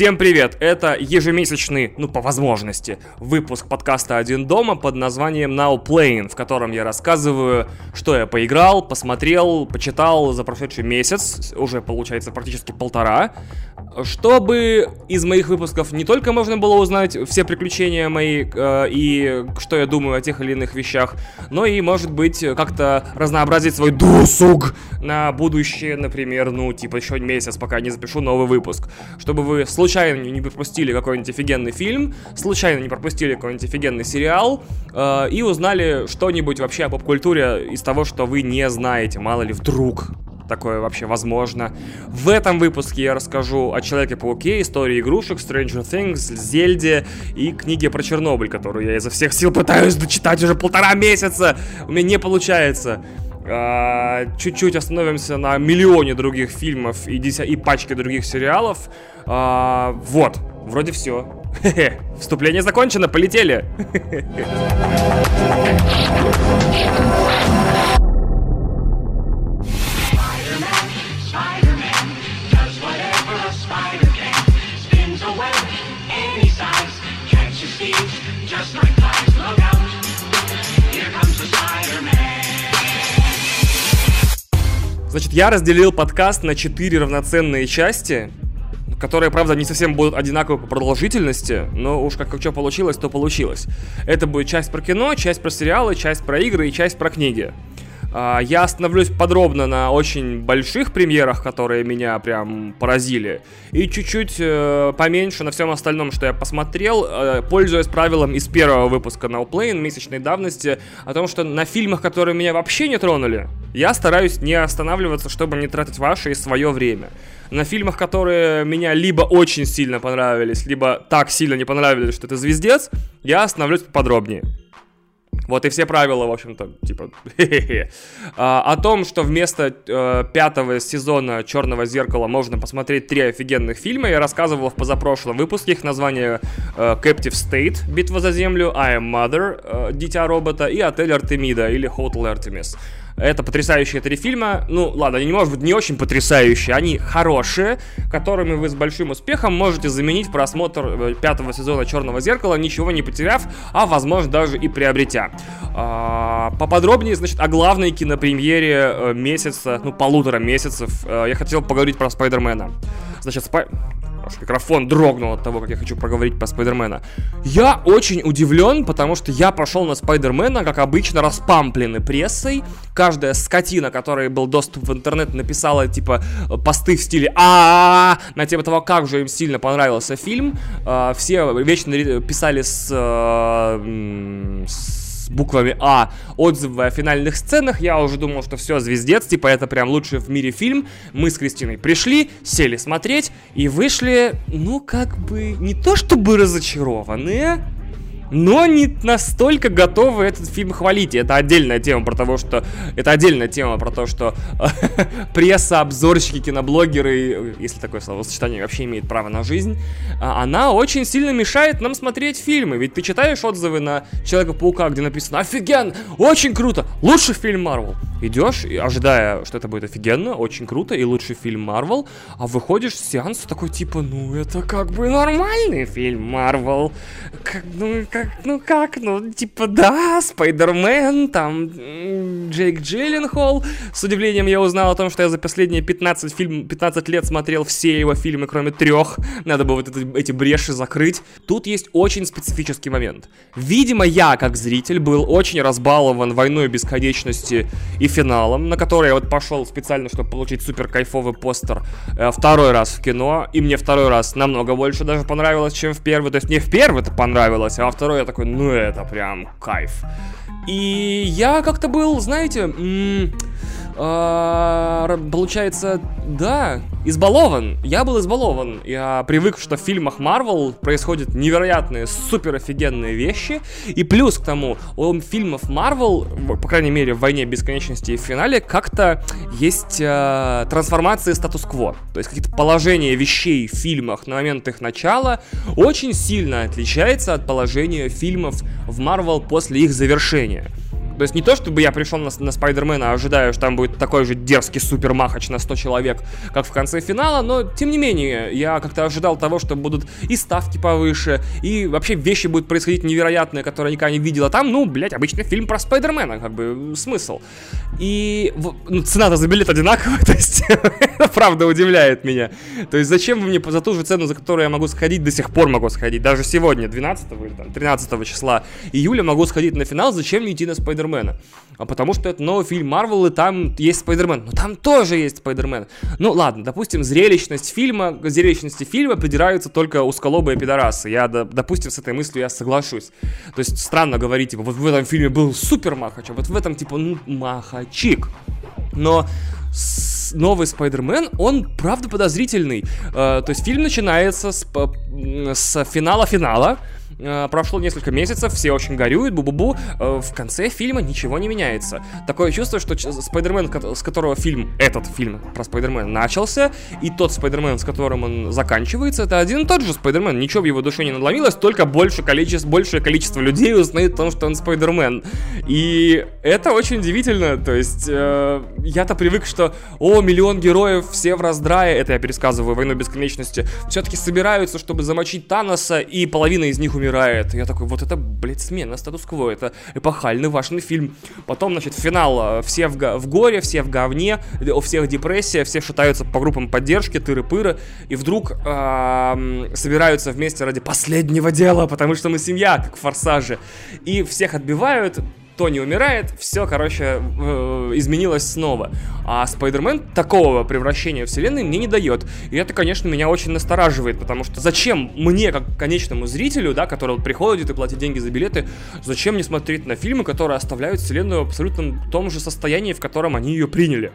Всем привет! Это ежемесячный, ну по возможности, выпуск подкаста «Один дома» под названием Now Playing, в котором я рассказываю, что я поиграл, посмотрел, почитал за прошедший месяц, уже получается практически полтора, чтобы из моих выпусков не только можно было узнать все приключения мои э, и что я думаю о тех или иных вещах, но и, может быть, как-то разнообразить свой досуг на будущее, например, ну, типа еще месяц, пока не запишу новый выпуск, чтобы вы случайно не пропустили какой-нибудь офигенный фильм, случайно не пропустили какой-нибудь офигенный сериал э, и узнали что-нибудь вообще о поп-культуре из того, что вы не знаете, мало ли вдруг такое вообще возможно. В этом выпуске я расскажу о Человеке-пауке, истории игрушек, Stranger Things, Зельде и книге про Чернобыль, которую я изо всех сил пытаюсь дочитать уже полтора месяца. У меня не получается. А, чуть-чуть остановимся на миллионе других фильмов и, и пачке других сериалов. А, вот, вроде все. Вступление закончено, полетели. Значит, я разделил подкаст на четыре равноценные части, которые, правда, не совсем будут одинаковы по продолжительности, но уж как, как что получилось, то получилось. Это будет часть про кино, часть про сериалы, часть про игры и часть про книги. А, я остановлюсь подробно на очень больших премьерах, которые меня прям поразили, и чуть-чуть э, поменьше на всем остальном, что я посмотрел, э, пользуясь правилом из первого выпуска No Plane месячной давности, о том, что на фильмах, которые меня вообще не тронули, я стараюсь не останавливаться, чтобы не тратить ваше и свое время. На фильмах, которые меня либо очень сильно понравились, либо так сильно не понравились, что это звездец, я остановлюсь подробнее. Вот и все правила, в общем-то, типа, а, о том, что вместо э, пятого сезона Черного зеркала можно посмотреть три офигенных фильма, я рассказывал в позапрошлом выпуске. Их название э, Captive State, Битва за землю, I Am Mother, э, Дитя робота и Отель Артемида или Hotel Artemis. Это потрясающие три фильма. Ну, ладно, они, может быть, не очень потрясающие, они хорошие, которыми вы с большим успехом можете заменить просмотр э, пятого сезона Черного зеркала, ничего не потеряв, а возможно даже и приобретя. А, поподробнее, значит, о главной кинопремьере э, месяца, ну, полутора месяцев, э, я хотел поговорить про Спайдермена. Значит, Спай... Аж микрофон дрогнул от того, как я хочу проговорить про Спайдермена. Я очень удивлен, потому что я пошел на Спайдермена, как обычно, распампленный прессой. Каждая скотина, которой был доступ в интернет, написала, типа, посты в стиле а на тему того, как же им сильно понравился фильм. А, все вечно писали с, э, с буквами А отзывы о финальных сценах, я уже думал, что все, звездец, типа это прям лучший в мире фильм. Мы с Кристиной пришли, сели смотреть и вышли, ну, как бы, не то чтобы разочарованные, но не настолько готовы этот фильм хвалить. И это отдельная тема про того, что... Это отдельная тема про то, что пресса, обзорщики, киноблогеры, если такое словосочетание вообще имеет право на жизнь, а, она очень сильно мешает нам смотреть фильмы. Ведь ты читаешь отзывы на Человека-паука, где написано «Офиген! Очень круто! Лучший фильм Марвел!» Идешь, ожидая, что это будет офигенно, очень круто и лучший фильм Марвел, а выходишь с сеанса такой типа «Ну, это как бы нормальный фильм Марвел!» как, Ну, как как, ну как, ну, типа, да, Спайдермен, там, Джейк Джилленхол. С удивлением я узнал о том, что я за последние 15, фильм, 15 лет смотрел все его фильмы, кроме трех. Надо было вот это, эти бреши закрыть. Тут есть очень специфический момент. Видимо, я, как зритель, был очень разбалован «Войной бесконечности» и финалом, на который я вот пошел специально, чтобы получить супер кайфовый постер э, второй раз в кино, и мне второй раз намного больше даже понравилось, чем в первый. То есть мне в первый это понравилось, а во второй я такой, ну это прям кайф. И я как-то был, знаете, получается, да, избалован. Я был избалован. Я привык, что в фильмах Марвел происходят невероятные, супер офигенные вещи. И плюс к тому, у фильмов Марвел, по крайней мере, в «Войне бесконечности» и в финале, как-то есть э, трансформации статус-кво. То есть какие-то положения вещей в фильмах на момент их начала очень сильно отличается от положения фильмов в Марвел после их завершения. То есть не то, чтобы я пришел на, на Спайдермена, ожидая, что там будет такой же дерзкий супермахач на 100 человек, как в конце финала, но тем не менее, я как-то ожидал того, что будут и ставки повыше, и вообще вещи будут происходить невероятные, которые я никогда не видел. А там, ну, блядь, обычный фильм про Спайдермена, как бы смысл. И ну, цена-то за билет одинаковая, то есть это правда удивляет меня. То есть зачем вы мне за ту же цену, за которую я могу сходить, до сих пор могу сходить, даже сегодня, 12 или там, 13 числа июля могу сходить на финал, зачем мне идти на Спайдермена? А потому что это новый фильм Марвел, и там есть Спайдермен. Но там тоже есть Спайдермен. Ну ладно, допустим, зрелищность фильма, к зрелищности фильма придираются только узколобые пидорасы. Я, допустим, с этой мыслью я соглашусь. То есть странно говорить, типа, вот в этом фильме был супер Махач, а вот в этом, типа, ну, Махачик. Но новый Спайдермен, он правда подозрительный. Э, то есть фильм начинается с, с финала-финала, Э, прошло несколько месяцев, все очень горюют, бу-бу-бу. Э, в конце фильма ничего не меняется. Такое чувство, что Спайдермен, с которого фильм, этот фильм про Спайдермена начался, и тот Спайдермен, с которым он заканчивается, это один и тот же Спайдермен. Ничего в его душе не надломилось, только больше количество, большее количество людей узнает о том, что он Спайдермен. И это очень удивительно. То есть э, я-то привык, что о, миллион героев, все в раздрае, это я пересказываю «Войну бесконечности», все-таки собираются, чтобы замочить Таноса, и половина из них умирает умирает. Я такой, вот это, блядь, смена статус-кво, это эпохальный важный фильм. Потом, значит, финал, э, все в, в горе, все в говне, у всех депрессия, все шатаются по группам поддержки, тыры-пыры, и вдруг собираются вместе ради последнего дела, потому что мы семья, как в «Форсаже», и всех отбивают, Тони умирает, все, короче, э, изменилось снова. А Спайдермен такого превращения вселенной мне не дает. И это, конечно, меня очень настораживает, потому что зачем мне, как конечному зрителю, да, который приходит и платит деньги за билеты, зачем мне смотреть на фильмы, которые оставляют вселенную в абсолютно том же состоянии, в котором они ее приняли?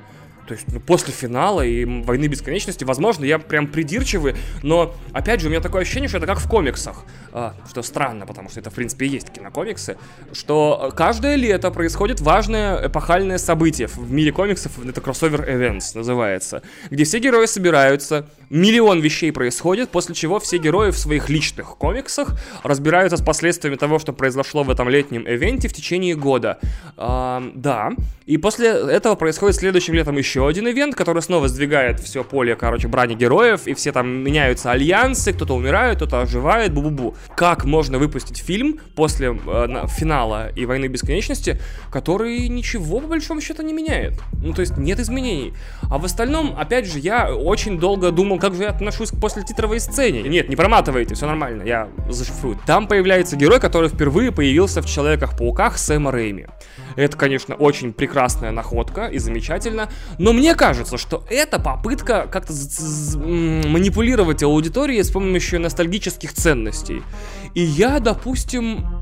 То есть, ну, после финала и войны бесконечности, возможно, я прям придирчивый, но, опять же, у меня такое ощущение, что это как в комиксах. А, что странно, потому что это, в принципе, и есть кинокомиксы, что каждое лето происходит важное эпохальное событие. В мире комиксов это кроссовер events называется, где все герои собираются, миллион вещей происходит, после чего все герои в своих личных комиксах разбираются с последствиями того, что произошло в этом летнем ивенте в течение года. А, да, и после этого происходит следующим летом еще один ивент, который снова сдвигает все поле, короче, брани героев, и все там меняются альянсы, кто-то умирает, кто-то оживает, бу-бу-бу. Как можно выпустить фильм после э, на, финала и Войны Бесконечности, который ничего, по большому счету, не меняет? Ну, то есть нет изменений. А в остальном, опять же, я очень долго думал, как же я отношусь к после титровой сцене. Нет, не проматывайте, все нормально, я зашифрую. Там появляется герой, который впервые появился в Человеках-пауках Сэма Рэйми. Это, конечно, очень прекрасная находка и замечательно, но мне кажется, что это попытка как-то манипулировать аудиторией с помощью ностальгических ценностей. И я, допустим,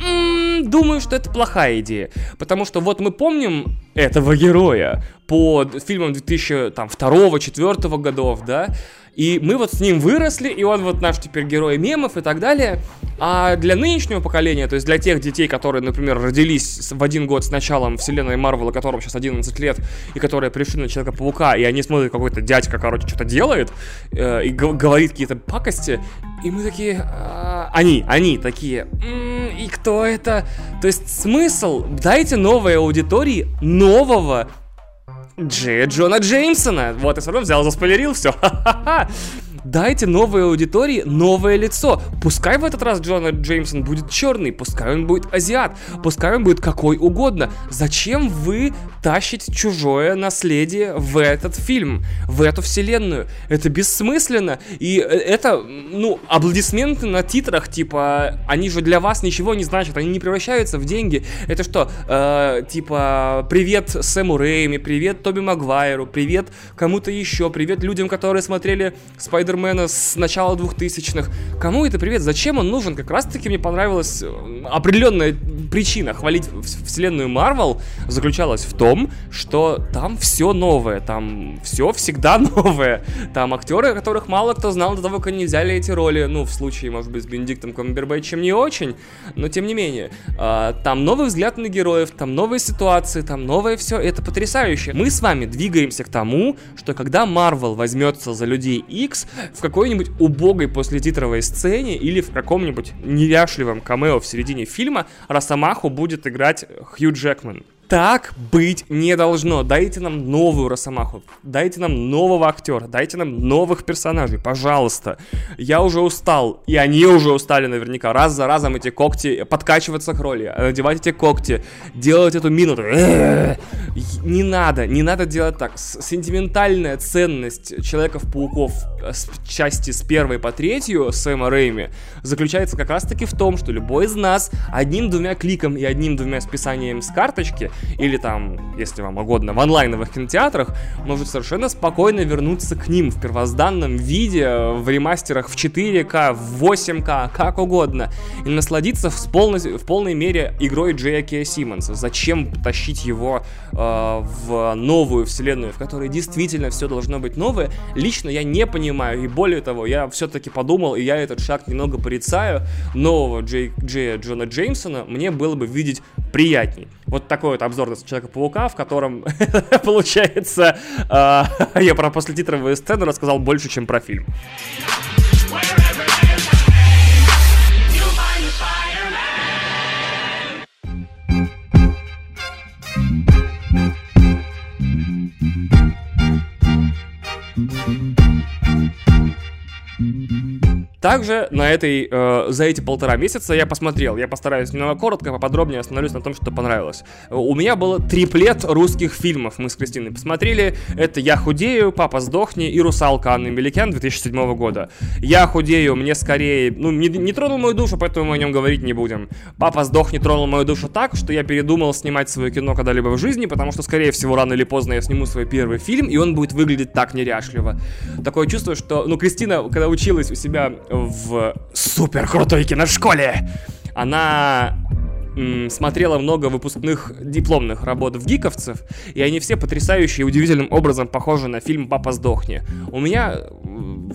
думаю, что это плохая идея. Потому что вот мы помним этого героя по фильмам 2002-2004 годов, да, и мы вот с ним выросли, и он вот наш теперь герой мемов и так далее. А для нынешнего поколения, то есть для тех детей, которые, например, родились в один год с началом вселенной Марвела, которым сейчас 11 лет, и которые пришли на Человека-паука, и они смотрят, какой-то дядька, короче, что-то делает, э, и говорит какие-то пакости, и мы такие... Э, они, они такие... И кто это? То есть смысл? Дайте новой аудитории нового Джея Джона Джеймсона. Вот, все равно взял, заспойлерил, все. Дайте новой аудитории новое лицо. Пускай в этот раз Джона Джеймсон будет черный, пускай он будет азиат, пускай он будет какой угодно. Зачем вы тащите чужое наследие в этот фильм, в эту вселенную? Это бессмысленно. И э, это, ну, аплодисменты на титрах, типа, они же для вас ничего не значат, они не превращаются в деньги. Это что, э, типа, привет Сэму Рэйми, привет Тоби Магуайру, привет кому-то еще, привет людям, которые смотрели Спайдер Спайдермена с начала 2000-х. Кому это привет? Зачем он нужен? Как раз таки мне понравилась э, определенная причина хвалить вселенную Марвел заключалась в том, что там все новое, там все всегда новое. Там актеры, которых мало кто знал до того, как они взяли эти роли. Ну, в случае, может быть, с Бенедиктом Камбербэтчем не очень, но тем не менее. А, там новый взгляд на героев, там новые ситуации, там новое все. Это потрясающе. Мы с вами двигаемся к тому, что когда Марвел возьмется за Людей X, в какой-нибудь убогой послетитровой сцене или в каком-нибудь неряшливом камео в середине фильма Росомаху будет играть Хью Джекман. Так быть не должно. Дайте нам новую Росомаху. Дайте нам нового актера. Дайте нам новых персонажей. Пожалуйста. Я уже устал. И они уже устали наверняка. Раз за разом эти когти подкачиваться к роли. Надевать эти когти. Делать эту мину. Не надо. Не надо делать так. Сентиментальная ценность Человеков-пауков с части с первой по третью Сэма Рэйми заключается как раз таки в том, что любой из нас одним-двумя кликом и одним-двумя списанием с карточки или там, если вам угодно, в онлайновых кинотеатрах, может совершенно спокойно вернуться к ним в первозданном виде, в ремастерах в 4К, в 8К, как угодно, и насладиться в полной, в полной мере игрой Джея Кея Симмонса. Зачем тащить его э, в новую вселенную, в которой действительно все должно быть новое, лично я не понимаю, и более того, я все-таки подумал, и я этот шаг немного порицаю, нового Джей, Джея Джона Джеймсона мне было бы видеть приятней. Вот такой вот обзор на Человека-паука, в котором, получается, э, я про послетитровую сцену рассказал больше, чем про фильм. Также на этой, э, за эти полтора месяца я посмотрел, я постараюсь немного коротко, поподробнее остановлюсь на том, что понравилось. У меня было триплет русских фильмов, мы с Кристиной посмотрели. Это «Я худею», «Папа сдохни» и «Русалка» Анны Меликян 2007 года. «Я худею» мне скорее, ну, не, не тронул мою душу, поэтому мы о нем говорить не будем. «Папа сдохни» тронул мою душу так, что я передумал снимать свое кино когда-либо в жизни, потому что, скорее всего, рано или поздно я сниму свой первый фильм, и он будет выглядеть так неряшливо. Такое чувство, что, ну, Кристина, когда училась у себя в супер крутой киношколе. Она смотрела много выпускных дипломных работ в гиковцев, и они все потрясающие и удивительным образом похожи на фильм «Папа сдохни». У меня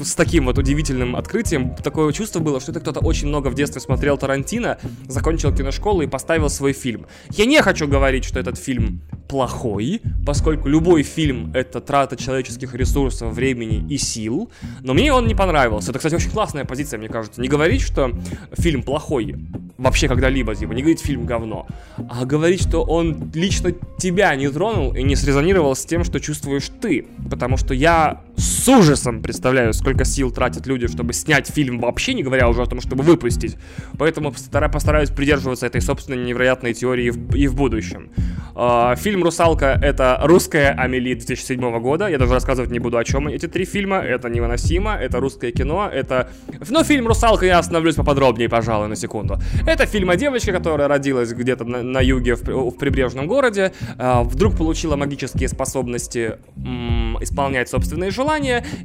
с таким вот удивительным открытием такое чувство было, что это кто-то очень много в детстве смотрел Тарантино, закончил киношколу и поставил свой фильм. Я не хочу говорить, что этот фильм плохой, поскольку любой фильм — это трата человеческих ресурсов, времени и сил, но мне он не понравился. Это, кстати, очень классная позиция, мне кажется. Не говорить, что фильм плохой вообще когда-либо, типа, не говорить фильм говно, а говорить, что он лично тебя не тронул и не срезонировал с тем, что чувствуешь ты. Потому что я с ужасом представляю, сколько сил тратят люди, чтобы снять фильм вообще, не говоря уже о том, чтобы выпустить. Поэтому постараюсь придерживаться этой собственной невероятной теории и в будущем. А, фильм «Русалка» — это русская Амели 2007 года. Я даже рассказывать не буду, о чем эти три фильма. Это невыносимо, это русское кино, это... Ну, фильм «Русалка» я остановлюсь поподробнее, пожалуй, на секунду. Это фильм о девочке, которая родилась где-то на, на юге в, в прибрежном городе, э, вдруг получила магические способности м- исполнять собственные желания,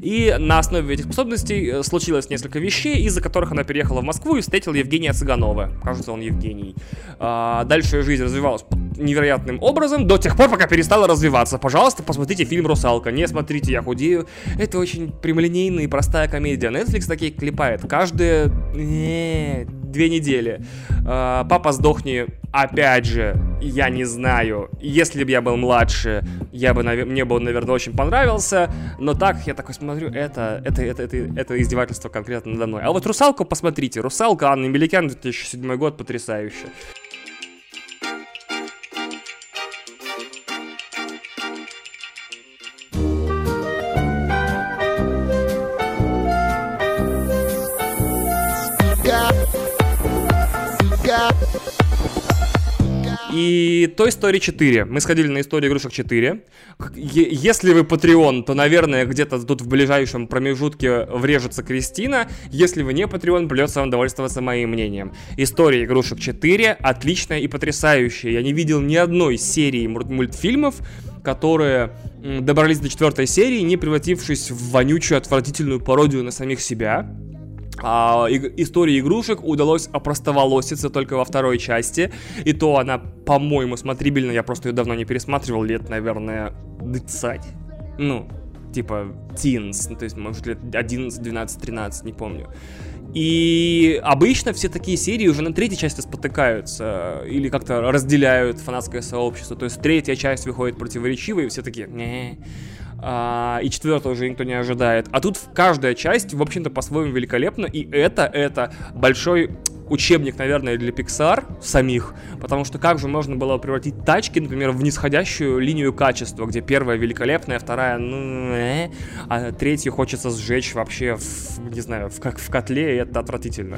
и на основе этих способностей э, случилось несколько вещей, из-за которых она переехала в Москву и встретила Евгения Цыганова. Кажется, он Евгений. Э, дальше жизнь развивалась невероятным образом до тех пор, пока перестала развиваться. Пожалуйста, посмотрите фильм «Русалка». Не смотрите «Я худею». Это очень прямолинейная и простая комедия. Netflix такие клепает. Каждые не, две недели. А, Папа сдохни. Опять же, я не знаю. Если бы я был младше, я бы, мне бы он, наверное, очень понравился. Но так, я такой смотрю, это, это, это, это, это издевательство конкретно надо мной. А вот «Русалку» посмотрите. «Русалка» Анны Меликян, 2007 год, потрясающе. И Toy Story 4. Мы сходили на историю игрушек 4. Если вы Patreon, то, наверное, где-то тут в ближайшем промежутке врежется Кристина. Если вы не Patreon, придется вам довольствоваться моим мнением. История игрушек 4 отличная и потрясающая. Я не видел ни одной серии мультфильмов, которые добрались до четвертой серии, не превратившись в вонючую, отвратительную пародию на самих себя. А, и, истории игрушек удалось опростоволоситься только во второй части. И то она, по-моему, смотрибельна. Я просто ее давно не пересматривал, лет, наверное, 20. Ну, типа teens, ну, то есть, может, лет 11, 12, 13, не помню. И обычно все такие серии уже на третьей части спотыкаются или как-то разделяют фанатское сообщество. То есть третья часть выходит противоречивой, и все такие, не а, и четвертого уже никто не ожидает. А тут каждая часть, в общем-то, по-своему великолепна, и это, это большой учебник, наверное, для Pixar самих, потому что как же можно было превратить тачки, например, в нисходящую линию качества, где первая великолепная, вторая, ну, э, а третью хочется сжечь вообще, в, не знаю, в, как в котле, и это отвратительно.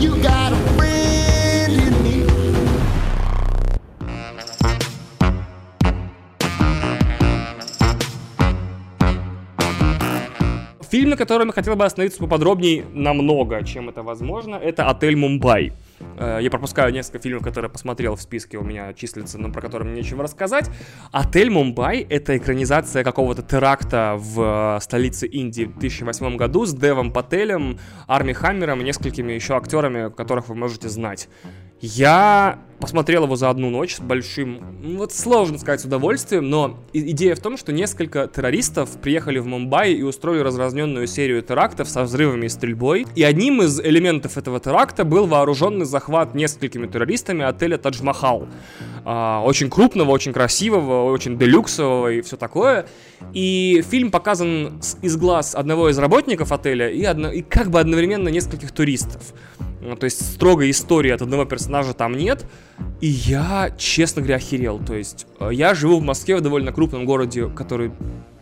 You got Фильм, на котором я хотел бы остановиться поподробнее намного, чем это возможно, это «Отель Мумбай». Э, я пропускаю несколько фильмов, которые посмотрел в списке, у меня числится, но про которые мне нечего рассказать. «Отель Мумбай» — это экранизация какого-то теракта в э, столице Индии в 2008 году с Девом Пателем, Арми Хаммером и несколькими еще актерами, которых вы можете знать. Я посмотрел его за одну ночь с большим, ну, вот сложно сказать, с удовольствием, но идея в том, что несколько террористов приехали в Мумбаи и устроили разразненную серию терактов со взрывами и стрельбой. И одним из элементов этого теракта был вооруженный захват несколькими террористами отеля Тадж-Махал. А, очень крупного, очень красивого, очень делюксового и все такое. И фильм показан из глаз одного из работников отеля и, одно, и как бы одновременно нескольких туристов. Ну, то есть строгой истории от одного персонажа там нет. И я, честно говоря, охерел. То есть э, я живу в Москве, в довольно крупном городе, который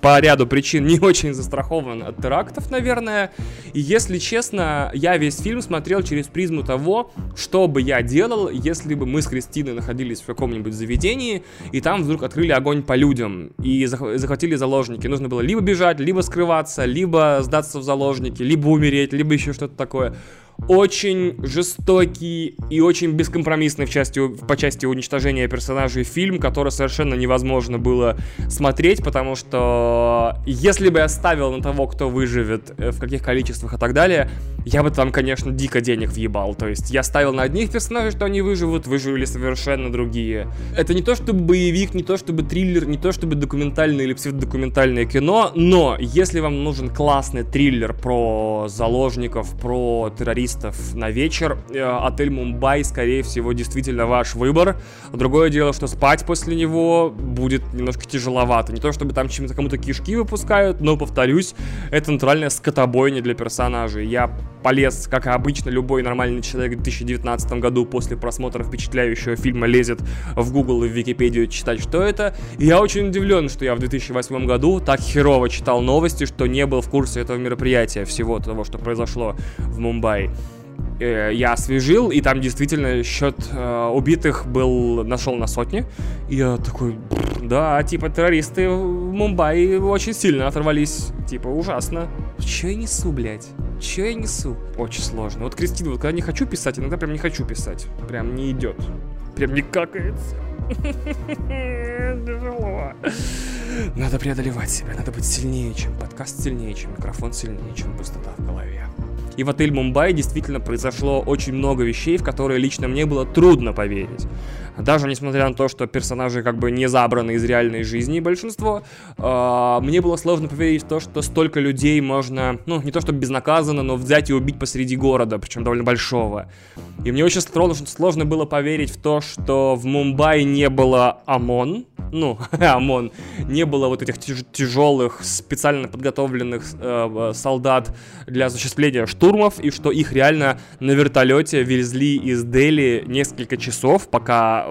по ряду причин не очень застрахован от терактов, наверное. И если честно, я весь фильм смотрел через призму того, что бы я делал, если бы мы с Кристиной находились в каком-нибудь заведении, и там вдруг открыли огонь по людям и захватили заложники. Нужно было либо бежать, либо скрываться, либо сдаться в заложники, либо умереть, либо еще что-то такое очень жестокий и очень бескомпромиссный в части, по части уничтожения персонажей фильм, который совершенно невозможно было смотреть, потому что если бы я ставил на того, кто выживет, э, в каких количествах и так далее, я бы там, конечно, дико денег въебал. То есть я ставил на одних персонажей, что они выживут, выживали совершенно другие. Это не то чтобы боевик, не то чтобы триллер, не то чтобы документальное или псевдодокументальное кино, но если вам нужен классный триллер про заложников, про террористов, туристов на вечер. Э, отель Мумбай, скорее всего, действительно ваш выбор. Другое дело, что спать после него будет немножко тяжеловато. Не то, чтобы там чем-то кому-то кишки выпускают, но, повторюсь, это натуральная скотобойня для персонажей. Я полез, как обычно, любой нормальный человек в 2019 году после просмотра впечатляющего фильма лезет в Google и в Википедию читать, что это. И я очень удивлен, что я в 2008 году так херово читал новости, что не был в курсе этого мероприятия, всего того, что произошло в Мумбаи. Э, я освежил, и там действительно счет э, убитых был, нашел на сотни. И я такой, да, типа террористы в Мумбаи очень сильно оторвались. Типа, ужасно. Че я несу, блядь? Че я несу? Очень сложно. Вот, Кристина, вот когда не хочу писать, иногда прям не хочу писать. Прям не идет. Прям не какается. Тяжело. Надо преодолевать себя, надо быть сильнее, чем подкаст сильнее, чем микрофон сильнее, чем пустота в голове. И в отель Мумбай действительно произошло очень много вещей, в которые лично мне было трудно поверить. Даже несмотря на то, что персонажи как бы не забраны из реальной жизни большинство, э, мне было сложно поверить в то, что столько людей можно, ну, не то чтобы безнаказанно, но взять и убить посреди города, причем довольно большого. И мне очень сложно, сложно было поверить в то, что в Мумбаи не было ОМОН, ну, ОМОН, не было вот этих тяжелых, специально подготовленных э, солдат для осуществления штурмов, и что их реально на вертолете везли из Дели несколько часов, пока э,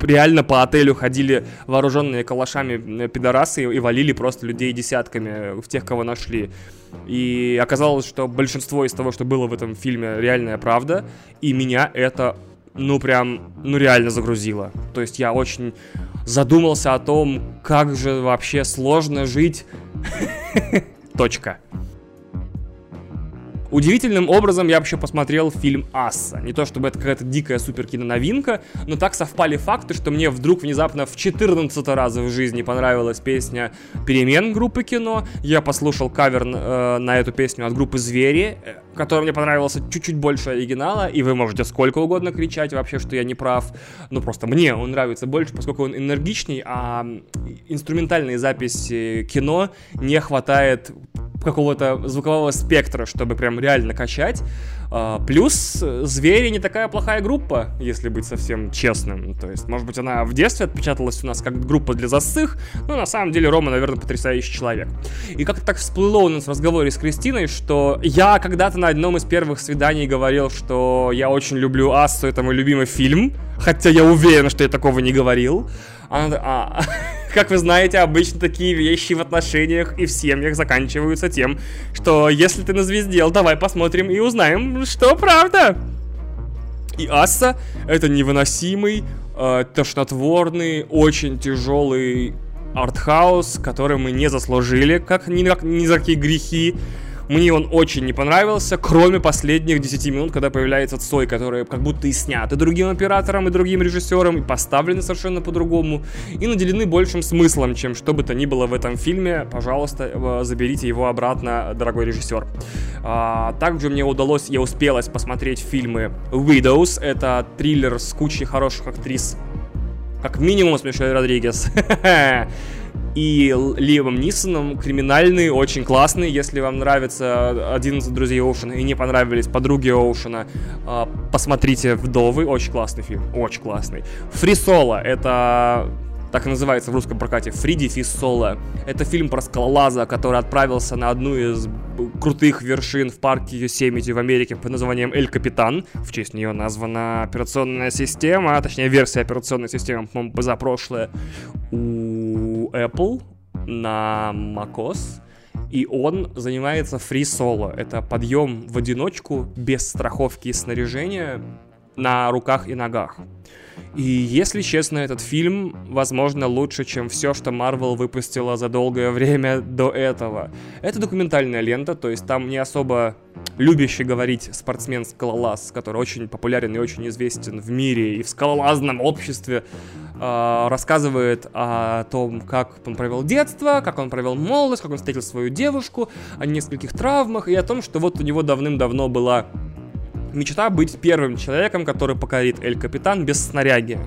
реально по отелю ходили вооруженные калашами э, пидорасы и валили просто людей десятками в тех, кого нашли. И оказалось, что большинство из того, что было в этом фильме, реальная правда, и меня это ну прям, ну реально загрузило. То есть я очень задумался о том, как же вообще сложно жить. Точка. Удивительным образом я вообще посмотрел фильм «Асса». Не то чтобы это какая-то дикая супер киноновинка, но так совпали факты, что мне вдруг внезапно в 14 раз в жизни понравилась песня «Перемен» группы кино. Я послушал кавер э, на эту песню от группы «Звери», э, который мне понравился чуть-чуть больше оригинала, и вы можете сколько угодно кричать вообще, что я не прав. Ну, просто мне он нравится больше, поскольку он энергичней, а инструментальной записи кино не хватает какого-то звукового спектра, чтобы прям реально качать. А, плюс «Звери» не такая плохая группа, если быть совсем честным. То есть, может быть, она в детстве отпечаталась у нас как группа для засых, но на самом деле Рома, наверное, потрясающий человек. И как-то так всплыло у нас в разговоре с Кристиной, что я когда-то на одном из первых свиданий говорил, что я очень люблю Ассу, это мой любимый фильм, хотя я уверен, что я такого не говорил. Она, а, как вы знаете, обычно такие вещи в отношениях и в семьях заканчиваются тем, что если ты на звезде, давай посмотрим и узнаем, что правда. И Асса это невыносимый, э, тошнотворный, очень тяжелый артхаус, который мы не заслужили, как ни, ни за какие грехи. Мне он очень не понравился, кроме последних 10 минут, когда появляется Цой, которые как будто и сняты другим оператором и другим режиссером, и поставлены совершенно по-другому, и наделены большим смыслом, чем что бы то ни было в этом фильме. Пожалуйста, э, заберите его обратно, дорогой режиссер. А, также мне удалось, я успелась посмотреть фильмы Widows, это триллер с кучей хороших актрис, как минимум с Мишель Родригес. и Лиамом Нисоном. Криминальный, очень классный. Если вам нравится 11 друзей Оушена и не понравились подруги Оушена, а, посмотрите «Вдовы». Очень классный фильм, очень классный. Фри Соло — это так и называется в русском прокате, Фриди Фис Соло. Это фильм про скалолаза, который отправился на одну из крутых вершин в парке Йосемити в Америке под названием Эль Капитан. В честь нее названа операционная система, а точнее версия операционной системы, по-моему, позапрошлая у Apple на macOS. И он занимается фри-соло. Это подъем в одиночку без страховки и снаряжения на руках и ногах. И если честно, этот фильм, возможно, лучше, чем все, что Марвел выпустила за долгое время до этого. Это документальная лента, то есть там не особо любящий говорить спортсмен-скалолаз, который очень популярен и очень известен в мире и в скалолазном обществе, э, рассказывает о том, как он провел детство, как он провел молодость, как он встретил свою девушку, о нескольких травмах и о том, что вот у него давным-давно была мечта быть первым человеком, который покорит Эль Капитан без снаряги.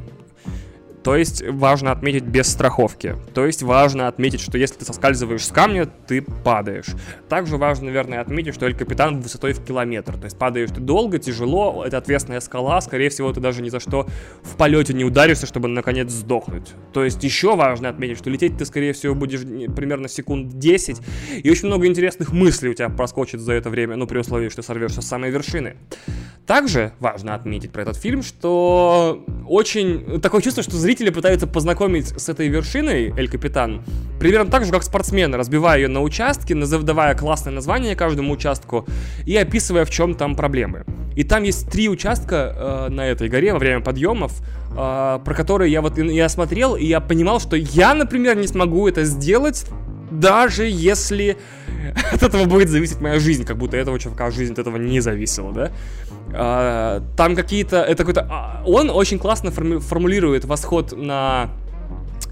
То есть важно отметить без страховки. То есть важно отметить, что если ты соскальзываешь с камня, ты падаешь. Также важно, наверное, отметить, что Эль Капитан высотой в километр. То есть падаешь ты долго, тяжело, это ответственная скала, скорее всего, ты даже ни за что в полете не ударишься, чтобы наконец сдохнуть. То есть еще важно отметить, что лететь ты, скорее всего, будешь примерно секунд 10, и очень много интересных мыслей у тебя проскочит за это время, ну, при условии, что сорвешься с самой вершины. Также важно отметить про этот фильм, что очень такое чувство, что зрители пытаются познакомить с этой вершиной, Эль Капитан, примерно так же, как спортсмены, разбивая ее на участки, давая классное название каждому участку и описывая, в чем там проблемы. И там есть три участка э, на этой горе во время подъемов, э, про которые я вот я смотрел, и я понимал, что я, например, не смогу это сделать, даже если от этого будет зависеть моя жизнь, как будто этого чувака жизнь от этого не зависела, да? А, там какие-то, это какой-то, а, он очень классно форми- формулирует восход на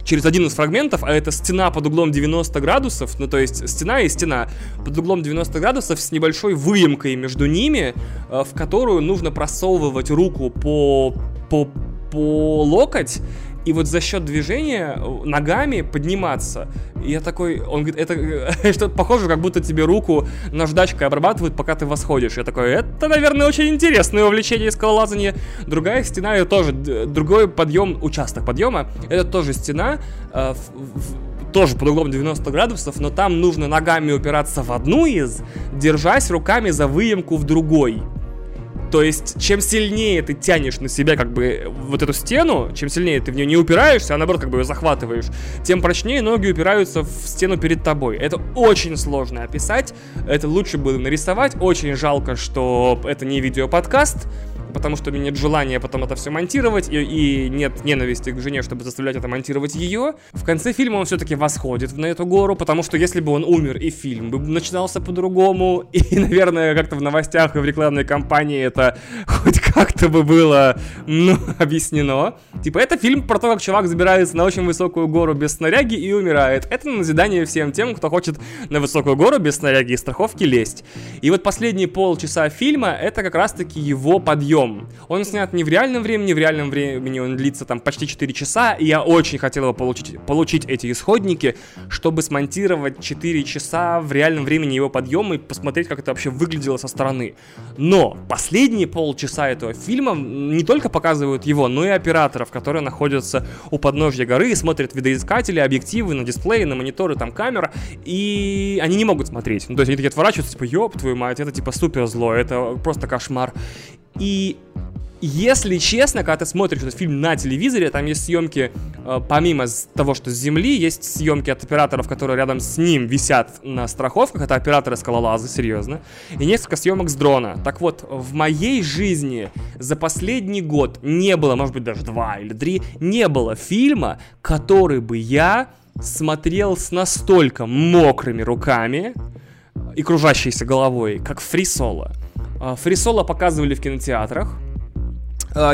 через один из фрагментов, а это стена под углом 90 градусов, ну то есть стена и стена под углом 90 градусов с небольшой выемкой между ними, э, в которую нужно просовывать руку по, по, по локоть и вот за счет движения э, ногами подниматься. Я такой, он говорит, это что-то похоже, как будто тебе руку наждачкой обрабатывают, пока ты восходишь. Я такой, это, наверное, очень интересное увлечение скалолазания. Другая стена, это тоже, другой подъем, участок подъема, это тоже стена, э, в, в, тоже под углом 90 градусов, но там нужно ногами упираться в одну из, держась руками за выемку в другой. То есть, чем сильнее ты тянешь на себя как бы вот эту стену, чем сильнее ты в нее не упираешься, а наоборот как бы ее захватываешь, тем прочнее ноги упираются в стену перед тобой. Это очень сложно описать, это лучше было нарисовать. Очень жалко, что это не видеоподкаст, потому что у меня нет желания потом это все монтировать, и, и нет ненависти к жене, чтобы заставлять это монтировать ее. В конце фильма он все-таки восходит на эту гору, потому что если бы он умер и фильм бы начинался по-другому, и, наверное, как-то в новостях и в рекламной кампании это хоть как-то бы было, ну, объяснено. Типа, это фильм про то, как чувак забирается на очень высокую гору без снаряги и умирает. Это назидание всем тем, кто хочет на высокую гору без снаряги и страховки лезть. И вот последние полчаса фильма, это как раз-таки его подъем. Он снят не в реальном времени, в реальном времени он длится там почти 4 часа, и я очень хотел бы получить, получить эти исходники, чтобы смонтировать 4 часа в реальном времени его подъема и посмотреть, как это вообще выглядело со стороны. Но последние полчаса этого фильма не только показывают его, но и операторов, которые находятся у подножья горы и смотрят видоискатели, объективы на дисплее, на мониторы, там камера, и они не могут смотреть. Ну, то есть они такие отворачиваются, типа, ёб твою мать, это типа супер зло, это просто кошмар. И если честно, когда ты смотришь этот фильм на телевизоре, там есть съемки, э, помимо того, что с земли, есть съемки от операторов, которые рядом с ним висят на страховках. Это операторы-скалолазы, серьезно. И несколько съемок с дрона. Так вот, в моей жизни за последний год не было, может быть, даже два или три, не было фильма, который бы я смотрел с настолько мокрыми руками и кружащейся головой, как Фри Соло. Фри Соло показывали в кинотеатрах,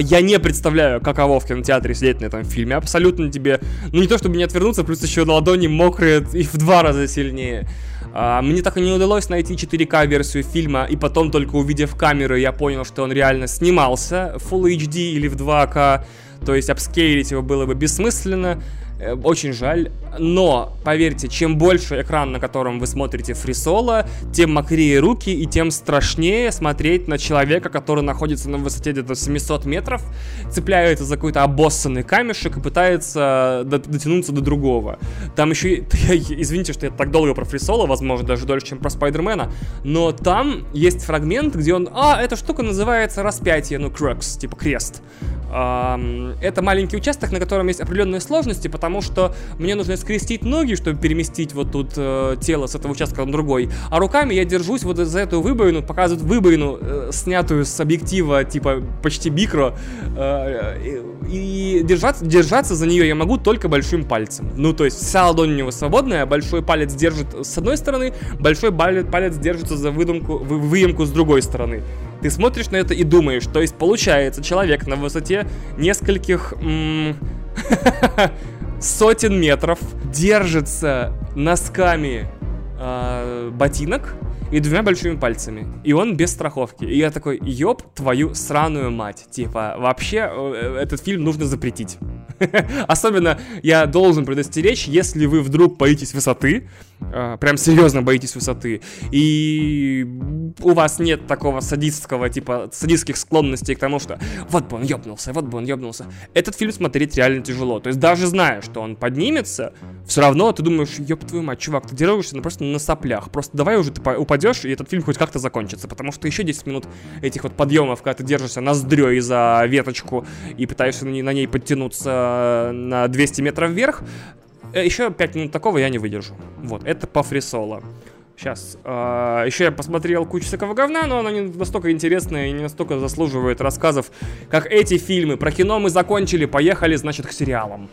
я не представляю, каково в кинотеатре сидеть на этом фильме. Абсолютно тебе, ну не то чтобы не отвернуться, плюс еще на ладони мокрые и в два раза сильнее. А, мне так и не удалось найти 4К версию фильма, и потом только увидев камеру, я понял, что он реально снимался в Full HD или в 2К. То есть апскейлить его было бы бессмысленно. Э, очень жаль. Но, поверьте, чем больше экран, на котором вы смотрите фрисоло, тем мокрее руки и тем страшнее смотреть на человека, который находится на высоте где-то 700 метров, цепляется за какой-то обоссанный камешек и пытается дотянуться до другого. Там еще, извините, что я так долго про фрисоло, возможно, даже дольше, чем про Спайдермена, но там есть фрагмент, где он, а, эта штука называется распятие, ну, крокс, типа крест. Это маленький участок, на котором есть определенные сложности, потому что мне нужно скрестить ноги, чтобы переместить вот тут э, тело с этого участка на другой, а руками я держусь вот за эту выбоину, показывают выбоину, э, снятую с объектива типа почти микро, э, и держаться, держаться за нее я могу только большим пальцем. Ну, то есть вся ладонь у него свободная, большой палец держит с одной стороны, большой палец держится за выдумку, вы, выемку с другой стороны. Ты смотришь на это и думаешь, то есть получается человек на высоте нескольких сотен метров держится носками э, ботинок и двумя большими пальцами. И он без страховки. И я такой, ёб твою сраную мать. Типа, вообще, э, этот фильм нужно запретить. Особенно я должен предостеречь, если вы вдруг боитесь высоты, прям серьезно боитесь высоты, и у вас нет такого садистского, типа, садистских склонностей к тому, что вот бы он ёбнулся, вот бы он ёбнулся. Этот фильм смотреть реально тяжело. То есть даже зная, что он поднимется, все равно ты думаешь, ёб твою мать, чувак, ты держишься ну, просто на соплях. Просто давай уже ты упадешь, и этот фильм хоть как-то закончится. Потому что еще 10 минут этих вот подъемов, когда ты держишься ноздрёй за веточку и пытаешься на ней, подтянуться на 200 метров вверх, э, еще 5 минут такого я не выдержу. Вот, это по фрисоло. Сейчас. Э, а, еще я посмотрел кучу всякого говна, но оно не настолько интересное и не настолько заслуживает рассказов, как эти фильмы. Про кино мы закончили, поехали, значит, к сериалам.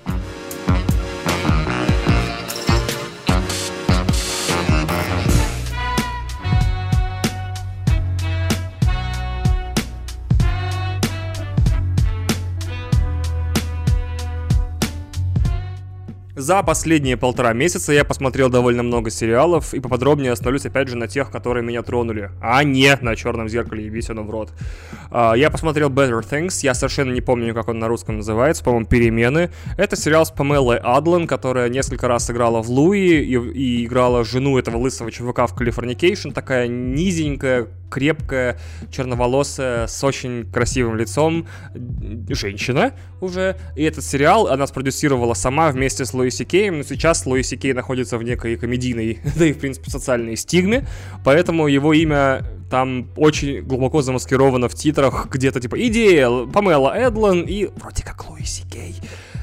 За последние полтора месяца я посмотрел довольно много сериалов и поподробнее остановлюсь опять же на тех, которые меня тронули, а не на черном зеркале, ебись оно в рот. Uh, я посмотрел Better Things, я совершенно не помню, как он на русском называется, по-моему, «Перемены». Это сериал с Памелой Адлен, которая несколько раз играла в Луи и, и играла жену этого лысого чувака в Californication, такая низенькая, крепкая, черноволосая, с очень красивым лицом женщина уже. И этот сериал она спродюсировала сама вместе с Луи Кеем, но сейчас Луи Кей находится в некой комедийной, да и, в принципе, социальной стигме, поэтому его имя там очень глубоко замаскировано в титрах, где-то типа идея Памела Эдлан и вроде как Луи Кей.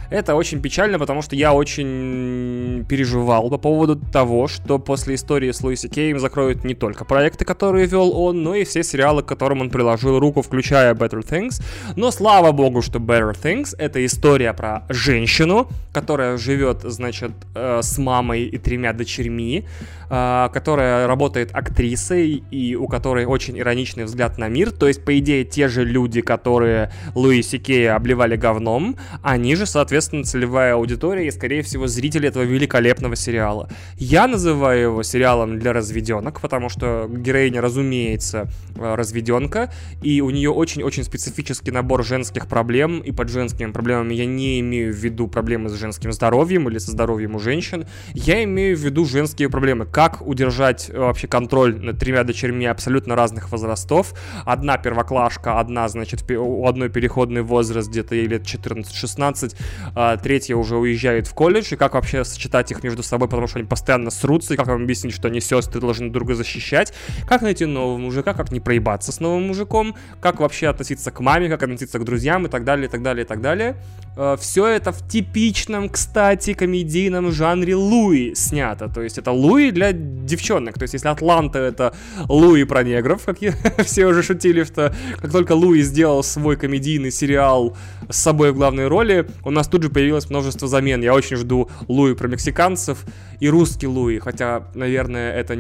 Это очень печально, потому что я очень переживал по поводу того, что после истории с Луиси Кейм закроют не только проекты, которые вел он, но и все сериалы, к которым он приложил руку, включая Better Things. Но слава богу, что Better Things — это история про женщину, которая живет, значит, э, с мамой и тремя дочерьми, э, которая работает актрисой и у которой очень ироничный взгляд на мир. То есть, по идее, те же люди, которые Луиси Кея обливали говном, они же, соответственно, целевая аудитория и, скорее всего, зрители этого великолепного сериала. Я называю его сериалом для разведенок, потому что героиня, разумеется, э, разведенка, и у нее очень-очень специфический набор женских проблем, и под женскими проблемами я не имею в виду проблемы с женским здоровьем или со здоровьем у женщин, я имею в виду женские проблемы. Как удержать э, вообще контроль над тремя дочерьми абсолютно разных возрастов. Одна первоклашка, одна, значит, у одной переходный возраст где-то ей лет 14-16, а третья уже уезжает в колледж, и как вообще сочетать их между собой, потому что они постоянно срутся, и как вам объяснить, что они сестры должны друг друга защищать, как найти нового мужика, как не проебаться с новым мужиком, как вообще относиться к маме, как относиться к друзьям? И так далее, и так далее, и так далее. Э, Все это в типичном, кстати, комедийном жанре Луи снято. То есть это Луи для девчонок. То есть если Атланта это Луи про негров, как я, все уже шутили, что как только Луи сделал свой комедийный сериал с собой в главной роли, у нас тут же появилось множество замен. Я очень жду Луи про мексиканцев и русский Луи, хотя, наверное, это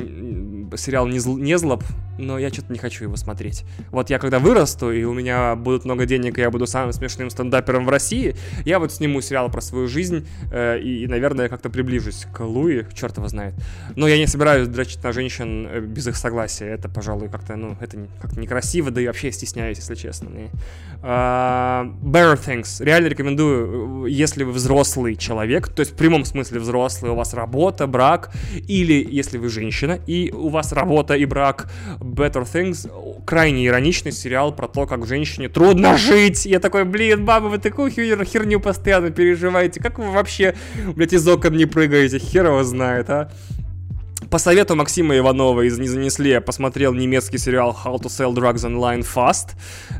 сериал не, зл, не злоб, но я что-то не хочу его смотреть. Вот я когда вырасту, и у меня будет много денег, и я буду самым смешным стендапером в России, я вот сниму сериал про свою жизнь, э, и, наверное, как-то приближусь к Луи, черт его знает. Но я не собираюсь дрочить на женщин э, без их согласия, это, пожалуй, как-то, ну, это как-то некрасиво, да и вообще стесняюсь, если честно. И, uh, Better Things, реально рекомендую, если вы взрослый человек, то есть в прямом смысле взрослый, у вас работа, брак, или если вы женщина, и у вас работа и брак, Better Things, крайне ироничный сериал про то, как женщине трудно жить. Я такой, блин, баба, вы такую хер херню постоянно переживаете. Как вы вообще, блядь, из окон не прыгаете? Хер его знает, а. По совету Максима Иванова из «Не занесли» я посмотрел немецкий сериал «How to sell drugs online fast».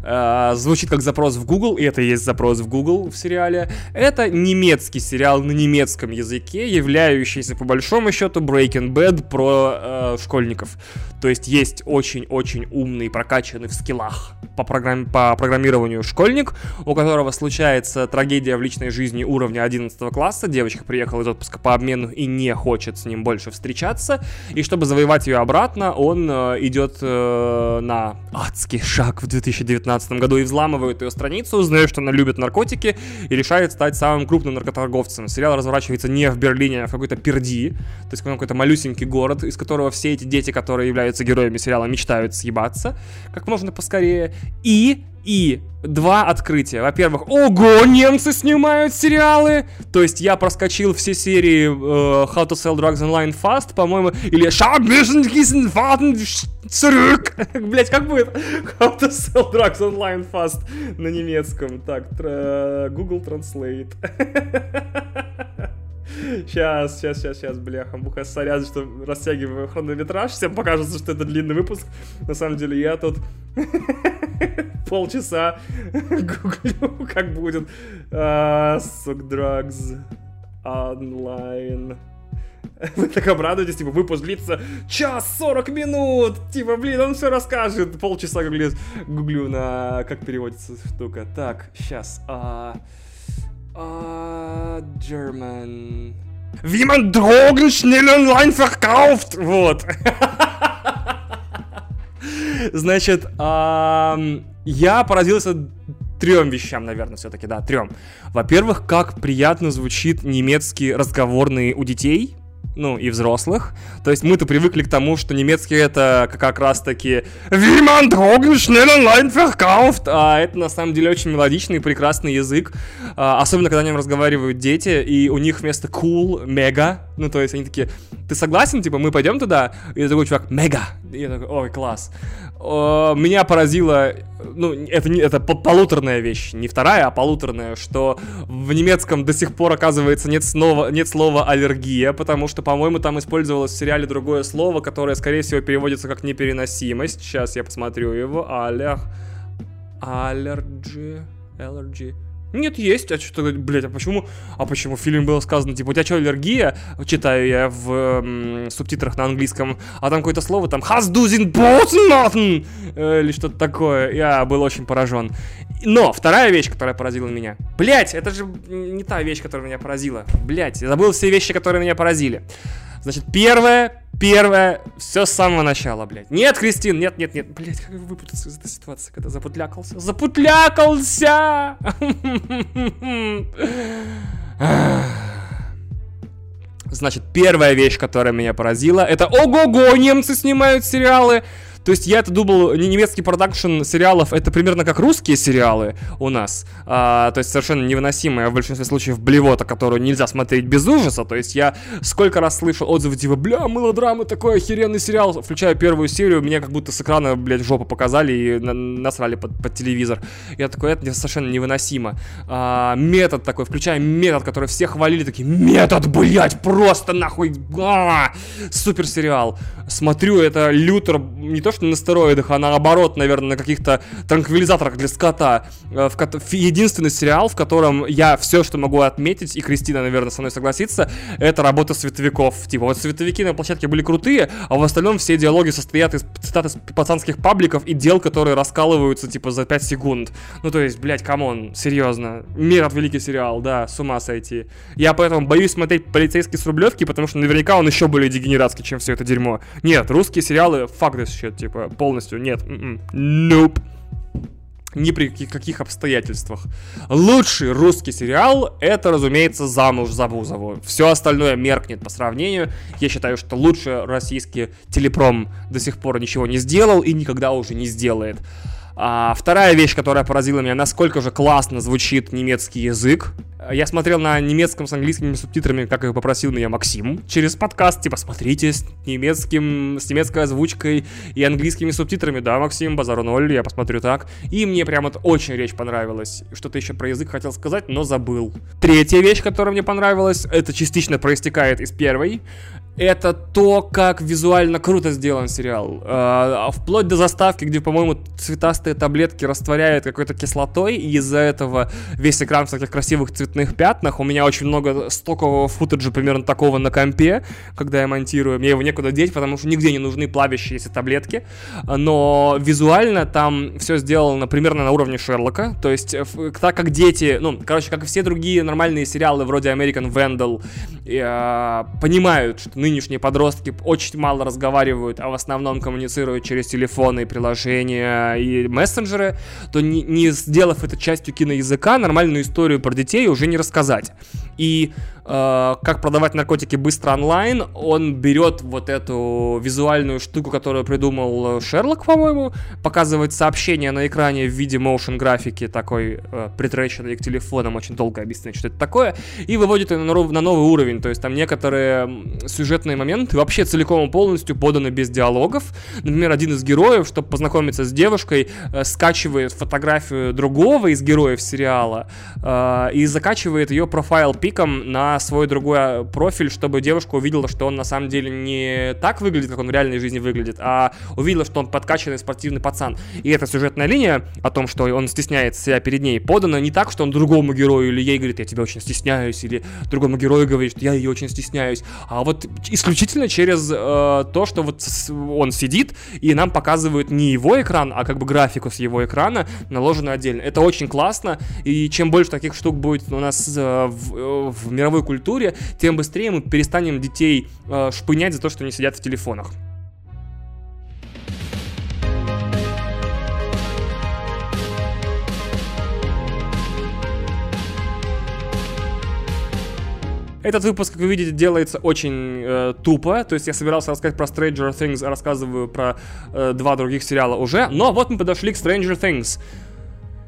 Э, звучит как запрос в Google, и это и есть запрос в Google в сериале. Это немецкий сериал на немецком языке, являющийся по большому счету Breaking Bad про э, школьников. То есть есть очень-очень умный, прокачанный в скиллах по, программ... по программированию школьник, у которого случается трагедия в личной жизни уровня 11 класса. Девочка приехала из отпуска по обмену и не хочет с ним больше встречаться и чтобы завоевать ее обратно, он э, идет э, на адский шаг в 2019 году и взламывает ее страницу, узнает, что она любит наркотики и решает стать самым крупным наркоторговцем. Сериал разворачивается не в Берлине, а в какой-то Перди, то есть какой-то малюсенький город, из которого все эти дети, которые являются героями сериала, мечтают съебаться как можно поскорее. И и два открытия. Во-первых, ого, немцы снимают сериалы! То есть я проскочил все серии uh, How to Sell Drugs Online Fast, по-моему, или. Блять, как будет How to Sell Drugs Online Fast на немецком? Так, Google Translate. Сейчас, сейчас, сейчас, сейчас, бляха, муха, сорян, что растягиваю хронометраж, всем покажется, что это длинный выпуск. На самом деле я тут полчаса гуглю, как будет. Сук drugs онлайн. Вы так обрадуетесь, типа, выпуск длится час 40 минут. Типа, блин, он все расскажет. Полчаса гуглю, гуглю на как переводится штука. Так, сейчас. А... Uh, German. Wie man Drogen schnell online verkauft! Вот. Значит, эм, я поразился трем вещам, наверное, все-таки, да, трем. Во-первых, как приятно звучит немецкий разговорный у детей ну, и взрослых. То есть мы-то привыкли к тому, что немецкий это как раз-таки Wie man Drogen schnell online verkauft, а это на самом деле очень мелодичный и прекрасный язык, а, особенно когда о нем разговаривают дети, и у них вместо cool мега, ну, то есть они такие, ты согласен, типа, мы пойдем туда? И такой чувак, мега. И я такой, ой, класс. О, меня поразило, ну, это, не, это полуторная вещь, не вторая, а полуторная, что в немецком до сих пор, оказывается, нет слова, нет слова аллергия, потому что, по-моему, там использовалось в сериале другое слово, которое, скорее всего, переводится как непереносимость. Сейчас я посмотрю его. Аллер... Аллерджи... Allergy... Нет, есть. А что, блядь, а почему, а почему в фильме было сказано, типа, у тебя что, аллергия? Читаю я в м, субтитрах на английском, а там какое-то слово, там, has dozen nothing, э, или что-то такое. Я был очень поражен. Но вторая вещь, которая поразила меня. Блять, это же не та вещь, которая меня поразила. Блять, я забыл все вещи, которые меня поразили. Значит, первое, первое, все с самого начала, блядь. Нет, Кристин, нет, нет, нет, блядь, как выпутаться из этой ситуации, когда запутлякался? Запутлякался! Значит, первая вещь, которая меня поразила, это ого-го, немцы снимают сериалы. То есть я это думал, немецкий продакшн сериалов это примерно как русские сериалы у нас. А, то есть совершенно невыносимая в большинстве случаев блевота, которую нельзя смотреть без ужаса. То есть я сколько раз слышал отзывы типа, бля, мелодрама, такой охеренный сериал. Включая первую серию, мне как будто с экрана, блядь, жопу показали и на насрали под, под телевизор. Я такой, это совершенно невыносимо. А, метод такой, включая метод, который все хвалили, такие, метод, блядь, просто нахуй, а, супер сериал. Смотрю, это Лютер, не то что на стероидах, а наоборот, наверное, на каких-то транквилизаторах для скота. Э, в, единственный сериал, в котором я все, что могу отметить, и Кристина, наверное, со мной согласится, это работа световиков. Типа, вот световики на площадке были крутые, а в остальном все диалоги состоят из цитат из пацанских пабликов и дел, которые раскалываются, типа, за 5 секунд. Ну, то есть, блядь, come on, серьезно. Мир от великий сериал, да, с ума сойти. Я поэтому боюсь смотреть полицейский с Рублевки, потому что наверняка он еще более дегенератский, чем все это дерьмо. Нет, русские сериалы, fuck this shit, типа, типа, полностью нет. М-м. Nope. Ни при каких, обстоятельствах. Лучший русский сериал это, разумеется, замуж за Бузову. Все остальное меркнет по сравнению. Я считаю, что лучший российский телепром до сих пор ничего не сделал и никогда уже не сделает. А, вторая вещь, которая поразила меня, насколько же классно звучит немецкий язык. Я смотрел на немецком с английскими субтитрами, как и попросил меня Максим, через подкаст, типа, смотрите с немецким, с немецкой озвучкой и английскими субтитрами. Да, Максим, базару ноль, я посмотрю так. И мне прям вот очень речь понравилась. Что-то еще про язык хотел сказать, но забыл. Третья вещь, которая мне понравилась, это частично проистекает из первой это то, как визуально круто сделан сериал. А, вплоть до заставки, где, по-моему, цветастые таблетки растворяют какой-то кислотой, и из-за этого весь экран в таких красивых цветных пятнах. У меня очень много стокового футажа примерно такого на компе, когда я монтирую. Мне его некуда деть, потому что нигде не нужны плавящиеся таблетки. Но визуально там все сделано примерно на уровне Шерлока. То есть, так как дети, ну, короче, как и все другие нормальные сериалы вроде American Vandal, э, понимают, что нынешние подростки очень мало разговаривают, а в основном коммуницируют через телефоны, приложения и мессенджеры, то не, не сделав это частью киноязыка, нормальную историю про детей уже не рассказать. И как продавать наркотики быстро онлайн, он берет вот эту визуальную штуку, которую придумал Шерлок, по-моему, показывает сообщение на экране в виде motion графики, такой э, притреченной к телефонам, очень долго объяснять, что это такое, и выводит ее на, на новый уровень. То есть там некоторые сюжетные моменты вообще целиком и полностью поданы без диалогов. Например, один из героев, чтобы познакомиться с девушкой, э, скачивает фотографию другого из героев сериала э, и закачивает ее профайл пиком на свой другой а, профиль, чтобы девушка увидела, что он на самом деле не так выглядит, как он в реальной жизни выглядит, а увидела, что он подкачанный спортивный пацан. И эта сюжетная линия о том, что он стесняется себя перед ней, подана не так, что он другому герою или ей говорит, я тебя очень стесняюсь, или другому герою говорит, что я ее очень стесняюсь, а вот исключительно через э, то, что вот он сидит и нам показывают не его экран, а как бы графику с его экрана, наложенную отдельно. Это очень классно, и чем больше таких штук будет у нас э, в, в мировой культуре, тем быстрее мы перестанем детей э, шпынять за то, что они сидят в телефонах. Этот выпуск, как вы видите, делается очень э, тупо. То есть я собирался рассказать про Stranger Things, а рассказываю про э, два других сериала уже. Но вот мы подошли к Stranger Things.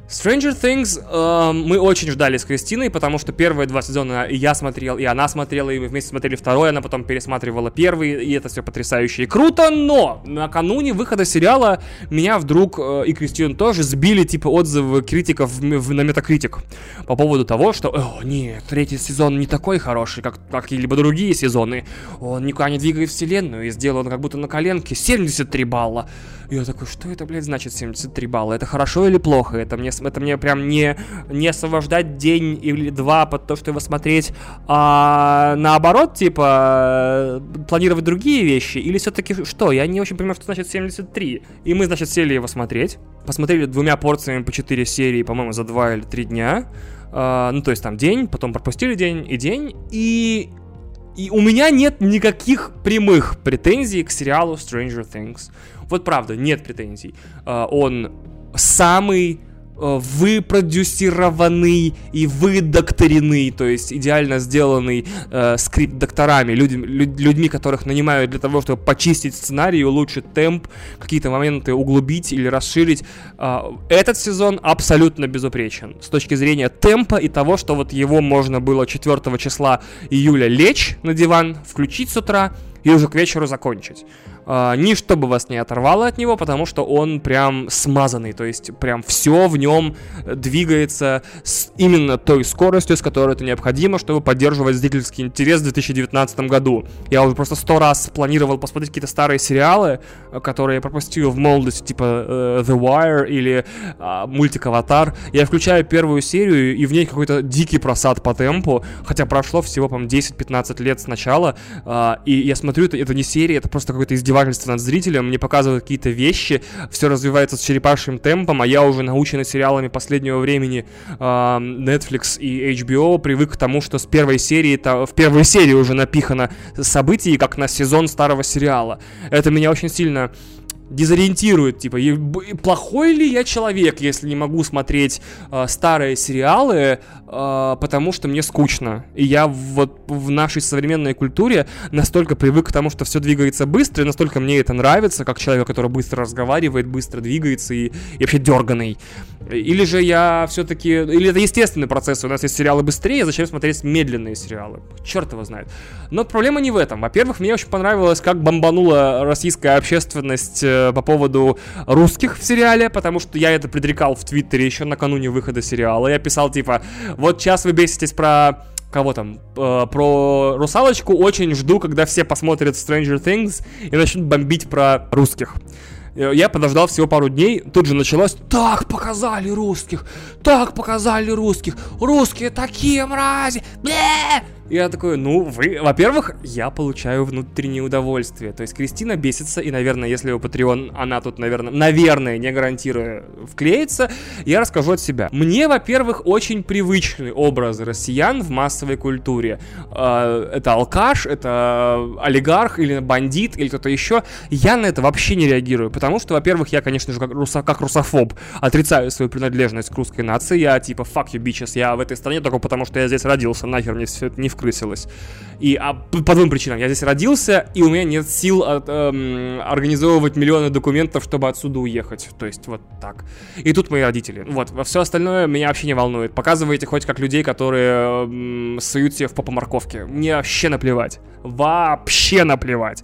Stranger Things э, мы очень ждали с Кристиной, потому что первые два сезона я смотрел, и она смотрела, и мы вместе смотрели второй, она потом пересматривала первый, и это все потрясающе и круто, но накануне выхода сериала меня вдруг э, и Кристину тоже сбили типа отзывы критиков в, в, на Metacritic по поводу того, что «О, нет, третий сезон не такой хороший, как какие-либо другие сезоны, он никуда не двигает вселенную и сделан как будто на коленке, 73 балла». Я такой, что это, блядь, значит 73 балла? Это хорошо или плохо? Это мне это мне прям не, не освобождать день или два под то, что его смотреть, а наоборот, типа, планировать другие вещи, или все-таки что? Я не очень понимаю, что значит 73. И мы, значит, сели его смотреть, посмотрели двумя порциями по 4 серии, по-моему, за 2 или 3 дня, Uh, ну, то есть там день, потом пропустили день и день, и и у меня нет никаких прямых претензий к сериалу Stranger Things. Вот правда, нет претензий. Uh, он самый Э, выпродюсированный и выдокторенный, то есть идеально сделанный э, скрипт докторами, люди, люд, людьми, которых нанимают для того, чтобы почистить сценарий, улучшить темп, какие-то моменты углубить или расширить. Э, этот сезон абсолютно безупречен с точки зрения темпа и того, что вот его можно было 4 числа июля лечь на диван, включить с утра и уже к вечеру закончить. Uh, ни чтобы вас не оторвало от него, потому что он прям смазанный, то есть прям все в нем двигается с именно той скоростью, с которой это необходимо, чтобы поддерживать зрительский интерес в 2019 году. Я уже просто сто раз планировал посмотреть какие-то старые сериалы, которые я пропустил в молодости, типа uh, The Wire или uh, мультик Аватар. Я включаю первую серию, и в ней какой-то дикий просад по темпу, хотя прошло всего, по-моему, 10-15 лет с начала, и я смотрю, это, это не серия, это просто какой-то издевательство издевательство над зрителем, мне показывают какие-то вещи, все развивается с черепашьим темпом, а я уже наученный сериалами последнего времени э, Netflix и HBO привык к тому, что с первой серии, то, в первой серии уже напихано событий, как на сезон старого сериала. Это меня очень сильно дезориентирует, типа, плохой ли я человек, если не могу смотреть э, старые сериалы, э, потому что мне скучно. И я вот в нашей современной культуре настолько привык к тому, что все двигается быстро, и настолько мне это нравится, как человек, который быстро разговаривает, быстро двигается и, и вообще дерганый. Или же я все-таки... Или это естественный процесс, у нас есть сериалы быстрее, зачем смотреть медленные сериалы? Черт его знает. Но проблема не в этом. Во-первых, мне очень понравилось, как бомбанула российская общественность э, по поводу русских в сериале, потому что я это предрекал в Твиттере еще накануне выхода сериала. Я писал типа, вот сейчас вы беситесь про кого там, э, про русалочку, очень жду, когда все посмотрят Stranger Things и начнут бомбить про русских. Э, я подождал всего пару дней, тут же началось Так показали русских! Так показали русских! Русские такие мрази! Бе! Я такой, ну, вы, во-первых, я получаю внутреннее удовольствие. То есть Кристина бесится, и, наверное, если у Patreon она тут, наверное, наверное, не гарантирую, вклеится, я расскажу от себя. Мне, во-первых, очень привычны образы россиян в массовой культуре. А, это алкаш, это олигарх или бандит, или кто-то еще. Я на это вообще не реагирую, потому что, во-первых, я, конечно же, как, русо, как русофоб, отрицаю свою принадлежность к русской нации. Я типа, fuck you bitches, я в этой стране только потому, что я здесь родился, нахер мне все это не в вкрысилась. И а, по двум причинам. Я здесь родился, и у меня нет сил от, эм, организовывать миллионы документов, чтобы отсюда уехать. То есть вот так. И тут мои родители. Вот, во все остальное меня вообще не волнует. Показывайте хоть как людей, которые эм, суют себе в попу морковки. Мне вообще наплевать. Вообще наплевать.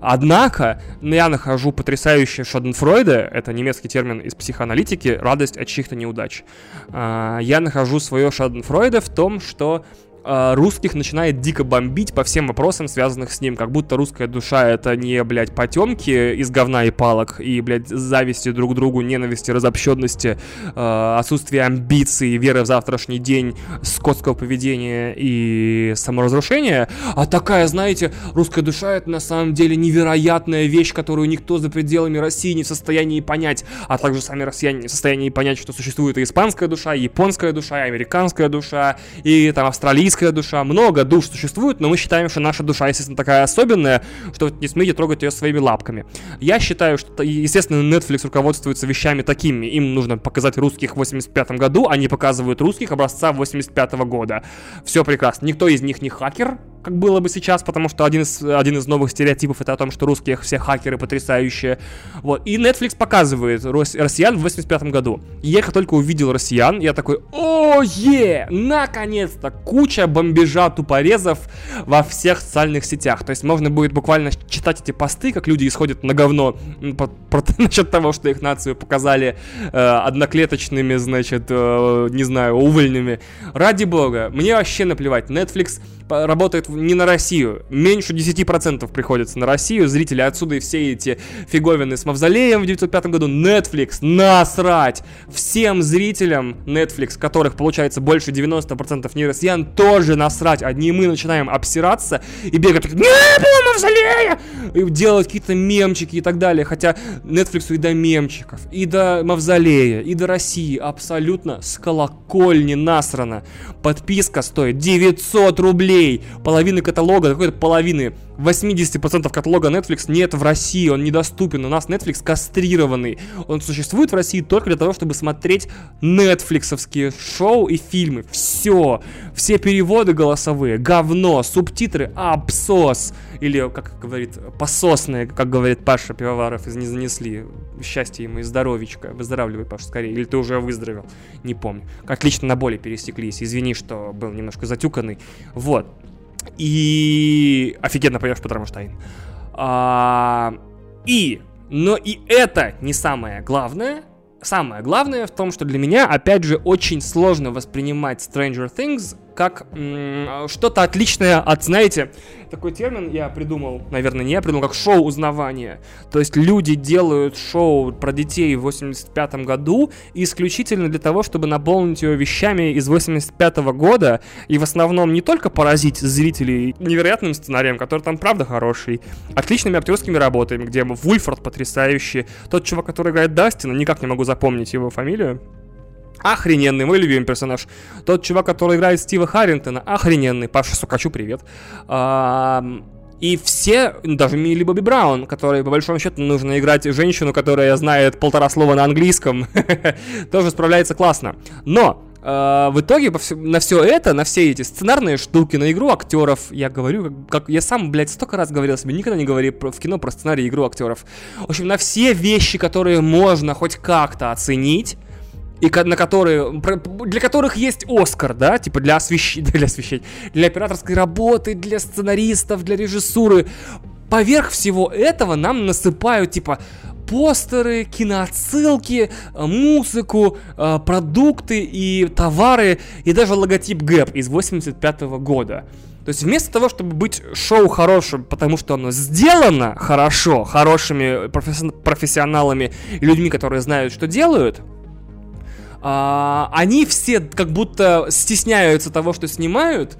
Однако, я нахожу потрясающее Шаденфройде, это немецкий термин из психоаналитики, радость от чьих-то неудач. Э, я нахожу свое Шаденфройде в том, что а, русских начинает дико бомбить по всем вопросам, связанных с ним. Как будто русская душа это не, блядь, потемки из говна и палок и, блядь, зависти друг к другу, ненависти, разобщенности, э, отсутствие амбиций, веры в завтрашний день, скотского поведения и саморазрушения. А такая, знаете, русская душа это на самом деле невероятная вещь, которую никто за пределами России не в состоянии понять, а также сами россияне не в состоянии понять, что существует и испанская душа, и японская душа, и американская душа, и там австралийская человеческая душа, много душ существует, но мы считаем, что наша душа, естественно, такая особенная, что не смейте трогать ее своими лапками. Я считаю, что, естественно, Netflix руководствуется вещами такими. Им нужно показать русских в 85 году, они показывают русских образца 85 -го года. Все прекрасно. Никто из них не хакер, как было бы сейчас, потому что один из, один из новых стереотипов это о том, что русские все хакеры потрясающие. Вот. И Netflix показывает россиян в 85 году. Я как только увидел россиян, я такой, о, е, наконец-то, куча бомбежа тупорезов во всех социальных сетях. То есть можно будет буквально читать эти посты, как люди исходят на говно по, по, насчет того, что их нацию показали э, одноклеточными, значит, э, не знаю, увольнями. Ради бога, мне вообще наплевать. Netflix работает не на Россию. Меньше 10% приходится на Россию. Зрители отсюда и все эти фиговины с Мавзолеем в 905 году. Netflix, насрать! Всем зрителям Netflix, которых получается больше 90% не россиян, тоже насрать. Одни мы начинаем обсираться и бегать, не было Мавзолея! И делать какие-то мемчики и так далее. Хотя Netflix и до мемчиков, и до Мавзолея, и до России абсолютно с колокольни насрано. Подписка стоит 900 рублей. Половина каталога, какой-то половины 80% каталога Netflix нет в России, он недоступен. У нас Netflix кастрированный. Он существует в России только для того, чтобы смотреть нетфликсовские шоу и фильмы. Все. Все переводы голосовые, говно, субтитры, абсос. Или, как говорит, пососные, как говорит Паша Пивоваров, из «Не занесли». Счастье ему и здоровичка. Выздоравливай, Паша, скорее. Или ты уже выздоровел. Не помню. Отлично на боли пересеклись. Извини, что был немножко затюканный. Вот. И офигенно поешь по Рамштайн. А, и, но и это не самое главное. Самое главное в том, что для меня, опять же, очень сложно воспринимать Stranger Things как что-то отличное от, знаете, такой термин я придумал, наверное, не я придумал, как шоу узнавания. То есть люди делают шоу про детей в 85 году исключительно для того, чтобы наполнить его вещами из 85 -го года и в основном не только поразить зрителей невероятным сценарием, который там правда хороший, отличными актерскими работами, где Вульфорд потрясающий, тот чувак, который играет Дастина, никак не могу запомнить его фамилию, Охрененный, мой любимый персонаж. Тот чувак, который играет Стива Харрингтона, охрененный. Паша Сукачу, привет. И все, даже Милли Бобби Браун, которой по большому счету нужно играть женщину, которая знает полтора слова на английском, тоже справляется классно. Но Uh, в итоге на все это, на все эти сценарные штуки, на игру актеров, я говорю, как я сам, блядь, столько раз говорил себе, никогда не говори про, в кино про сценарий игру актеров. В общем, на все вещи, которые можно хоть как-то оценить, и на которые, для которых есть Оскар, да, типа для освещения, для освещения, для операторской работы, для сценаристов, для режиссуры. Поверх всего этого нам насыпают, типа, постеры, киноотсылки, музыку, э, продукты и товары, и даже логотип Гэп из 85 -го года. То есть вместо того, чтобы быть шоу хорошим, потому что оно сделано хорошо, хорошими профессионалами и людьми, которые знают, что делают, они все как будто стесняются того, что снимают,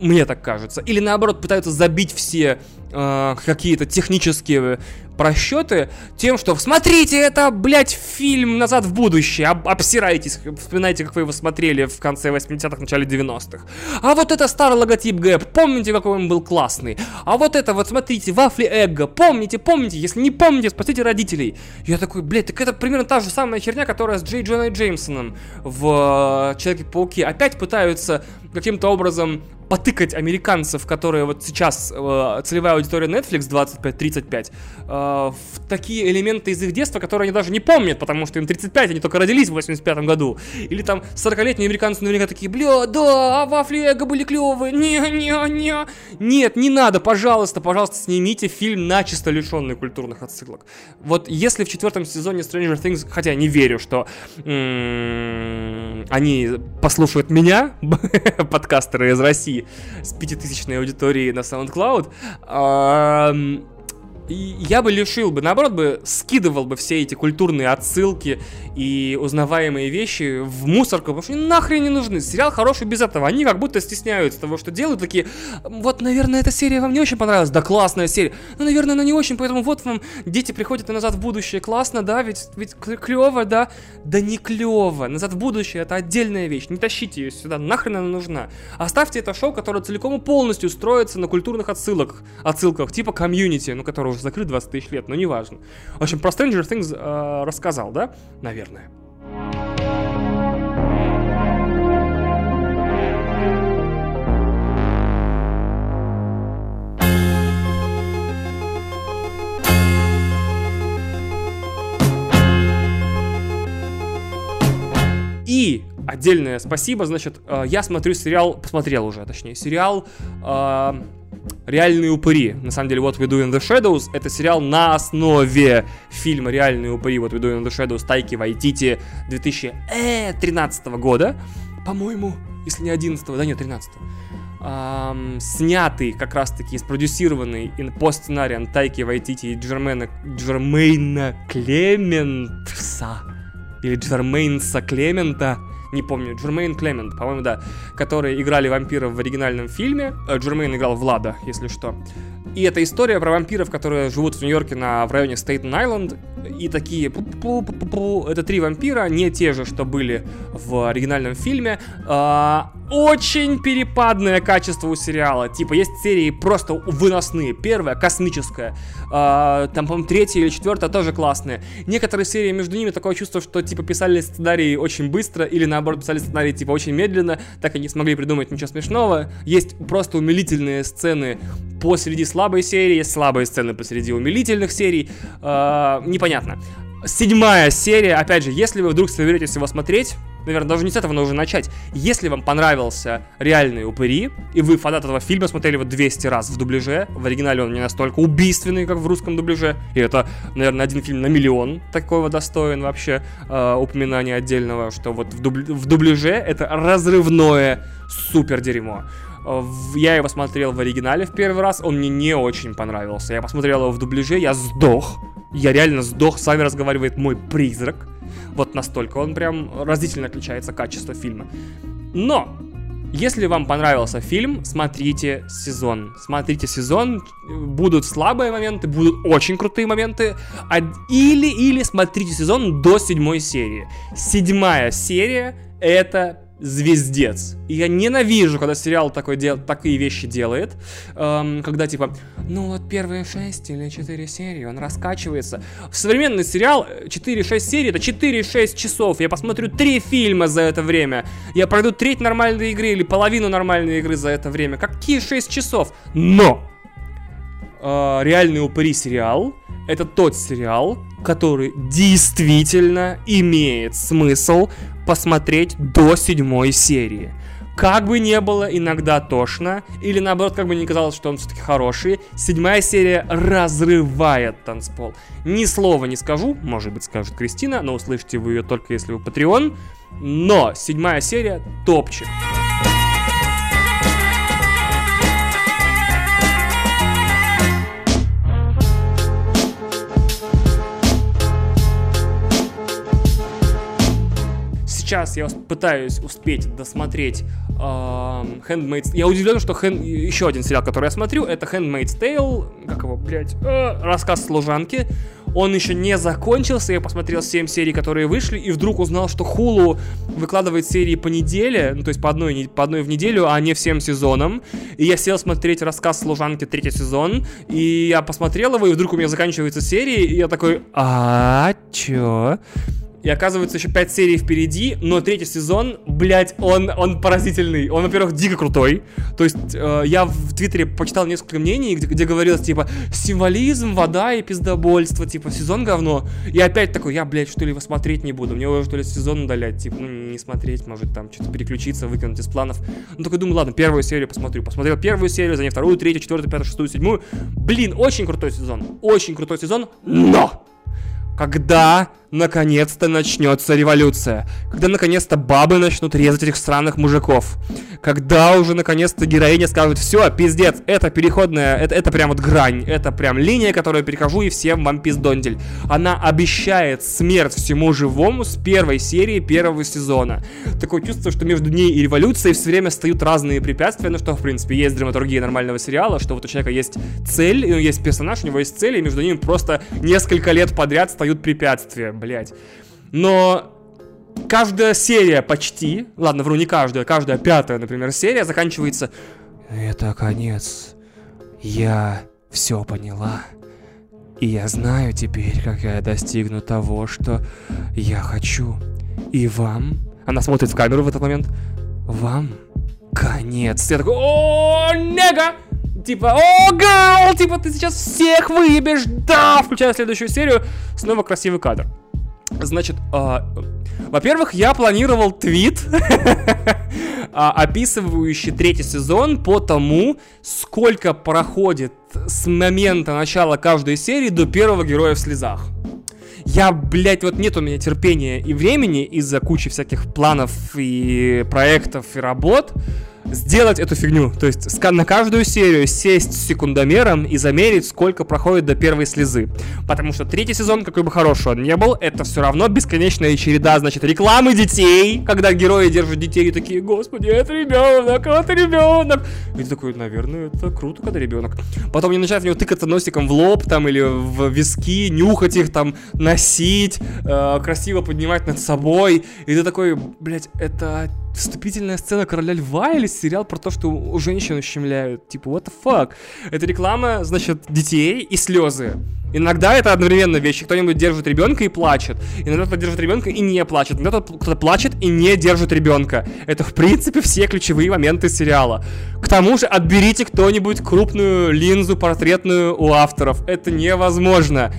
мне так кажется, или наоборот пытаются забить все э, какие-то технические просчеты тем, что смотрите, это, блядь, фильм «Назад в будущее», об, обсирайтесь, вспоминайте, как вы его смотрели в конце 80-х, начале 90-х. А вот это старый логотип Гэп, помните, какой он был классный? А вот это вот, смотрите, вафли Эгга, помните, помните, если не помните, спросите родителей. Я такой, блядь, так это примерно та же самая херня, которая с Джей Джоной Джеймсоном в э, Человеке-пауке. Опять пытаются каким-то образом потыкать американцев, которые вот сейчас э, целевая аудитория Netflix 25-35, э, в такие элементы из их детства, которые они даже не помнят, потому что им 35, они только родились в 85 году. Или там 40-летние американцы наверняка такие, бля, да, а вафли эго были клевые, не-не-не. Нет, не надо, пожалуйста, пожалуйста, снимите фильм начисто лишенный культурных отсылок. Вот если в четвертом сезоне Stranger Things, хотя не верю, что м-м, они послушают меня, подкастеры из России, с пятитысячной аудиторией на SoundCloud, я бы лишил бы, наоборот бы скидывал бы все эти культурные отсылки и узнаваемые вещи в мусорку, потому что нахрен не нужны. Сериал хороший без этого. Они как будто стесняются того, что делают, такие, вот, наверное, эта серия вам не очень понравилась. Да, классная серия. Ну, наверное, она не очень, поэтому вот вам дети приходят и назад в будущее. Классно, да, ведь, ведь клево, да? Да не клево. Назад в будущее это отдельная вещь. Не тащите ее сюда, нахрен она нужна. Оставьте это шоу, которое целиком и полностью строится на культурных отсылках, отсылках, типа комьюнити, ну, который уже закрыт 20 тысяч лет, но неважно. В общем, про Stranger Things э, рассказал, да? Наверное. И отдельное спасибо, значит, э, я смотрю сериал, посмотрел уже, точнее, сериал э, «Реальные упыри». На самом деле, What We Do in the Shadows — это сериал на основе фильма «Реальные упыри» What We Do in the Shadows Тайки Вайтити 2013 года, по-моему, если не 11 да нет, 13 -го. эм, снятый, как раз-таки спродюсированный по сценариям Тайки Вайтити и Джермена, Джермейна Клементса, или Джермейнса Клемента, не помню, Джермейн Клемент, по-моему, да, которые играли вампиров в оригинальном фильме. Э, Джермейн играл Влада, если что. И это история про вампиров, которые живут в Нью-Йорке на, в районе Стейтен-Айленд. И такие... Это три вампира, не те же, что были в оригинальном фильме. А, очень перепадное качество у сериала. Типа, есть серии просто выносные. Первая, космическая. А, там, по-моему, третья или четвертая тоже классные. Некоторые серии между ними такое чувство, что, типа, писали сценарий очень быстро или, наоборот, писали сценарий, типа, очень медленно. Так и не смогли придумать ничего смешного. Есть просто умилительные сцены посреди слабой серии, есть слабые сцены посреди умилительных серий. Э, непонятно. Седьмая серия, опять же, если вы вдруг соберетесь его смотреть, наверное, даже не с этого нужно начать. Если вам понравился «Реальные упыри», и вы фанат этого фильма смотрели его 200 раз в дубляже, в оригинале он не настолько убийственный, как в русском дубляже, и это, наверное, один фильм на миллион такого достоин вообще э, упоминания отдельного, что вот в, дубля... в дубляже это разрывное супер дерьмо. Я его смотрел в оригинале в первый раз, он мне не очень понравился. Я посмотрел его в дубляже, я сдох. Я реально сдох, с вами разговаривает мой призрак. Вот настолько он прям разительно отличается качество фильма. Но если вам понравился фильм, смотрите сезон. Смотрите сезон. Будут слабые моменты, будут очень крутые моменты. Или, или смотрите сезон до седьмой серии. Седьмая серия это звездец. И я ненавижу, когда сериал такой дел, такие вещи делает. Эм, когда типа, ну вот первые 6 или 4 серии, он раскачивается. Современный сериал 4-6 серий, это 4-6 часов. Я посмотрю 3 фильма за это время. Я пройду треть нормальной игры или половину нормальной игры за это время. Какие 6 часов? Но! Э, Реальный упыри сериал это тот сериал, который действительно имеет смысл посмотреть до седьмой серии. Как бы не было иногда тошно, или наоборот, как бы не казалось, что он все-таки хороший, седьмая серия разрывает танцпол. Ни слова не скажу, может быть скажет Кристина, но услышите вы ее только если вы Patreon, но седьмая серия топчик. Сейчас я пытаюсь успеть досмотреть э, Handmaid's... Я удивлен, что Hand... еще один сериал, который я смотрю, это Handmaid's Tale, как его, блядь, э, рассказ служанки. Он еще не закончился, я посмотрел 7 серий, которые вышли, и вдруг узнал, что Hulu выкладывает серии по неделе, ну то есть по одной, по одной в неделю, а не всем сезонам. И я сел смотреть рассказ служанки третий сезон, и я посмотрел его, и вдруг у меня заканчивается серия, и я такой, а чё? И оказывается, еще 5 серий впереди, но третий сезон, блядь, он, он поразительный. Он, во-первых, дико крутой. То есть, э, я в Твиттере почитал несколько мнений, где, где говорилось, типа, символизм, вода и пиздобольство, типа, сезон говно. И опять такой, я, блядь, что ли, его смотреть не буду. Мне уже, что ли, сезон удалять, типа, ну, не смотреть, может, там, что-то переключиться, выкинуть из планов. Ну, такой думаю, ладно, первую серию посмотрю. Посмотрел первую серию, за ней вторую, третью, четвертую, пятую, шестую, седьмую. Блин, очень крутой сезон. Очень крутой сезон, но... Когда наконец-то начнется революция. Когда наконец-то бабы начнут резать этих странных мужиков. Когда уже наконец-то героиня скажет, все, пиздец, это переходная, это, это прям вот грань, это прям линия, которую я перехожу и всем вам пиздондель. Она обещает смерть всему живому с первой серии первого сезона. Такое чувство, что между ней и революцией все время стоят разные препятствия, ну что, в принципе, есть драматургия нормального сериала, что вот у человека есть цель, ну, есть персонаж, у него есть цель, и между ними просто несколько лет подряд встают препятствия блядь. Но каждая серия почти, ладно, вру, не каждая, каждая пятая, например, серия заканчивается «Это конец. Я все поняла. И я знаю теперь, как я достигну того, что я хочу. И вам...» Она смотрит в камеру в этот момент. «Вам конец». Я такой «О, нега!» Типа, о, гал, типа, ты сейчас всех выебешь, да, включая следующую серию, снова красивый кадр. Значит, э, во-первых, я планировал твит, а, описывающий третий сезон по тому, сколько проходит с момента начала каждой серии до первого героя в слезах. Я, блядь, вот нет у меня терпения и времени из-за кучи всяких планов и проектов и работ сделать эту фигню. То есть на каждую серию сесть с секундомером и замерить, сколько проходит до первой слезы. Потому что третий сезон, какой бы хороший он не был, это все равно бесконечная череда, значит, рекламы детей, когда герои держат детей и такие, господи, это ребенок, это ребенок. И ты такой, наверное, это круто, когда ребенок. Потом они начинают в него тыкаться носиком в лоб там или в виски, нюхать их там, носить, э, красиво поднимать над собой. И ты такой, блядь, это вступительная сцена Короля Льва или сериал про то, что женщин ущемляют. Типа, what the fuck? Это реклама, значит, детей и слезы. Иногда это одновременно вещи. Кто-нибудь держит ребенка и плачет. Иногда кто-то держит ребенка и не плачет. Иногда кто-то плачет и не держит ребенка. Это, в принципе, все ключевые моменты сериала. К тому же, отберите кто-нибудь крупную линзу портретную у авторов. Это невозможно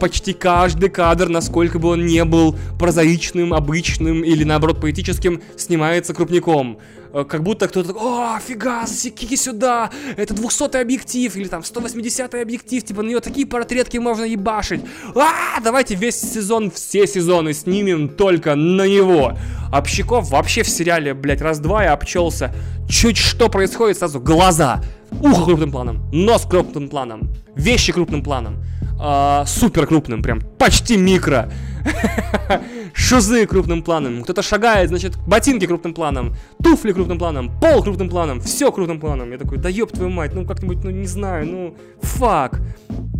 почти каждый кадр, насколько бы он не был прозаичным, обычным или наоборот поэтическим, снимается крупником. Э, как будто кто-то такой, о, фига, засеки сюда, это 200 объектив, или там 180 объектив, типа на нее такие портретки можно ебашить. А, давайте весь сезон, все сезоны снимем только на него. Общаков вообще в сериале, блядь, раз-два и обчелся. Чуть что происходит, сразу глаза, ухо крупным планом, нос крупным планом, вещи крупным планом э, супер крупным, прям почти микро. Шузы крупным планом. Кто-то шагает, значит, ботинки крупным планом, туфли крупным планом, пол крупным планом, все крупным планом. Я такой, да ёб твою мать, ну как-нибудь, ну не знаю, ну фак.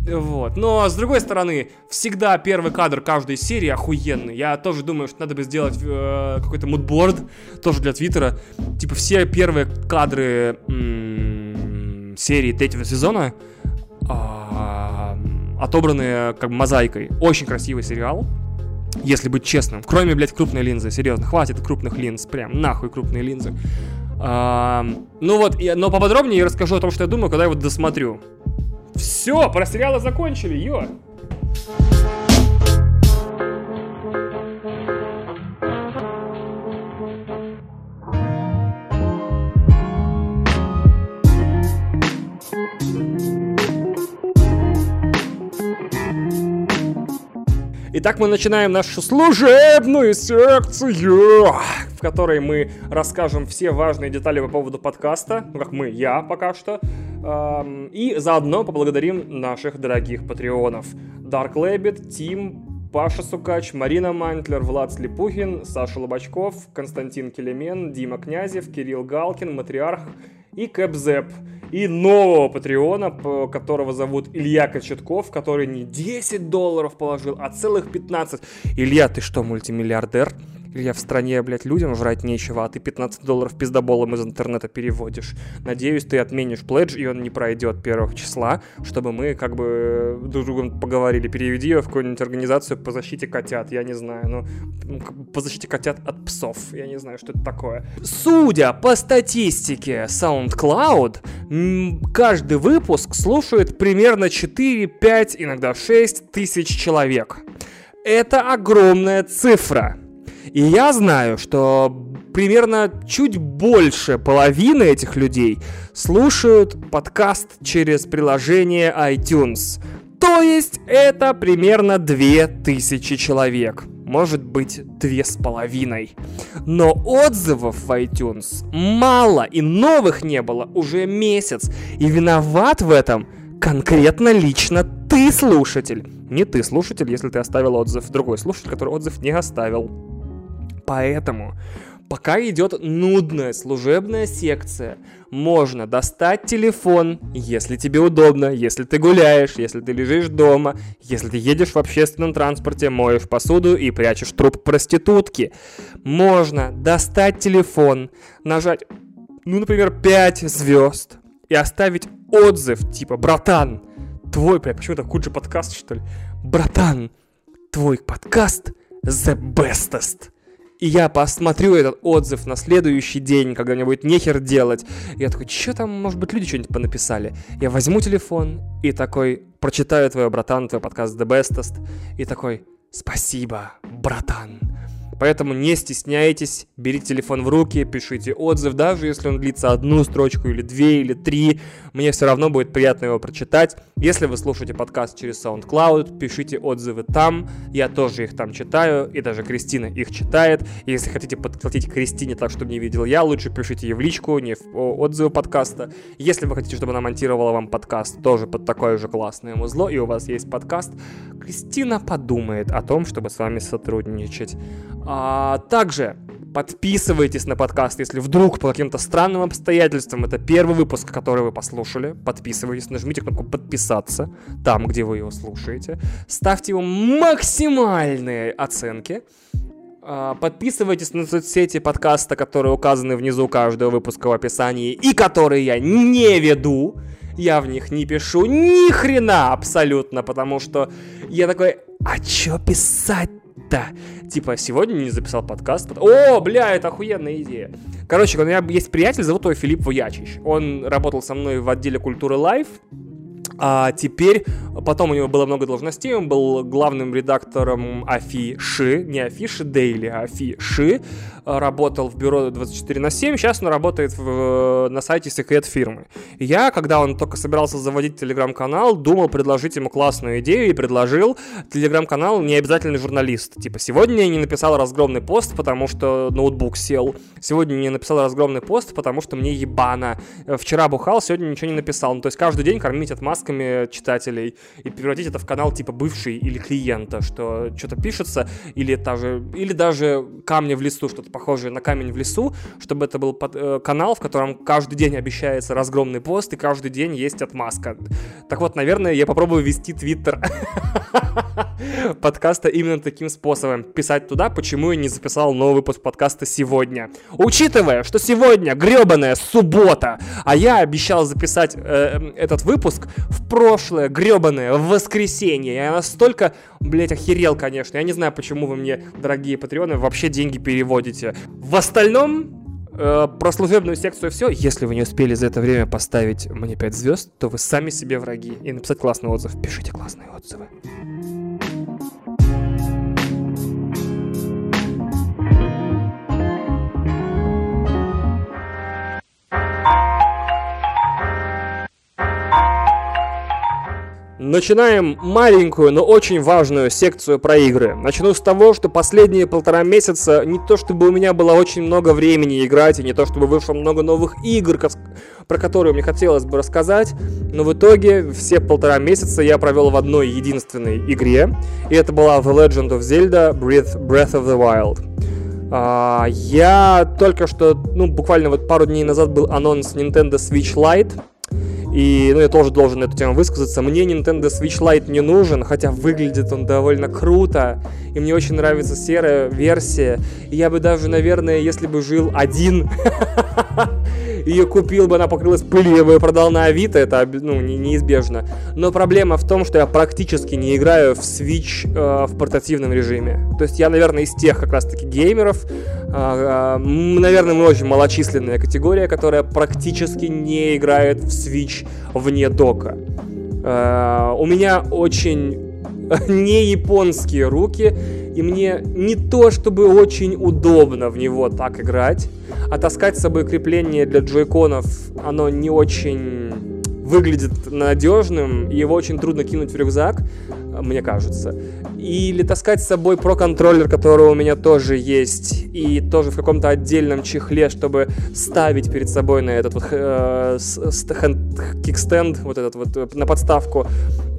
Вот. Но, с другой стороны, всегда первый кадр каждой серии охуенный. Я тоже думаю, что надо бы сделать э, какой-то мудборд, тоже для Твиттера. Типа все первые кадры м- серии третьего сезона отобранные как мозаикой. Очень красивый сериал. Если быть честным. Кроме, блядь, крупной линзы. Серьезно, хватит крупных линз. Прям нахуй крупные линзы. А, ну вот, я, но поподробнее я расскажу о том, что я думаю, когда я вот досмотрю. Все, про сериалы закончили, ё! Итак, мы начинаем нашу служебную секцию, в которой мы расскажем все важные детали по поводу подкаста, ну как мы, я пока что, и заодно поблагодарим наших дорогих патреонов. Dark Rabbit, Тим, Паша Сукач, Марина Мантлер, Влад Слепухин, Саша Лобачков, Константин Келемен, Дима Князев, Кирилл Галкин, Матриарх и Кэпзеп и нового патреона, которого зовут Илья Кочетков, который не 10 долларов положил, а целых 15. Илья, ты что, мультимиллиардер? Я в стране, блядь, людям жрать нечего, а ты 15 долларов пиздоболом из интернета переводишь. Надеюсь, ты отменишь пледж, и он не пройдет первого числа, чтобы мы как бы друг с другом поговорили. Переведи его в какую-нибудь организацию по защите котят, я не знаю, ну, по защите котят от псов, я не знаю, что это такое. Судя по статистике SoundCloud, каждый выпуск слушает примерно 4, 5, иногда 6 тысяч человек. Это огромная цифра. И я знаю, что примерно чуть больше половины этих людей слушают подкаст через приложение iTunes. То есть это примерно 2000 человек. Может быть, две с половиной. Но отзывов в iTunes мало, и новых не было уже месяц. И виноват в этом конкретно лично ты, слушатель. Не ты, слушатель, если ты оставил отзыв. Другой слушатель, который отзыв не оставил. Поэтому, пока идет нудная служебная секция, можно достать телефон, если тебе удобно, если ты гуляешь, если ты лежишь дома, если ты едешь в общественном транспорте, моешь посуду и прячешь труп проститутки. Можно достать телефон, нажать, ну, например, 5 звезд и оставить отзыв типа «Братан, твой, бля, почему это худший подкаст, что ли? Братан, твой подкаст the bestest». И я посмотрю этот отзыв на следующий день, когда мне будет нехер делать. Я такой, что там, может быть, люди что-нибудь понаписали? Я возьму телефон и такой, прочитаю твой, братан, твой подкаст The Bestest. И такой, спасибо, братан. Поэтому не стесняйтесь, берите телефон в руки, пишите отзыв, даже если он длится одну строчку или две или три, мне все равно будет приятно его прочитать. Если вы слушаете подкаст через SoundCloud, пишите отзывы там, я тоже их там читаю, и даже Кристина их читает. Если хотите подплатить Кристине так, чтобы не видел я, лучше пишите ей в личку, не в отзывы подкаста. Если вы хотите, чтобы она монтировала вам подкаст, тоже под такое же классное музло, и у вас есть подкаст, Кристина подумает о том, чтобы с вами сотрудничать. А, также подписывайтесь на подкаст, если вдруг по каким-то странным обстоятельствам это первый выпуск, который вы послушали. Подписывайтесь, нажмите кнопку подписаться там, где вы его слушаете. Ставьте ему максимальные оценки. А, подписывайтесь на соцсети подкаста, которые указаны внизу каждого выпуска в описании и которые я не веду. Я в них не пишу ни хрена абсолютно, потому что я такой, а чё писать да, типа, сегодня не записал подкаст. О, бля, это охуенная идея. Короче, у меня есть приятель, зовут его Филипп Воячич. Он работал со мной в отделе культуры Live. А теперь, потом у него было много должностей, он был главным редактором Афиши, не Афиши Дейли, а Афиши, работал в бюро 24 на 7, сейчас он работает в, на сайте секрет фирмы. Я, когда он только собирался заводить телеграм-канал, думал предложить ему классную идею и предложил телеграм-канал не обязательно журналист. Типа, сегодня я не написал разгромный пост, потому что ноутбук сел. Сегодня я не написал разгромный пост, потому что мне ебано. Вчера бухал, сегодня ничего не написал. Ну, то есть каждый день кормить отмазками читателей и превратить это в канал типа бывший или клиента, что что-то пишется, или, даже, или даже камни в лесу что-то похожее на камень в лесу, чтобы это был под, э, канал, в котором каждый день обещается разгромный пост, и каждый день есть отмазка. Так вот, наверное, я попробую вести твиттер подкаста именно таким способом. Писать туда, почему я не записал новый выпуск подкаста сегодня. Учитывая, что сегодня гребаная суббота, а я обещал записать э, этот выпуск в прошлое гребаное воскресенье. Я настолько, блять, охерел, конечно. Я не знаю, почему вы мне, дорогие патреоны, вообще деньги переводите. В остальном, э, про служебную секцию все. Если вы не успели за это время поставить мне 5 звезд, то вы сами себе враги. И написать классный отзыв. Пишите классные отзывы. Начинаем маленькую, но очень важную секцию про игры. Начну с того, что последние полтора месяца не то чтобы у меня было очень много времени играть, и не то чтобы вышло много новых игр, про которые мне хотелось бы рассказать, но в итоге все полтора месяца я провел в одной единственной игре, и это была The Legend of Zelda Breath, Breath of the Wild. А, я только что, ну, буквально вот пару дней назад был анонс Nintendo Switch Lite, и, ну, я тоже должен на эту тему высказаться. Мне Nintendo Switch Lite не нужен, хотя выглядит он довольно круто. И мне очень нравится серая версия. И я бы даже, наверное, если бы жил один, ее купил бы, она покрылась пылью, я бы ее продал на Авито, это ну, не, неизбежно. Но проблема в том, что я практически не играю в Switch э, в портативном режиме. То есть я, наверное, из тех как раз-таки геймеров, э, э, наверное, мы очень малочисленная категория, которая практически не играет в Switch вне дока. Э, у меня очень не японские руки, и мне не то чтобы очень удобно в него так играть, а таскать с собой крепление для джойконов, оно не очень выглядит надежным, и его очень трудно кинуть в рюкзак, мне кажется. Или таскать с собой про-контроллер, который у меня тоже есть, и тоже в каком-то отдельном чехле, чтобы ставить перед собой на этот вот э, кикстенд, вот этот вот э, на подставку,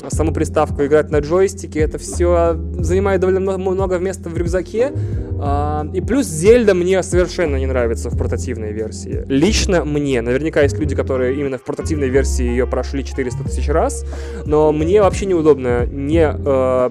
саму приставку, играть на джойстике, это все занимает довольно много, места в рюкзаке. Э, и плюс Зельда мне совершенно не нравится в портативной версии. Лично мне. Наверняка есть люди, которые именно в портативной версии ее прошли 400 тысяч раз, но мне вообще неудобно не э,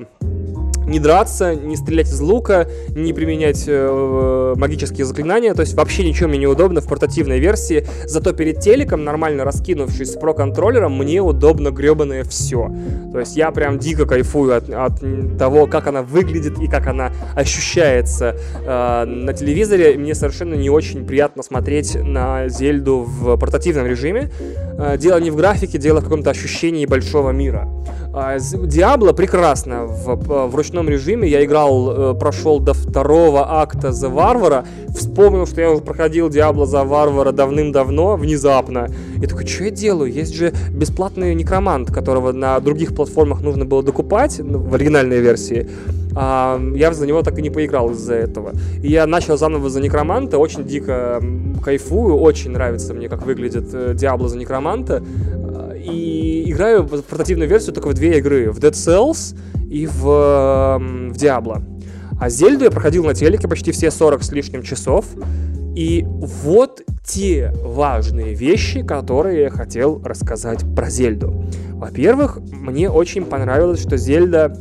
не драться, не стрелять из лука, не применять э, магические заклинания, то есть вообще ничего мне неудобно в портативной версии, зато перед телеком, нормально раскинувшись с про-контроллером, мне удобно гребаное все. То есть я прям дико кайфую от, от того, как она выглядит и как она ощущается э, на телевизоре. Мне совершенно не очень приятно смотреть на Зельду в портативном режиме. Э, дело не в графике, дело в каком-то ощущении большого мира. Диабло прекрасно в, в ручном режиме. Я играл, э, прошел до второго акта за Варвара. Вспомнил, что я уже проходил Диабло за Варвара давным-давно, внезапно. И такой, что я делаю? Есть же бесплатный некромант, которого на других платформах нужно было докупать ну, в оригинальной версии. А, я за него так и не поиграл из-за этого. И я начал заново за Некроманта, очень дико кайфую, очень нравится мне, как выглядит э, Диабло за Некроманта. И играю в портативную версию только в две игры. В Dead Cells и в, в Diablo. А Зельду я проходил на телеке почти все 40 с лишним часов. И вот те важные вещи, которые я хотел рассказать про Зельду. Во-первых, мне очень понравилось, что Зельда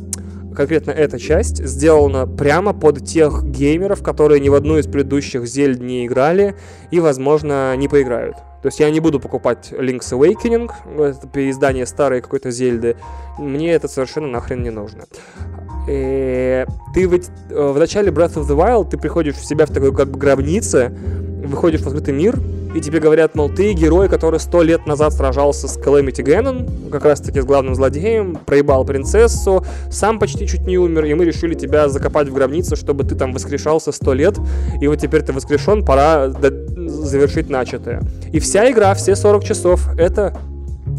конкретно эта часть сделана прямо под тех геймеров, которые ни в одну из предыдущих Зельд не играли и, возможно, не поиграют. То есть я не буду покупать Link's Awakening, это переиздание старой какой-то Зельды. Мне это совершенно нахрен не нужно. И э, ты ведь э, в начале Breath of the Wild ты приходишь в себя в такой как бы гробнице, выходишь в открытый мир, и тебе говорят, мол, ты герой, который сто лет назад сражался с Calamity Ganon, как раз таки с главным злодеем, проебал принцессу, сам почти чуть не умер, и мы решили тебя закопать в гробницу, чтобы ты там воскрешался сто лет, и вот теперь ты воскрешен, пора завершить начатое. И вся игра, все 40 часов, это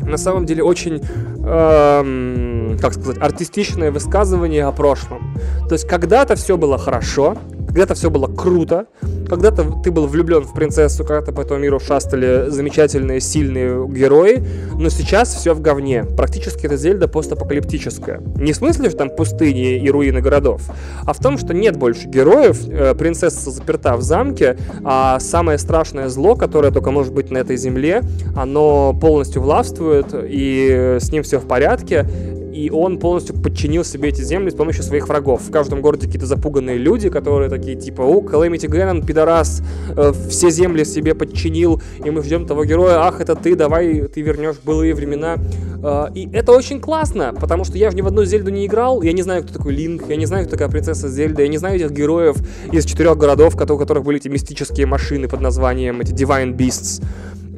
на самом деле очень, эм, как сказать, артистичное высказывание о прошлом. То есть когда-то все было хорошо, когда-то все было круто, когда-то ты был влюблен в принцессу, когда-то по этому миру шастали замечательные, сильные герои, но сейчас все в говне. Практически это Зельда постапокалиптическая. Не в смысле, что там пустыни и руины городов, а в том, что нет больше героев, э, принцесса заперта в замке, а самое страшное зло, которое только может быть на этой земле, оно полностью властвует, и с ним все в порядке, и он полностью подчинил себе эти земли с помощью своих врагов. В каждом городе какие-то запуганные люди, которые такие типа, о, Calamity Ganon, пидорас, э, все земли себе подчинил, и мы ждем того героя, ах, это ты, давай ты вернешь былые времена. Э, и это очень классно, потому что я же ни в одну Зельду не играл, я не знаю, кто такой Линк, я не знаю, кто такая принцесса Зельда, я не знаю этих героев из четырех городов, у которых были эти мистические машины под названием эти Divine Beasts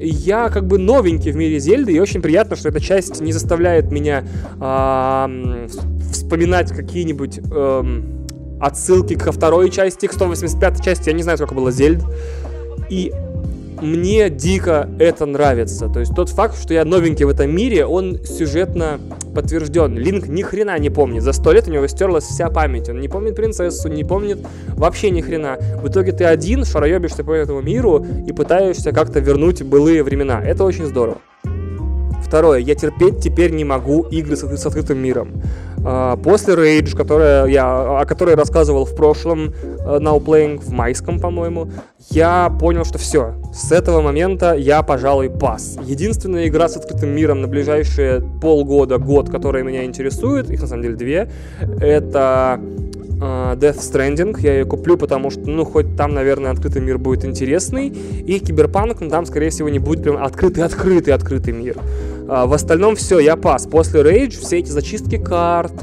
я как бы новенький в мире Зельды, и очень приятно, что эта часть не заставляет меня э, вспоминать какие-нибудь э, отсылки ко второй части, к 185 части, я не знаю, сколько было Зельд. И мне дико это нравится. То есть тот факт, что я новенький в этом мире, он сюжетно подтвержден. Линк ни хрена не помнит. За сто лет у него стерлась вся память. Он не помнит принцессу, не помнит вообще ни хрена. В итоге ты один шароебишься по этому миру и пытаешься как-то вернуть былые времена. Это очень здорово. Второе, я терпеть теперь не могу игры с, с открытым миром. А, после Rage, которая я, о которой рассказывал в прошлом Now Playing, в майском, по-моему, я понял, что все. С этого момента я, пожалуй, пас. Единственная игра с открытым миром на ближайшие полгода, год, которая меня интересует, их на самом деле две, это uh, Death Stranding. Я ее куплю, потому что, ну, хоть там, наверное, открытый мир будет интересный. И Киберпанк, ну, там, скорее всего, не будет прям открытый-открытый открытый мир. А, в остальном все, я пас. После Rage все эти зачистки карт,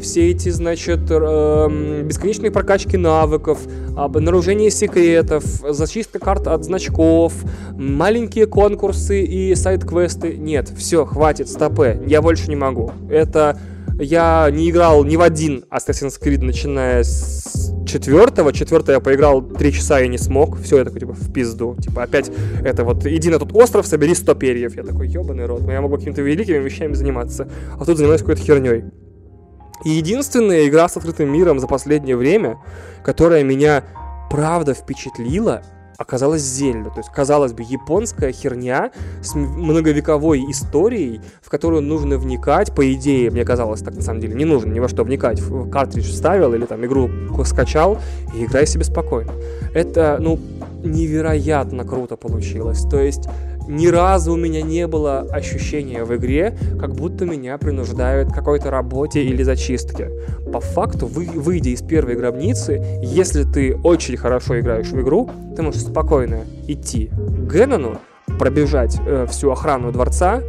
все эти, значит, э, бесконечные прокачки навыков, обнаружение секретов, зачистка карт от значков, маленькие конкурсы и сайт-квесты. Нет, все, хватит, стопе, я больше не могу. Это я не играл ни в один Assassin's Creed, начиная с четвертого. Четвертого я поиграл три часа и не смог. Все, я такой, типа, в пизду. Типа, опять это вот, иди на тот остров, собери 100 перьев. Я такой, ебаный рот, ну я могу какими-то великими вещами заниматься. А тут занимаюсь какой-то херней. И единственная игра с открытым миром за последнее время, которая меня правда впечатлила, оказалась Зельда. То есть, казалось бы, японская херня с многовековой историей, в которую нужно вникать. По идее, мне казалось, так на самом деле не нужно ни во что вникать. Картридж вставил или там игру скачал и играй себе спокойно. Это, ну, невероятно круто получилось. То есть ни разу у меня не было ощущения в игре, как будто меня принуждают к какой-то работе или зачистке. По факту, вы, выйдя из первой гробницы, если ты очень хорошо играешь в игру, ты можешь спокойно идти к Геннону, пробежать э, всю охрану дворца,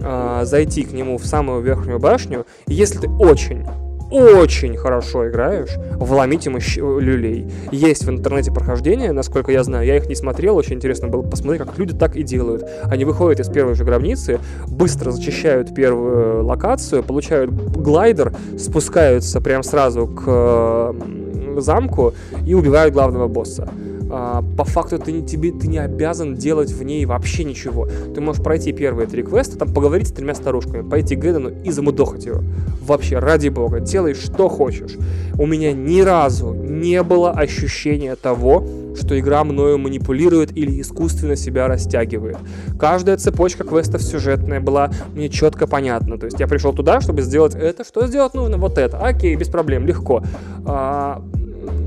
э, зайти к нему в самую верхнюю башню, и если ты очень очень хорошо играешь, вломить ему люлей. Есть в интернете прохождения, насколько я знаю, я их не смотрел, очень интересно было посмотреть, как люди так и делают. Они выходят из первой же гробницы, быстро зачищают первую локацию, получают глайдер, спускаются прям сразу к замку и убивают главного босса. А, по факту ты, тебе, ты не обязан делать в ней вообще ничего. Ты можешь пройти первые три квеста, там поговорить с тремя старушками, пойти к Гэдену и замудохать его. Вообще, ради бога, делай что хочешь. У меня ни разу не было ощущения того, что игра мною манипулирует или искусственно себя растягивает. Каждая цепочка квестов сюжетная была мне четко понятна. То есть я пришел туда, чтобы сделать это, что сделать нужно? Вот это. Окей, без проблем, легко. А,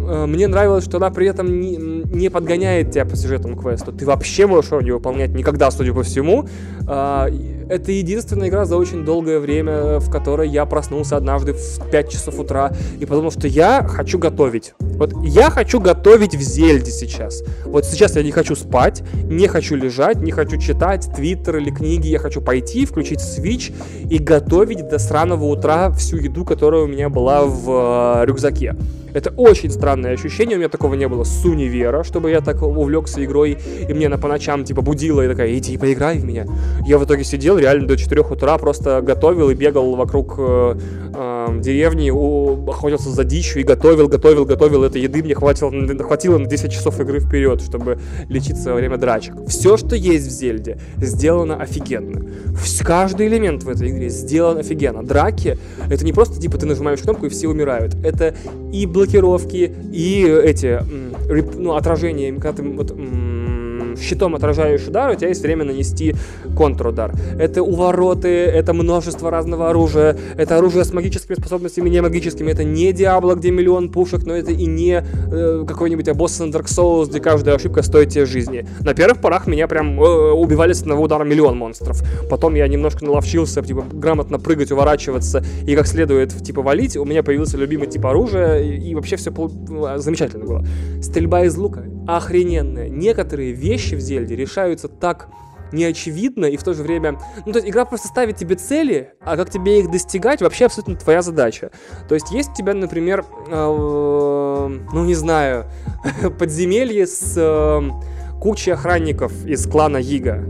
мне нравилось, что она при этом не, не подгоняет тебя по сюжетному квесту. Ты вообще можешь его не выполнять никогда, судя по всему. А, это единственная игра за очень долгое время, в которой я проснулся однажды в 5 часов утра и подумал, что я хочу готовить. Вот я хочу готовить в Зельде сейчас. Вот сейчас я не хочу спать, не хочу лежать, не хочу читать твиттер или книги. Я хочу пойти, включить Switch и готовить до сраного утра всю еду, которая у меня была в э, рюкзаке. Это очень странное ощущение, у меня такого не было с универа, чтобы я так увлекся игрой, и мне на по ночам типа будила и такая, иди поиграй в меня. Я в итоге сидел реально до 4 утра, просто готовил и бегал вокруг э, э, деревни, у, охотился за дичью и готовил, готовил, готовил. Это еды мне хватило, хватило на 10 часов игры вперед, чтобы лечиться во время драчек. Все, что есть в Зельде, сделано офигенно. Каждый элемент в этой игре сделан офигенно. Драки — это не просто типа ты нажимаешь кнопку и все умирают. Это и блокировки, и эти, ну, отражения, когда ты вот, щитом отражаешь удар, у тебя есть время нанести контрудар. Это увороты, это множество разного оружия, это оружие с магическими способностями, не магическими. Это не Диабло, где миллион пушек, но это и не э, какой-нибудь босс Dark Souls, где каждая ошибка стоит тебе жизни. На первых порах меня прям э, убивали с одного удара миллион монстров. Потом я немножко наловчился, типа, грамотно прыгать, уворачиваться и как следует, типа, валить. У меня появился любимый тип оружия, и, и вообще все пол... замечательно было. Стрельба из лука охрененная. Некоторые вещи в Зельде решаются так неочевидно и в то же время... Ну, то есть игра просто ставит тебе цели, а как тебе их достигать, вообще абсолютно твоя задача. То есть есть у тебя, например, э, ну, не знаю, подземелье с э, кучей охранников из клана Ига.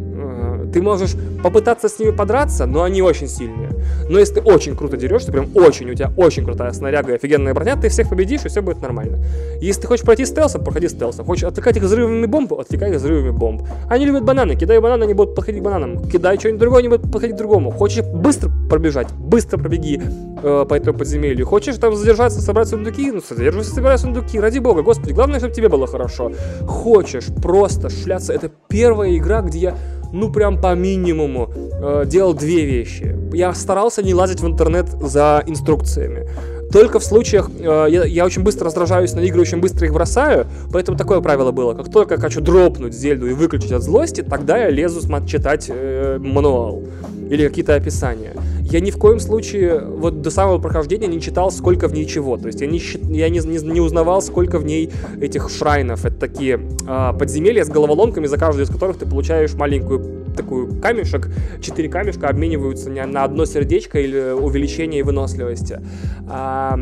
Ты можешь попытаться с ними подраться, но они очень сильные. Но если ты очень круто дерешься, прям очень, у тебя очень крутая снаряга и офигенная броня, ты всех победишь, и все будет нормально. Если ты хочешь пройти стелсом, проходи стелсом. Хочешь отвлекать их взрывами бомб, отвлекай их взрывами бомб. Они любят бананы, кидай бананы, они будут подходить к бананам. Кидай что-нибудь другое, они будут подходить к другому. Хочешь быстро пробежать, быстро пробеги э, по этому подземелью. Хочешь там задержаться, собрать сундуки, ну содерживайся, собирай сундуки, ради бога, господи, главное, чтобы тебе было хорошо. Хочешь просто шляться, это первая игра, где я ну прям по минимуму э, делал две вещи. Я старался не лазить в интернет за инструкциями. Только в случаях, э, я, я очень быстро раздражаюсь на игры, очень быстро их бросаю, поэтому такое правило было. Как только я хочу дропнуть Зельду и выключить от злости, тогда я лезу читать э, мануал или какие-то описания. Я ни в коем случае вот до самого прохождения не читал, сколько в ней чего. То есть я не, я не, не, не узнавал, сколько в ней этих шрайнов. Это такие а, подземелья с головоломками, за каждую из которых ты получаешь маленькую такую камешек, четыре камешка обмениваются на одно сердечко или увеличение выносливости. А,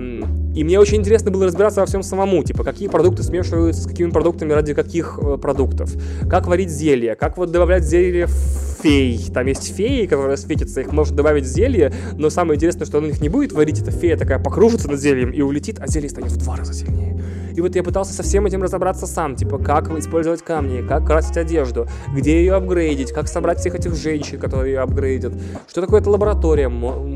и мне очень интересно было разбираться во всем самому, типа, какие продукты смешиваются с какими продуктами ради каких э, продуктов, как варить зелье, как вот добавлять зелье в фей. Там есть феи, которые светятся, их можно добавить в зелье, но самое интересное, что он их не будет варить, эта фея такая покружится над зельем и улетит, а зелье станет в два раза сильнее. И вот я пытался со всем этим разобраться сам, типа, как использовать камни, как красить одежду, где ее апгрейдить, как собрать всех этих женщин, которые ее апгрейдят, что такое эта лаборатория,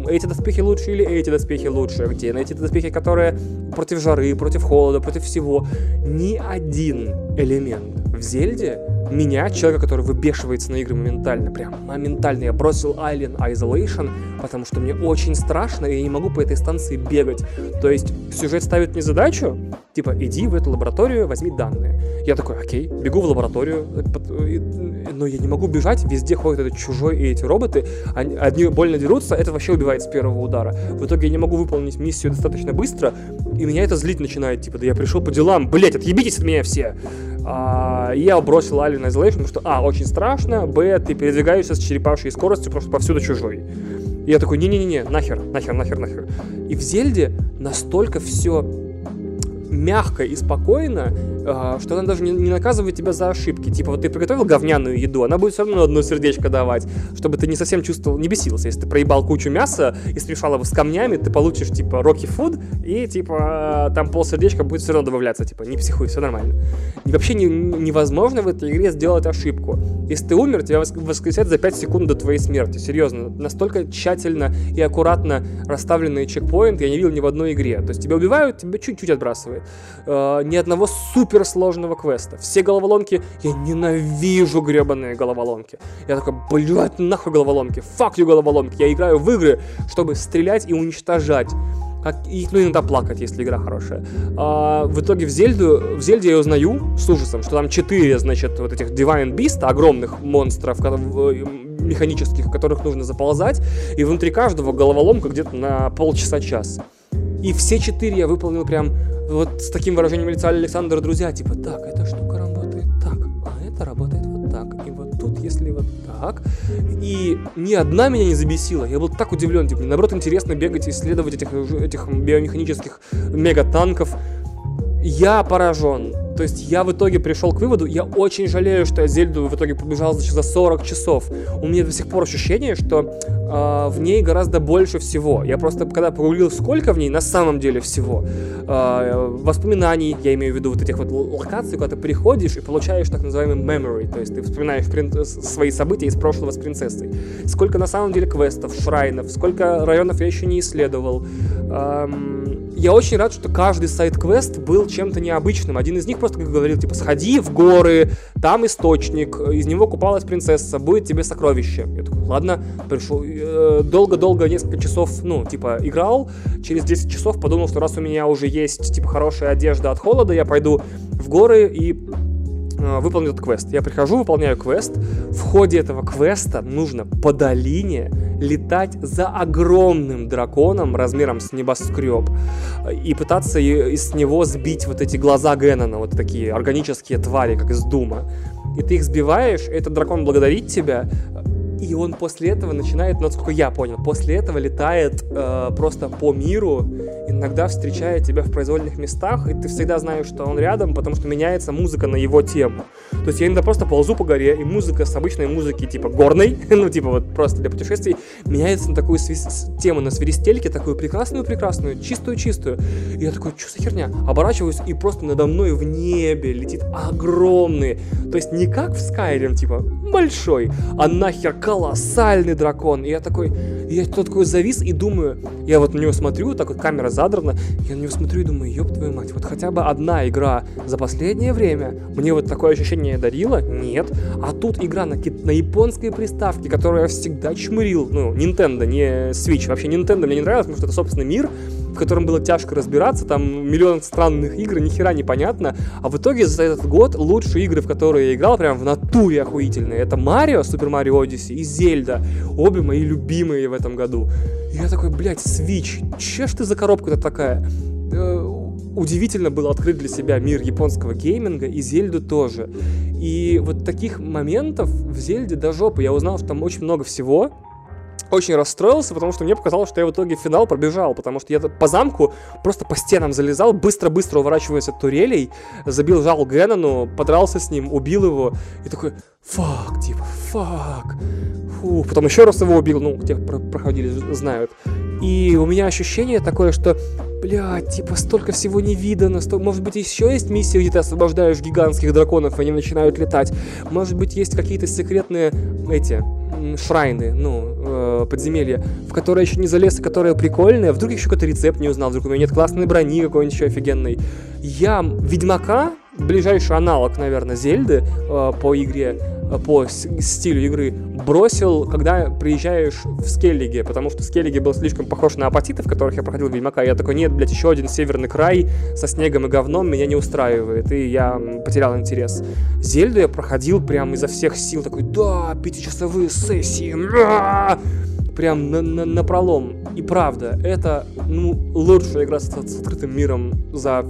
эти доспехи лучше или эти доспехи лучше, где найти доспехи, которые против жары, против холода, против всего. Ни один элемент в Зельде меня, человека, который выбешивается на игры моментально, прям моментально, я бросил Alien Isolation, потому что мне очень страшно, и я не могу по этой станции бегать. То есть сюжет ставит мне задачу, типа, иди в эту лабораторию, возьми данные. Я такой, окей, бегу в лабораторию, но я не могу бежать, везде ходит этот чужой и эти роботы, они, одни больно дерутся, это вообще убивает с первого удара. В итоге я не могу выполнить миссию достаточно быстро, и меня это злить начинает, типа, да я пришел по делам, блять, отъебитесь от меня все. А, я бросил Alien Isolation, потому что, а, очень страшно, б, ты передвигаешься с черепашьей скоростью, что повсюду чужой. И я такой, не-не-не, нахер, нахер, нахер, нахер. И в Зельде настолько все мягко и спокойно, а, что она даже не, наказывает тебя за ошибки. Типа, вот ты приготовил говняную еду, она будет все равно одно сердечко давать, чтобы ты не совсем чувствовал, не бесился. Если ты проебал кучу мяса и смешал его с камнями, ты получишь, типа, роки фуд, и, типа, там пол сердечка будет все равно добавляться. Типа, не психуй, все нормально. И вообще не, невозможно в этой игре сделать ошибку. Если ты умер, тебя воскресят за 5 секунд до твоей смерти. Серьезно. Настолько тщательно и аккуратно расставленные чекпоинты я не видел ни в одной игре. То есть тебя убивают, тебя чуть-чуть отбрасывает. Э, ни одного супер сложного квеста. Все головоломки, я ненавижу гребаные головоломки. Я такой, блядь, нахуй головоломки, fuck you головоломки. Я играю в игры, чтобы стрелять и уничтожать. Как, и, ну, иногда плакать, если игра хорошая. А, в итоге в Зельду, в Зельде я узнаю с ужасом, что там четыре, значит, вот этих Divine Beast, огромных монстров, механических, в которых нужно заползать, и внутри каждого головоломка где-то на полчаса-час. И все четыре я выполнил прям вот с таким выражением лица Александра, друзья, типа, так, эта штука работает так, а это работает вот так, и вот тут, если вот так. И ни одна меня не забесила, я был так удивлен, типа, наоборот, интересно бегать и исследовать этих, этих биомеханических мегатанков. Я поражен. То есть я в итоге пришел к выводу, я очень жалею, что я Зельду в итоге побежал значит, за 40 часов. У меня до сих пор ощущение, что э, в ней гораздо больше всего. Я просто, когда погуглил, сколько в ней на самом деле всего, э, воспоминаний, я имею в виду вот этих вот локаций, куда ты приходишь и получаешь так называемый memory, то есть ты вспоминаешь прин- свои события из прошлого с принцессой. Сколько на самом деле квестов, шрайнов, сколько районов я еще не исследовал. Эм, я очень рад, что каждый сайт-квест был чем-то необычным. Один из них просто просто говорил, типа, сходи в горы, там источник, из него купалась принцесса, будет тебе сокровище. Я такой, ладно, пришел, э, долго-долго, несколько часов, ну, типа, играл, через 10 часов подумал, что раз у меня уже есть, типа, хорошая одежда от холода, я пойду в горы и э, выполню этот квест. Я прихожу, выполняю квест. В ходе этого квеста нужно по долине летать за огромным драконом размером с небоскреб и пытаться из него сбить вот эти глаза Геннона, вот такие органические твари, как из Дума. И ты их сбиваешь, этот дракон благодарит тебя, и он после этого начинает, насколько я понял, после этого летает э, просто по миру, иногда встречает тебя в произвольных местах, и ты всегда знаешь, что он рядом, потому что меняется музыка на его тему. То есть я иногда просто ползу по горе, и музыка с обычной музыки, типа горной, ну типа вот просто для путешествий, меняется на такую свис- тему, на свиристельке, такую прекрасную-прекрасную, чистую-чистую. И я такой, что за херня? Оборачиваюсь, и просто надо мной в небе летит огромный, то есть не как в Skyrim, типа большой, а нахер колоссальный дракон. И я такой, я тут такой завис и думаю, я вот на него смотрю, так вот камера задрана, я на него смотрю и думаю, ёб твою мать, вот хотя бы одна игра за последнее время мне вот такое ощущение дарила? Нет. А тут игра на, на японской приставке, которую я всегда чмырил, ну, Nintendo, не Switch, вообще Nintendo мне не нравилось, потому что это собственный мир, в котором было тяжко разбираться, там миллион странных игр, ни хера непонятно, а в итоге за этот год лучшие игры, в которые я играл, прям в натуре охуительные, это Марио, Супер Марио Одиссе и Зельда, обе мои любимые в этом году. И я такой, блядь, Switch, че ж ты за коробка-то такая? Э, удивительно было открыть для себя мир японского гейминга и Зельду тоже. И вот таких моментов в Зельде до жопы. Я узнал, что там очень много всего, очень расстроился, потому что мне показалось, что я в итоге финал пробежал, потому что я по замку просто по стенам залезал, быстро-быстро уворачиваясь от турелей, забил жал Геннону, подрался с ним, убил его, и такой, фак, типа, фак. Фу, потом еще раз его убил, ну, те проходили, знают. И у меня ощущение такое, что, блядь, типа, столько всего не видано, сто... может быть, еще есть миссия, где ты освобождаешь гигантских драконов, и они начинают летать. Может быть, есть какие-то секретные, эти, шрайны, ну, э, подземелья, в которые еще не залез, и которые прикольные, вдруг еще какой-то рецепт не узнал, вдруг у меня нет классной брони какой-нибудь еще офигенной. Я Ведьмака, ближайший аналог, наверное, Зельды э, по игре, по стилю игры, бросил, когда приезжаешь в Скеллиге, потому что Скеллиги был слишком похож на апатиты, в которых я проходил Ведьмака. Я такой, нет, блядь, еще один северный край со снегом и говном меня не устраивает, и я потерял интерес. Зельду я проходил прям изо всех сил, такой, да, пятичасовые сессии, прям на, на, на пролом. И правда, это ну, лучшая игра с, с открытым миром за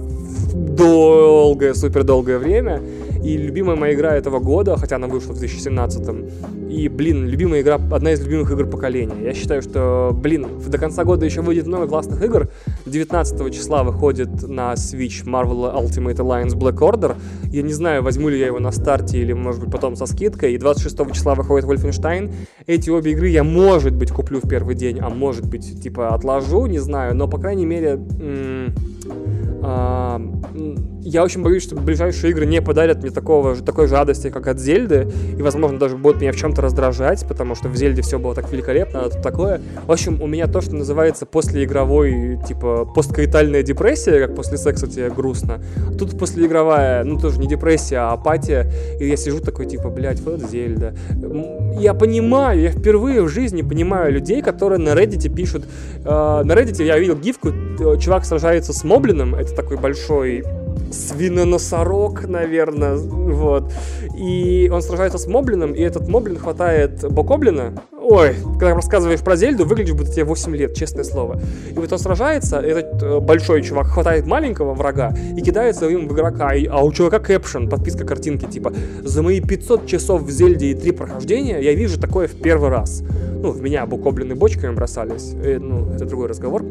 долгое, супер долгое время. И любимая моя игра этого года, хотя она вышла в 2017 И, блин, любимая игра, одна из любимых игр поколения. Я считаю, что, блин, до конца года еще выйдет много классных игр. 19 числа выходит на Switch Marvel Ultimate Alliance Black Order. Я не знаю, возьму ли я его на старте или, может быть, потом со скидкой. И 26 числа выходит Wolfenstein. Эти обе игры я, может быть, куплю в первый день, а может быть, типа, отложу, не знаю. Но, по крайней мере, м- я очень боюсь, что ближайшие игры не подарят мне такого, такой же радости, как от Зельды, и, возможно, даже будут меня в чем-то раздражать, потому что в Зельде все было так великолепно, а тут такое. В общем, у меня то, что называется послеигровой, типа, посткаитальная депрессия, как после секса тебе грустно. Тут послеигровая, ну, тоже не депрессия, а апатия, и я сижу такой, типа, блядь, вот Зельда. Я понимаю, я впервые в жизни понимаю людей, которые на Reddit пишут, э, на Reddit я видел гифку, э, чувак сражается с Моблином, это такой большой свиноносорог, наверное, вот. И он сражается с Моблином, и этот Моблин хватает Бокоблина. Ой, когда рассказываешь про Зельду, выглядишь, будто тебе 8 лет, честное слово. И вот он сражается, этот э, большой чувак хватает маленького врага и кидается им в игрока. И, а у чувака кэпшн, подписка картинки, типа, за мои 500 часов в Зельде и 3 прохождения я вижу такое в первый раз. Ну, в меня Бокоблины бочками бросались, э, ну, это другой разговор.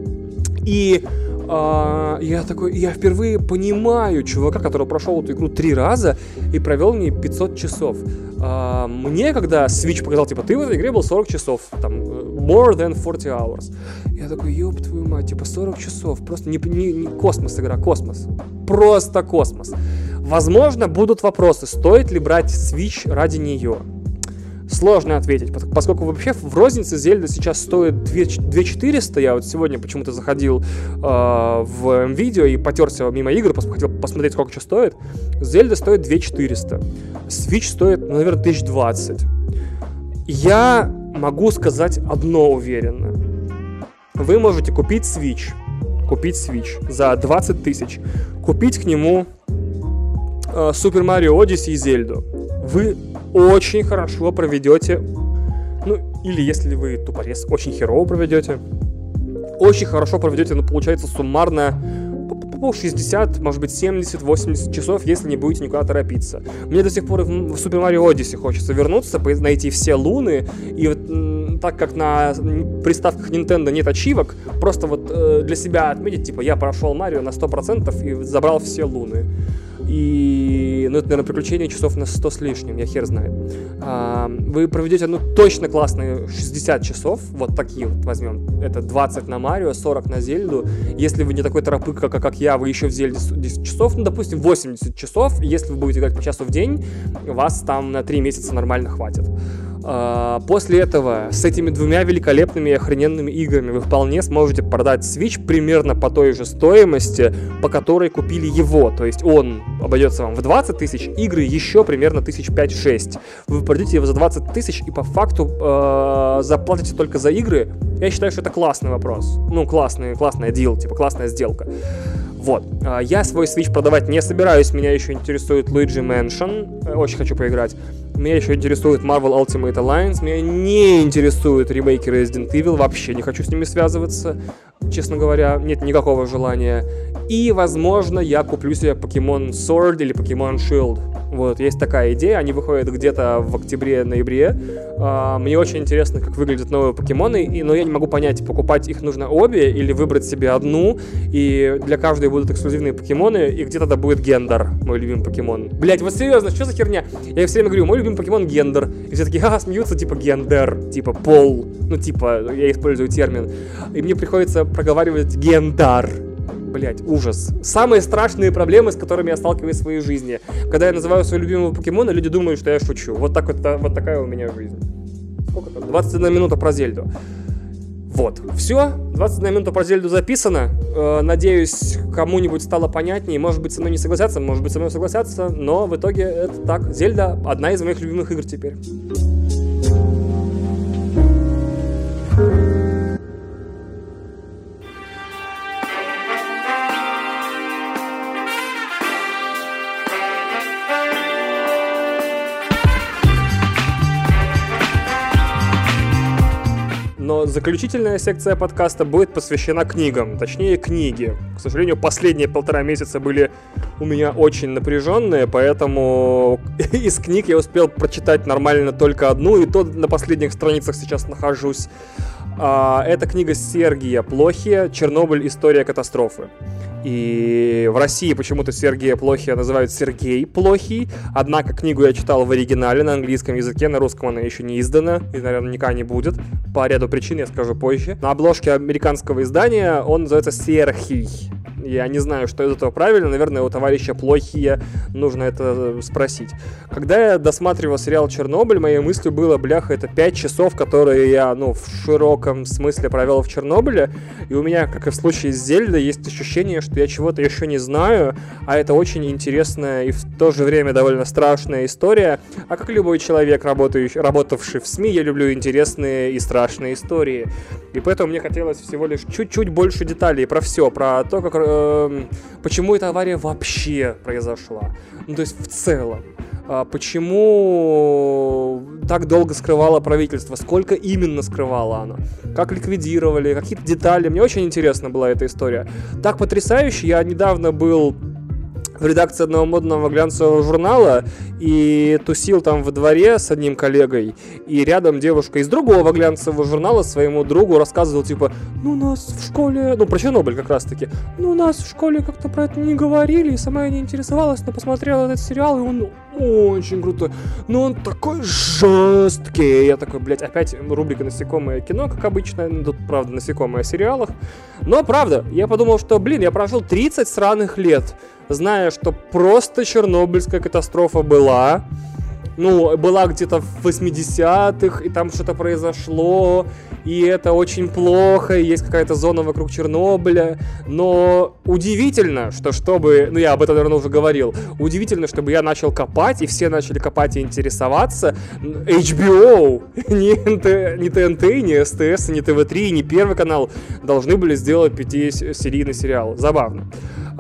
И а, я такой, я впервые понимаю чувака, который прошел эту игру три раза и провел в ней 500 часов. А, мне, когда Switch показал, типа, ты в этой игре был 40 часов, там, more than 40 hours. Я такой, ёб твою мать, типа 40 часов, просто не, не, не космос игра, космос. Просто космос. Возможно, будут вопросы, стоит ли брать Switch ради нее. Сложно ответить, поскольку вообще в рознице Зельда сейчас стоит 2400. Я вот сегодня почему-то заходил э, в видео и потерся мимо игр, хотел посмотреть, сколько что стоит. Зельда стоит 2400. Switch стоит, ну, наверное, 1020. Я могу сказать одно уверенно. Вы можете купить Switch, купить Switch за 20 тысяч, купить к нему э, Super Mario Odyssey и Зельду. Вы очень хорошо проведете, ну, или если вы тупорез, очень херово проведете, очень хорошо проведете, ну, получается, суммарно по 60, может быть, 70, 80 часов, если не будете никуда торопиться. Мне до сих пор в Super Mario Odyssey хочется вернуться, найти все луны, и вот так как на приставках Nintendo нет ачивок, просто вот э, для себя отметить, типа, я прошел Марио на 100% и забрал все луны. И, ну, это, наверное, приключение часов на 100 с лишним, я хер знает. А, вы проведете, ну, точно классные 60 часов, вот такие вот возьмем. Это 20 на Марио, 40 на Зельду. Если вы не такой торопык, как, как я, вы еще в Зельде 10 часов, ну, допустим, 80 часов. Если вы будете играть по часу в день, вас там на 3 месяца нормально хватит. А, после этого с этими двумя великолепными и охрененными играми вы вполне сможете продать Switch примерно по той же стоимости, по которой купили его. То есть он обойдется вам в 20 тысяч, игры еще примерно тысяч 5-6. Вы продадите его за 20 тысяч и по факту э, заплатите только за игры. Я считаю, что это классный вопрос. Ну, классный, классный дел, типа классная сделка. Вот. А, я свой Switch продавать не собираюсь, меня еще интересует Luigi Mansion, очень хочу поиграть. Меня еще интересует Marvel Ultimate Alliance, меня не интересуют ремейки Resident Evil, вообще не хочу с ними связываться, честно говоря, нет никакого желания. И, возможно, я куплю себе Pokemon Sword или Pokemon Shield. Вот, есть такая идея, они выходят где-то в октябре-ноябре. А, мне очень интересно, как выглядят новые покемоны, и, но я не могу понять, покупать их нужно обе или выбрать себе одну, и для каждой будут эксклюзивные покемоны, и где тогда будет Гендер, мой любимый покемон. Блять, вот серьезно, что за херня? Я все время говорю, мой любимый покемон Гендер, и все такие, ха, смеются, типа Гендер, типа пол, ну типа, я использую термин, и мне приходится проговаривать Гендар, Блять, ужас. Самые страшные проблемы, с которыми я сталкиваюсь в своей жизни. Когда я называю своего любимого покемона, люди думают, что я шучу. Вот, так вот, вот такая у меня жизнь. Сколько там? 21 минута про Зельду. Вот, все, 21 минута про Зельду записано. Э, надеюсь, кому-нибудь стало понятнее. Может быть, со мной не согласятся, может быть, со мной согласятся, но в итоге это так. Зельда одна из моих любимых игр теперь. Заключительная секция подкаста будет посвящена книгам, точнее книге. К сожалению, последние полтора месяца были у меня очень напряженные, поэтому из книг я успел прочитать нормально только одну, и то на последних страницах сейчас нахожусь. А, это книга Сергия Плохия «Чернобыль. История катастрофы». И в России почему-то Сергея Плохия называют Сергей Плохий. Однако книгу я читал в оригинале на английском языке, на русском она еще не издана и, наверное, никогда не будет. По ряду причин я скажу позже. На обложке американского издания он называется Серхий. Я не знаю, что из этого правильно. Наверное, у товарища плохие. Нужно это спросить. Когда я досматривал сериал «Чернобыль», моей мыслью было, бляха, это 5 часов, которые я, ну, в широком смысле провел в Чернобыле. И у меня, как и в случае с Зельдой, есть ощущение, что я чего-то еще не знаю, а это очень интересная и в то же время довольно страшная история. А как любой человек, работающий, работавший в СМИ, я люблю интересные и страшные истории. И поэтому мне хотелось всего лишь чуть-чуть больше деталей про все, про то, как э, почему эта авария вообще произошла. Ну, то есть в целом. А почему так долго скрывало правительство, сколько именно скрывало оно, как ликвидировали, какие-то детали. Мне очень интересна была эта история. Так потрясающе. Я недавно был в редакции одного модного глянцевого журнала и тусил там во дворе с одним коллегой, и рядом девушка из другого глянцевого журнала своему другу рассказывал, типа, ну, нас в школе, ну, про Чернобыль как раз-таки, ну, нас в школе как-то про это не говорили, и сама я не интересовалась, но посмотрела этот сериал, и он очень крутой, но он такой жесткий. Я такой, блядь, опять рубрика «Насекомое кино», как обычно, ну, тут, правда, насекомое о сериалах. Но, правда, я подумал, что, блин, я прожил 30 сраных лет, зная, что просто Чернобыльская катастрофа была, ну, была где-то в 80-х, и там что-то произошло, и это очень плохо, и есть какая-то зона вокруг Чернобыля, но удивительно, что чтобы, ну я об этом, наверное, уже говорил, удивительно, чтобы я начал копать, и все начали копать и интересоваться, HBO, не, НТ, не ТНТ, не СТС, не ТВ-3, не Первый канал должны были сделать пятисерийный сериал. Забавно.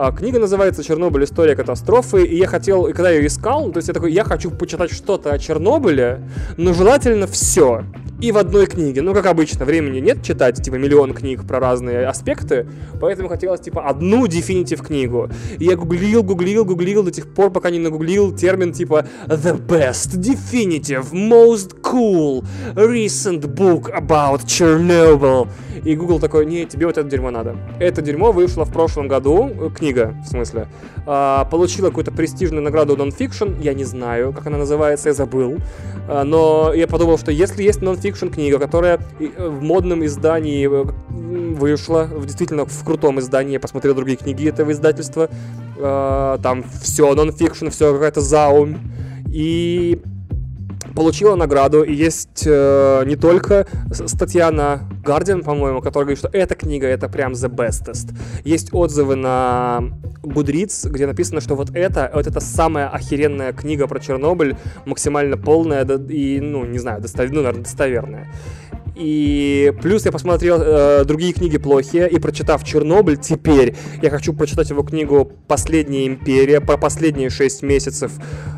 А, книга называется «Чернобыль. История катастрофы», и я хотел, и когда я ее искал, то есть я такой, я хочу почитать что-то о Чернобыле, но желательно все. И в одной книге. Ну, как обычно, времени нет читать, типа, миллион книг про разные аспекты, поэтому хотелось, типа, одну definitive книгу. И я гуглил, гуглил, гуглил до тех пор, пока не нагуглил термин, типа, the best, definitive, most cool, recent book about Chernobyl. И Google такой, не, тебе вот это дерьмо надо. Это дерьмо вышло в прошлом году, э, книга, в смысле, а, получила какую-то престижную награду non-fiction, я не знаю, как она называется, я забыл. А, но я подумал, что если есть non-fiction книга, которая э, в модном издании э, вышла, действительно в крутом издании, я посмотрел другие книги этого издательства, а, там все non-fiction, все какая-то заум, и получила награду, и есть э, не только статья на Guardian, по-моему, которая говорит, что эта книга это прям the bestest. Есть отзывы на Goodreads, где написано, что вот это, вот это самая охеренная книга про Чернобыль, максимально полная и, ну, не знаю, достов... ну, наверное, достоверная. И плюс я посмотрел э, другие книги плохие, и прочитав Чернобыль, теперь я хочу прочитать его книгу «Последняя империя» про последние шесть месяцев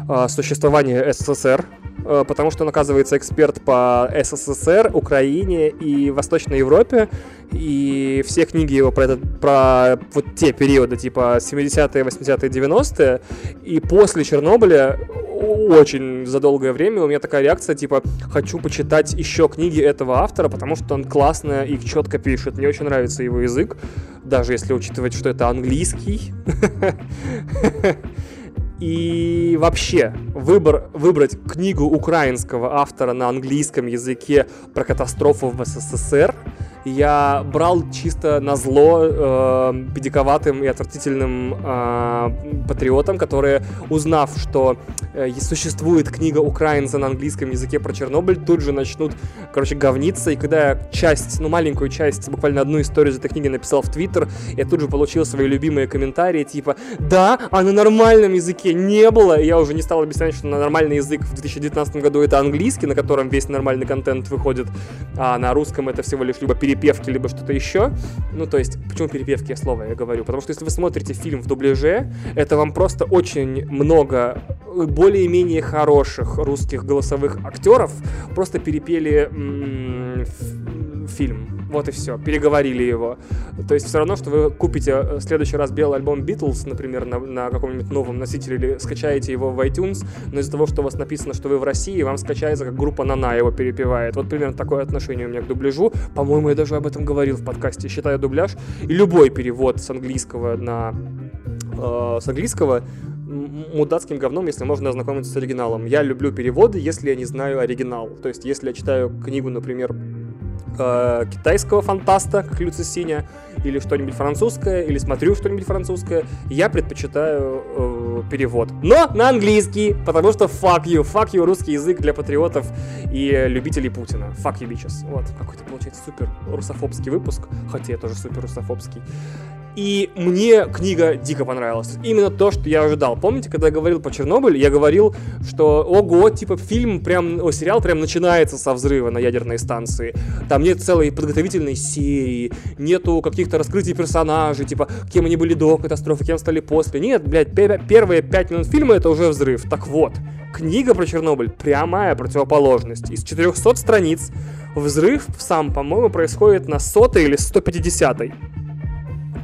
э, существования СССР. Э, потому что он, оказывается, эксперт по СССР, Украине и Восточной Европе, и все книги его про, этот, про вот те периоды, типа 70-е, 80-е, 90-е, и после Чернобыля очень за долгое время у меня такая реакция, типа, хочу почитать еще книги этого автора, потому что он классно и четко пишет. Мне очень нравится его язык, даже если учитывать, что это английский. И вообще, выбор, выбрать книгу украинского автора на английском языке про катастрофу в СССР я брал чисто на зло э, педиковатым и отвратительным э, патриотам, которые, узнав, что э, существует книга украинца на английском языке про Чернобыль, тут же начнут, короче, говниться. И когда я часть, ну, маленькую часть, буквально одну историю из этой книги написал в Твиттер, я тут же получил свои любимые комментарии, типа, да, а на нормальном языке не было. И я уже не стал объяснять, что нормальный язык в 2019 году это английский, на котором весь нормальный контент выходит, а на русском это всего лишь либо перепевки, либо что-то еще. Ну, то есть, почему перепевки я слово я говорю? Потому что если вы смотрите фильм в дубляже, это вам просто очень много более-менее хороших русских голосовых актеров просто перепели м- фильм. Вот и все. Переговорили его. То есть все равно, что вы купите э, в следующий раз белый альбом Beatles, например, на, на каком-нибудь новом носителе или скачаете его в iTunes, но из-за того, что у вас написано, что вы в России, вам скачается, как группа Нана его перепевает. Вот примерно такое отношение у меня к дубляжу. По-моему, я даже об этом говорил в подкасте. Считаю дубляж и любой перевод с английского на э, с английского мудацким говном, если можно ознакомиться с оригиналом. Я люблю переводы, если я не знаю оригинал. То есть, если я читаю книгу, например, э, китайского фантаста, как Люци Синя, или что-нибудь французское, или смотрю что-нибудь французское, я предпочитаю э, перевод. Но на английский, потому что fuck you, fuck you русский язык для патриотов и любителей Путина. Fuck you bitches. Вот, какой-то получается супер русофобский выпуск, хотя я тоже супер русофобский. И мне книга дико понравилась. Именно то, что я ожидал. Помните, когда я говорил по Чернобылю, я говорил, что ого, типа фильм прям, о, сериал прям начинается со взрыва на ядерной станции. Там нет целой подготовительной серии, нету каких-то раскрытий персонажей, типа, кем они были до катастрофы, кем стали после. Нет, блядь, первые пять минут фильма это уже взрыв. Так вот, книга про Чернобыль прямая противоположность. Из 400 страниц взрыв сам, по-моему, происходит на сотой или 150 -й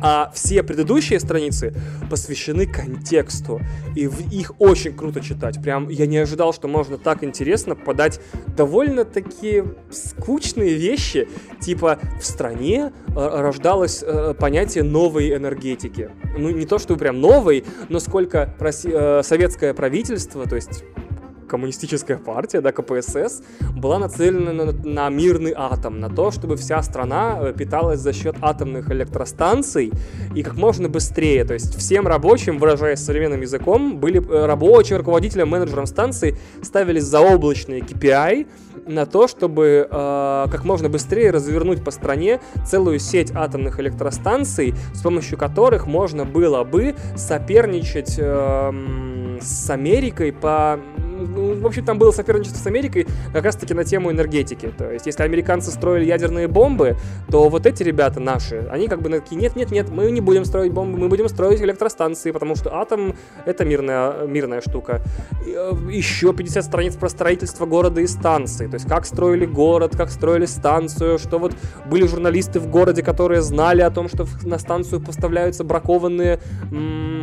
а все предыдущие страницы посвящены контексту, и их очень круто читать. Прям я не ожидал, что можно так интересно подать довольно-таки скучные вещи, типа в стране э, рождалось э, понятие новой энергетики. Ну, не то, что прям новой, но сколько э, советское правительство, то есть коммунистическая партия, да, КПСС, была нацелена на, на мирный атом, на то, чтобы вся страна э, питалась за счет атомных электростанций и как можно быстрее. То есть всем рабочим, выражаясь современным языком, были э, рабочие, руководителям, менеджерам станции ставились заоблачные KPI на то, чтобы э, как можно быстрее развернуть по стране целую сеть атомных электростанций, с помощью которых можно было бы соперничать э, с Америкой по в общем, там было соперничество с Америкой как раз-таки на тему энергетики. То есть, если американцы строили ядерные бомбы, то вот эти ребята наши, они как бы такие, нет-нет-нет, мы не будем строить бомбы, мы будем строить электростанции, потому что атом — это мирная, мирная штука. Э, Еще 50 страниц про строительство города и станции. То есть, как строили город, как строили станцию, что вот были журналисты в городе, которые знали о том, что на станцию поставляются бракованные,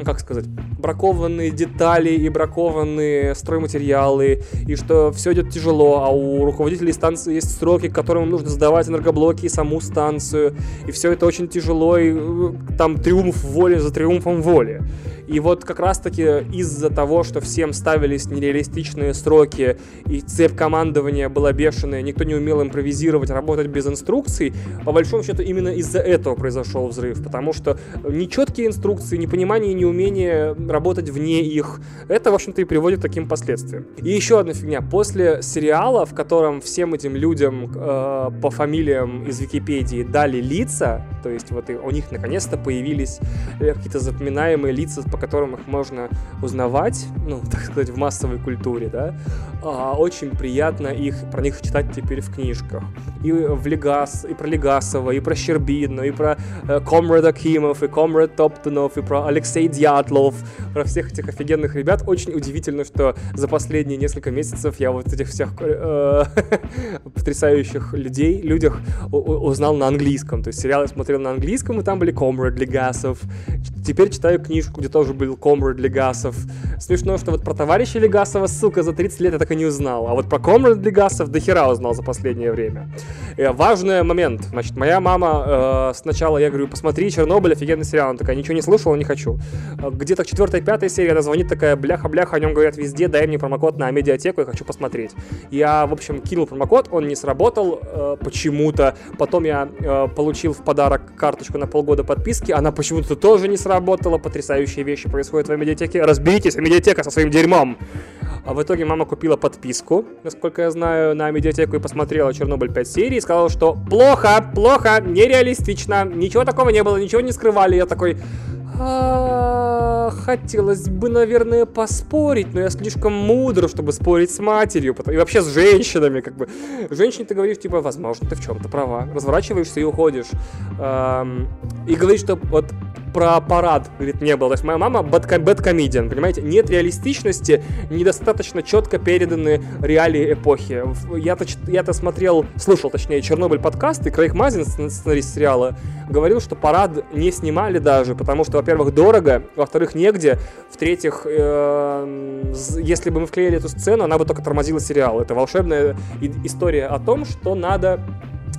как сказать, бракованные детали и бракованные стройматериалы материалы, и что все идет тяжело, а у руководителей станции есть сроки, к которым нужно сдавать энергоблоки и саму станцию, и все это очень тяжело, и э, там триумф воли за триумфом воли. И вот как раз-таки из-за того, что всем ставились нереалистичные сроки, и цепь командования была бешеная, никто не умел импровизировать, работать без инструкций, по большому счету именно из-за этого произошел взрыв, потому что нечеткие инструкции, непонимание и неумение работать вне их, это, в общем-то, и приводит к таким последствиям. И еще одна фигня. После сериала, в котором всем этим людям э, по фамилиям из Википедии дали лица, то есть вот и у них наконец-то появились э, какие-то запоминаемые лица, по которым их можно узнавать, ну, так сказать, в массовой культуре, да, а, очень приятно их, про них читать теперь в книжках. И в Легас, и про Легасова, и про Щербина, и про э, Комрад Акимов, и Комрад Топтонов, и про Алексей Дятлов, про всех этих офигенных ребят. Очень удивительно, что за последние несколько месяцев я вот этих всех э, потрясающих людей, людях узнал на английском. То есть сериал я смотрел на английском, и там были Комрад Легасов. Теперь читаю книжку, где тоже тоже был Комрад Легасов. Смешно, что вот про товарища Легасова, сука, за 30 лет я так и не узнал. А вот про Комрад Легасов до хера узнал за последнее время. И э, важный момент. Значит, моя мама э, сначала, я говорю, посмотри Чернобыль, офигенный сериал. Она такая, ничего не слышала, не хочу. Э, где-то к четвертой, серии она звонит такая, бляха-бляха, о нем говорят везде, дай мне промокод на медиатеку, я хочу посмотреть. Я, в общем, кинул промокод, он не сработал э, почему-то. Потом я э, получил в подарок карточку на полгода подписки, она почему-то тоже не сработала. Потрясающая вещь вещи происходят в медиатеке, разберитесь, медиатека со своим дерьмом. А в итоге мама купила подписку, насколько я знаю, на медиатеку и посмотрела «Чернобыль 5 серий» и сказала, что плохо, плохо, нереалистично, ничего такого не было, ничего не скрывали. Я такой, «А, хотелось бы, наверное, поспорить, но я слишком мудр, чтобы спорить с матерью, и вообще с женщинами, как бы. Женщине ты говоришь, типа, возможно, ты в чем-то права. Разворачиваешься и уходишь. И говоришь, что вот про парад, говорит, не было. То есть моя мама бэткомедиан, понимаете? Нет реалистичности, недостаточно четко переданы реалии эпохи. Я-то, я-то смотрел, слушал, точнее, Чернобыль подкаст, и Крейг Мазин, сценарист сериала, говорил, что парад не снимали даже, потому что, во-первых, дорого, во-вторых, негде, в-третьих, э, если бы мы вклеили эту сцену, она бы только тормозила сериал. Это волшебная история о том, что надо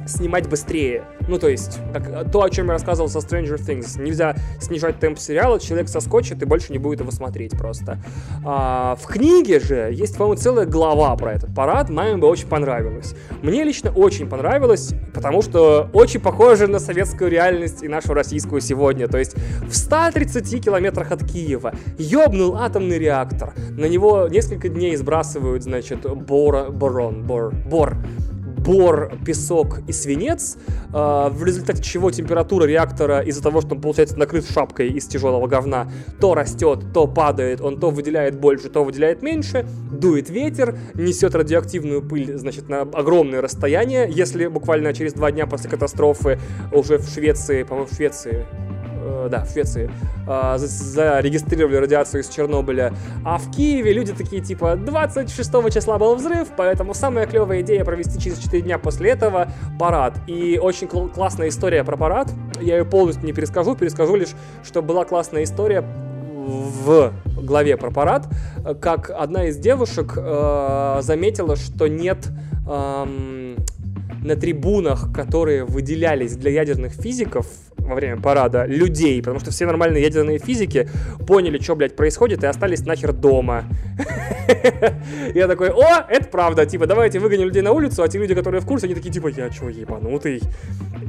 снимать быстрее. Ну, то есть, как, то, о чем я рассказывал со Stranger Things. Нельзя снижать темп сериала, человек соскочит и больше не будет его смотреть просто. А, в книге же есть, по-моему, целая глава про этот парад. Маме бы очень понравилось. Мне лично очень понравилось, потому что очень похоже на советскую реальность и нашу российскую сегодня. То есть, в 130 километрах от Киева ёбнул атомный реактор. На него несколько дней сбрасывают, значит, бора, борон, бор, бор бор, песок и свинец, э, в результате чего температура реактора из-за того, что он, получается, накрыт шапкой из тяжелого говна, то растет, то падает, он то выделяет больше, то выделяет меньше, дует ветер, несет радиоактивную пыль, значит, на огромное расстояние, если буквально через два дня после катастрофы уже в Швеции, по-моему, в Швеции, э, да, в Швеции, э, зарегистрировали радиацию из Чернобыля. А в Киеве люди такие, типа, 26 числа был взрыв, поэтому самая клевая идея провести через 4 дня после этого парад. И очень кл- классная история про парад. Я ее полностью не перескажу, перескажу лишь, что была классная история в главе про парад, как одна из девушек э, заметила, что нет э, на трибунах, которые выделялись для ядерных физиков, во время парада людей, потому что все нормальные ядерные физики поняли, что, блядь, происходит, и остались нахер дома. Я такой, о, это правда, типа, давайте выгоним людей на улицу, а те люди, которые в курсе, они такие, типа, я чё, ебанутый?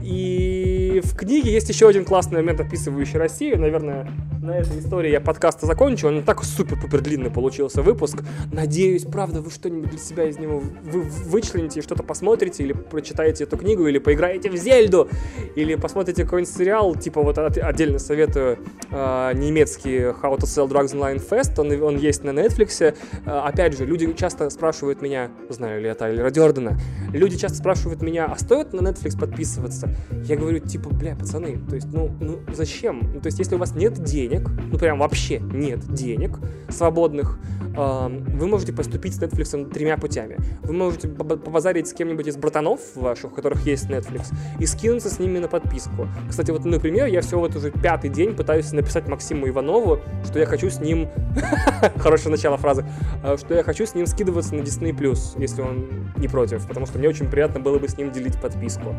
И в книге есть еще один классный момент, описывающий Россию, наверное, на этой истории я подкаста закончу, он так супер-пупер длинный получился выпуск. Надеюсь, правда, вы что-нибудь для себя из него вы вычлените, что-то посмотрите, или прочитаете эту книгу, или поиграете в Зельду, или посмотрите какой-нибудь сериал, типа вот отдельно советую э, немецкий How to Sell Drugs Online Fest, он, он есть на Netflix. Э, опять же, люди часто спрашивают меня, знаю ли я Тайлера Дёрдена, люди часто спрашивают меня, а стоит на Netflix подписываться? Я говорю, типа, бля, пацаны, то есть, ну, ну зачем? Ну, то есть, если у вас нет денег, ну прям вообще нет денег свободных, вы можете поступить с Netflix тремя путями. Вы можете побазарить с кем-нибудь из братанов ваших, у которых есть Netflix, и скинуться с ними на подписку. Кстати, вот, например, я все вот уже пятый день пытаюсь написать Максиму Иванову, что я хочу с ним... Хорошее начало фразы. А, что я хочу с ним скидываться на Disney+, если он не против, потому что мне очень приятно было бы с ним делить подписку.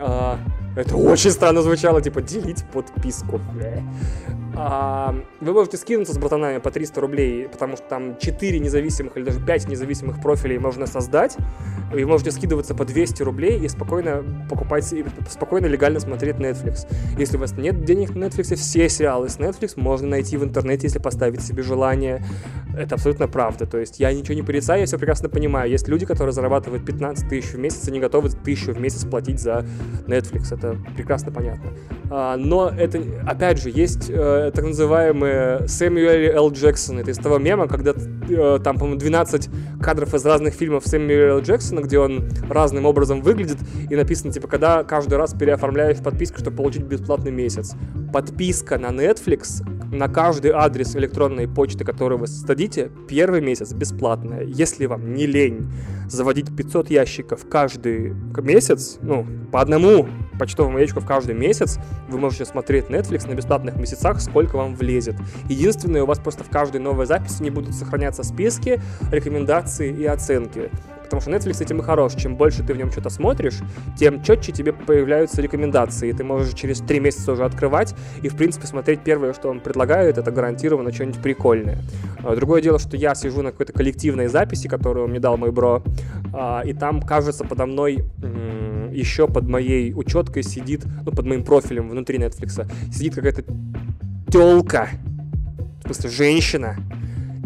А, это очень странно звучало, типа, делить подписку. А, вы можете скинуться с братанами по 300 рублей, потому что там 4 независимых или даже 5 независимых профилей можно создать. Вы можете скидываться по 200 рублей и спокойно покупать, и спокойно легально смотреть Netflix. Если у вас нет денег на Netflix, все сериалы с Netflix можно найти в интернете, если поставить себе желание. Это абсолютно правда. То есть я ничего не порицаю, я все прекрасно понимаю. Есть люди, которые зарабатывают 15 тысяч в месяц и не готовы тысячу в месяц платить за Netflix. Это прекрасно понятно. А, но это, опять же, есть э, так называемые Сэмюэл Л. Джексон. Это из того мема, когда э, там, по-моему, 12 кадров из разных фильмов Сэмюэла Л. Джексона, где он разным образом выглядит, и написано, типа, когда каждый раз переоформляешь подписку, чтобы получить бесплатный месяц. Подписка на Netflix на каждый адрес электронной почты, который вы создадите, первый месяц бесплатная. Если вам не лень заводить 500 ящиков каждый месяц, ну, по одному почтовому ящику в каждый месяц, вы можете смотреть Netflix на бесплатных месяцах, сколько вам влезет. Единственное, у вас просто в каждой новой записи не будут сохраняться списки, рекомендации и оценки. Потому что Netflix этим и хорош. Чем больше ты в нем что-то смотришь, тем четче тебе появляются рекомендации. И ты можешь через три месяца уже открывать и, в принципе, смотреть первое, что он предлагает, это гарантированно что-нибудь прикольное. А, другое дело, что я сижу на какой-то коллективной записи, которую мне дал мой бро, а, и там, кажется, подо мной еще под моей учеткой сидит, ну, под моим профилем внутри Netflix, сидит какая-то телка, в смысле, женщина,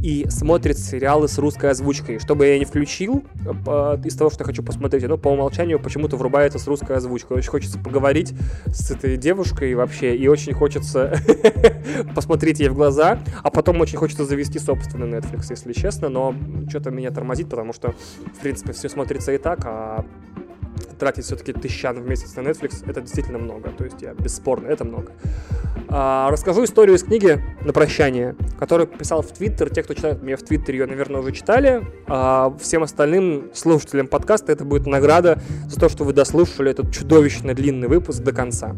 и смотрит сериалы с русской озвучкой. Что бы я ни включил из того, что хочу посмотреть, оно по умолчанию почему-то врубается с русской озвучкой. Очень хочется поговорить с этой девушкой вообще, и очень хочется посмотреть ей в глаза, а потом очень хочется завести собственный Netflix, если честно, но что-то меня тормозит, потому что, в принципе, все смотрится и так, а тратить все-таки тысячан в месяц на Netflix, это действительно много. То есть я бесспорно, это много. А, расскажу историю из книги на прощание, которую писал в Твиттер. Те, кто читает меня в Твиттере, ее, наверное, уже читали. А всем остальным слушателям подкаста это будет награда за то, что вы дослушали этот чудовищно длинный выпуск до конца.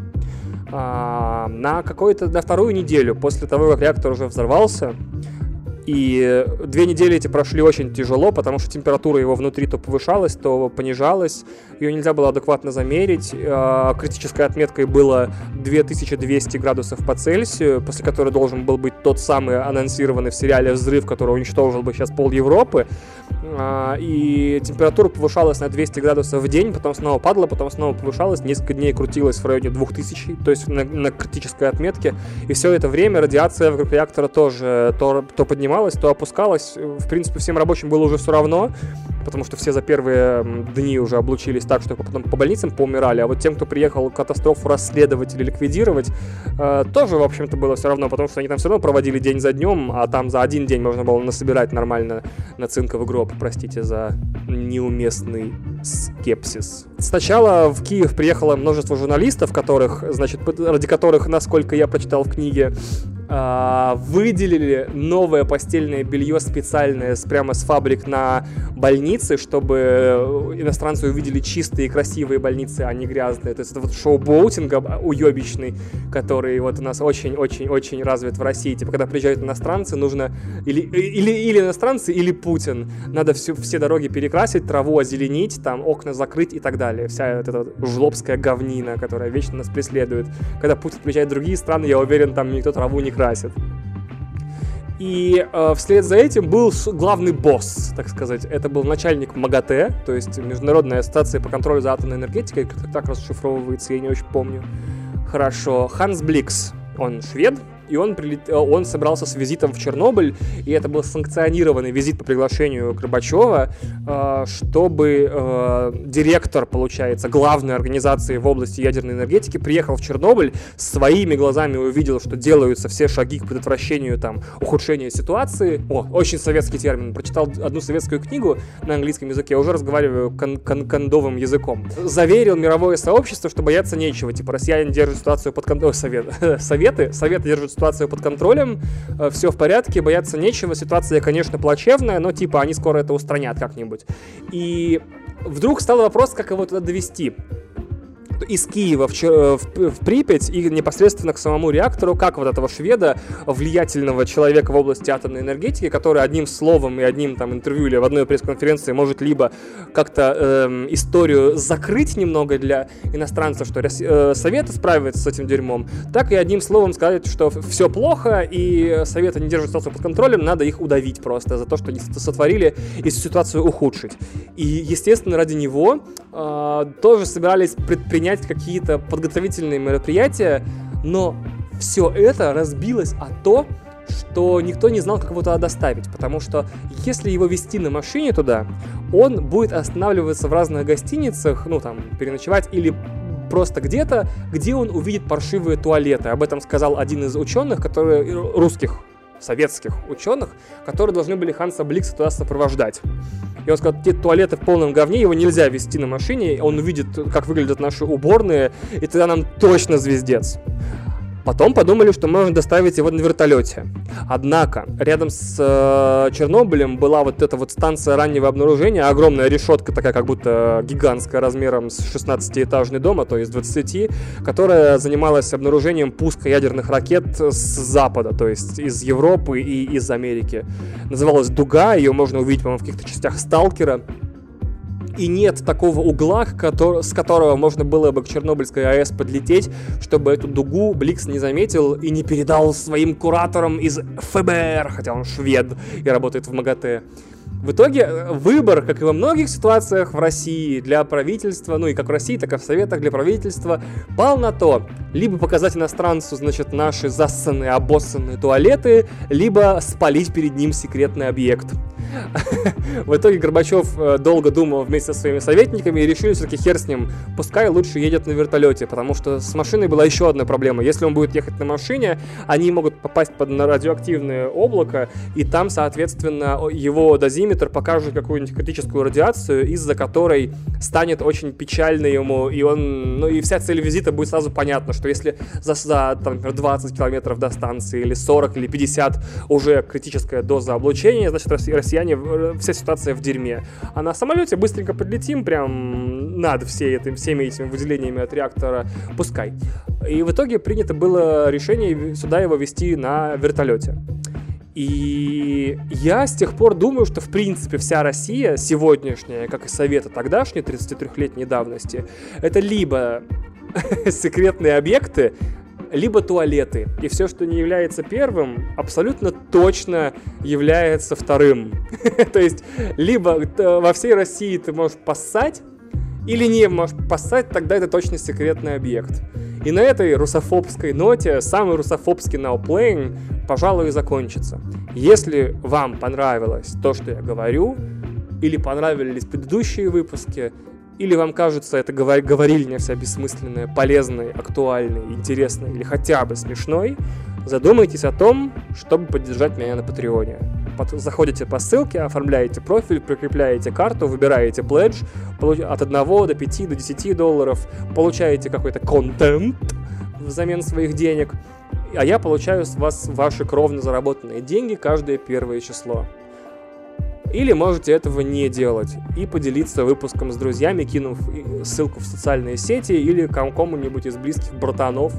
А, на какую-то, на вторую неделю после того, как реактор уже взорвался, и две недели эти прошли очень тяжело, потому что температура его внутри то повышалась, то понижалась. Ее нельзя было адекватно замерить. А, критической отметкой было 2200 градусов по Цельсию, после которой должен был быть тот самый анонсированный в сериале взрыв, который уничтожил бы сейчас пол Европы. А, и температура повышалась на 200 градусов в день, потом снова падала, потом снова повышалась, несколько дней крутилась в районе 2000, то есть на, на критической отметке. И все это время радиация вокруг реактора тоже то, то поднималась, то опускалась. В принципе, всем рабочим было уже все равно, потому что все за первые дни уже облучились так, что потом по больницам поумирали, а вот тем, кто приехал катастрофу расследовать или ликвидировать, э, тоже, в общем-то, было все равно, потому что они там все равно проводили день за днем, а там за один день можно было насобирать нормально на цинковый гроб, простите за неуместный скепсис. Сначала в Киев приехало множество журналистов, которых, значит, ради которых, насколько я прочитал в книге, выделили новое постельное белье специальное прямо с фабрик на больницы, чтобы иностранцы увидели чистые и красивые больницы, а не грязные. То есть это вот шоу-боутинга уебищный, который вот у нас очень-очень-очень развит в России. Типа, когда приезжают иностранцы, нужно или, или, или иностранцы, или Путин. Надо все, все дороги перекрасить, траву озеленить, там окна закрыть и так далее. Вся эта вот жлобская говнина, которая вечно нас преследует. Когда Путин приезжает в другие страны, я уверен, там никто траву не красит. И э, вслед за этим был главный босс, так сказать. Это был начальник МАГАТЭ, то есть Международная ассоциация по контролю за атомной энергетикой, как так расшифровывается, я не очень помню. Хорошо. Ханс Бликс, он швед, и он, прилет... Э, он собрался с визитом в Чернобыль, и это был санкционированный визит по приглашению Горбачева, э, чтобы э, директор, получается, главной организации в области ядерной энергетики приехал в Чернобыль, своими глазами увидел, что делаются все шаги к предотвращению там ухудшения ситуации. О, очень советский термин. Прочитал одну советскую книгу на английском языке, уже разговариваю кон кон кондовым языком. Заверил мировое сообщество, что бояться нечего. Типа, россияне держат ситуацию под контролем. Совет. Советы? Советы держат ситуацию под контролем, э, все в порядке, бояться нечего, ситуация, конечно, плачевная, но типа они скоро это устранят как-нибудь. И вдруг стал вопрос, как его туда довести из Киева в, в, в Припять и непосредственно к самому реактору, как вот этого шведа, влиятельного человека в области атомной энергетики, который одним словом и одним там интервью или в одной пресс-конференции может либо как-то э, историю закрыть немного для иностранцев, что э, Советы справятся с этим дерьмом, так и одним словом сказать, что все плохо и Советы не держат ситуацию под контролем, надо их удавить просто за то, что они сотворили и ситуацию ухудшить. И, естественно, ради него э, тоже собирались предпринять предпринять какие-то подготовительные мероприятия, но все это разбилось о то, что никто не знал, как его туда доставить, потому что если его вести на машине туда, он будет останавливаться в разных гостиницах, ну там, переночевать или просто где-то, где он увидит паршивые туалеты. Об этом сказал один из ученых, который русских советских ученых, которые должны были Ханса Бликса туда сопровождать. И он сказал, те туалеты в полном говне, его нельзя вести на машине, он увидит, как выглядят наши уборные, и тогда нам точно звездец. Потом подумали, что можно доставить его на вертолете. Однако, рядом с э, Чернобылем была вот эта вот станция раннего обнаружения, огромная решетка, такая как будто гигантская, размером с 16-этажный дом, а то есть 20, которая занималась обнаружением пуска ядерных ракет с запада, то есть из Европы и из Америки. Называлась «Дуга», ее можно увидеть, по-моему, в каких-то частях «Сталкера» и нет такого угла, с которого можно было бы к Чернобыльской АЭС подлететь, чтобы эту дугу Бликс не заметил и не передал своим кураторам из ФБР, хотя он швед и работает в МАГАТЭ. В итоге э, выбор, как и во многих ситуациях в России для правительства, ну и как в России, так и в Советах для правительства, пал на то, либо показать иностранцу, значит, наши зассанные, обоссанные туалеты, либо спалить перед ним секретный объект. В итоге Горбачев э, долго думал вместе со своими советниками и решили все-таки хер с ним, пускай лучше едет на вертолете, потому что с машиной была еще одна проблема. Если он будет ехать на машине, они могут попасть под радиоактивное облако, и там, соответственно, его дозиметр покажет какую-нибудь критическую радиацию, из-за которой станет очень печально ему, и он, ну и вся цель визита будет сразу понятна, что если за, за там, например, 20 километров до станции, или 40, или 50 уже критическая доза облучения, значит, россияне, вся ситуация в дерьме. А на самолете быстренько подлетим прям над всей этим, всеми этими выделениями от реактора, пускай. И в итоге принято было решение сюда его вести на вертолете. И я с тех пор думаю, что в принципе вся Россия сегодняшняя, как и Советы тогдашней 33-летней давности, это либо секретные объекты, либо туалеты. И все, что не является первым, абсолютно точно является вторым. То есть, либо во всей России ты можешь поссать, или не можешь поссать, тогда это точно секретный объект. И на этой русофобской ноте самый русофобский playing, пожалуй, и закончится. Если вам понравилось то, что я говорю, или понравились предыдущие выпуски, или вам кажется это говор- говорильня вся бессмысленная, полезной, актуальной, интересной или хотя бы смешной, задумайтесь о том, чтобы поддержать меня на Патреоне. Заходите по ссылке, оформляете профиль, прикрепляете карту, выбираете пледж от 1 до 5 до 10 долларов, получаете какой-то контент взамен своих денег, а я получаю с вас ваши кровно заработанные деньги каждое первое число. Или можете этого не делать и поделиться выпуском с друзьями, кинув ссылку в социальные сети или кому-нибудь из близких братанов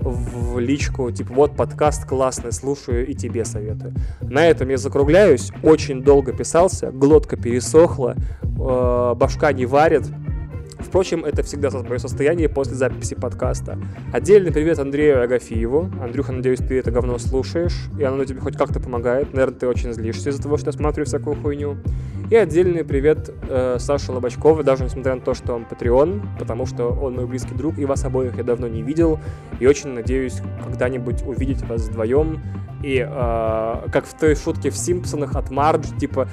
в личку, типа, вот подкаст классный, слушаю и тебе советую. На этом я закругляюсь, очень долго писался, глотка пересохла, э, башка не варит, Впрочем, это всегда мое состояние после записи подкаста. Отдельный привет Андрею Агафиеву. Андрюха, надеюсь, ты это говно слушаешь, и оно тебе хоть как-то помогает. Наверное, ты очень злишься из-за того, что я смотрю всякую хуйню. И отдельный привет э, Саше Лобачкову, даже несмотря на то, что он Patreon, потому что он мой близкий друг, и вас обоих я давно не видел, и очень надеюсь когда-нибудь увидеть вас вдвоем. И э, как в той шутке в Симпсонах от Мардж, типа,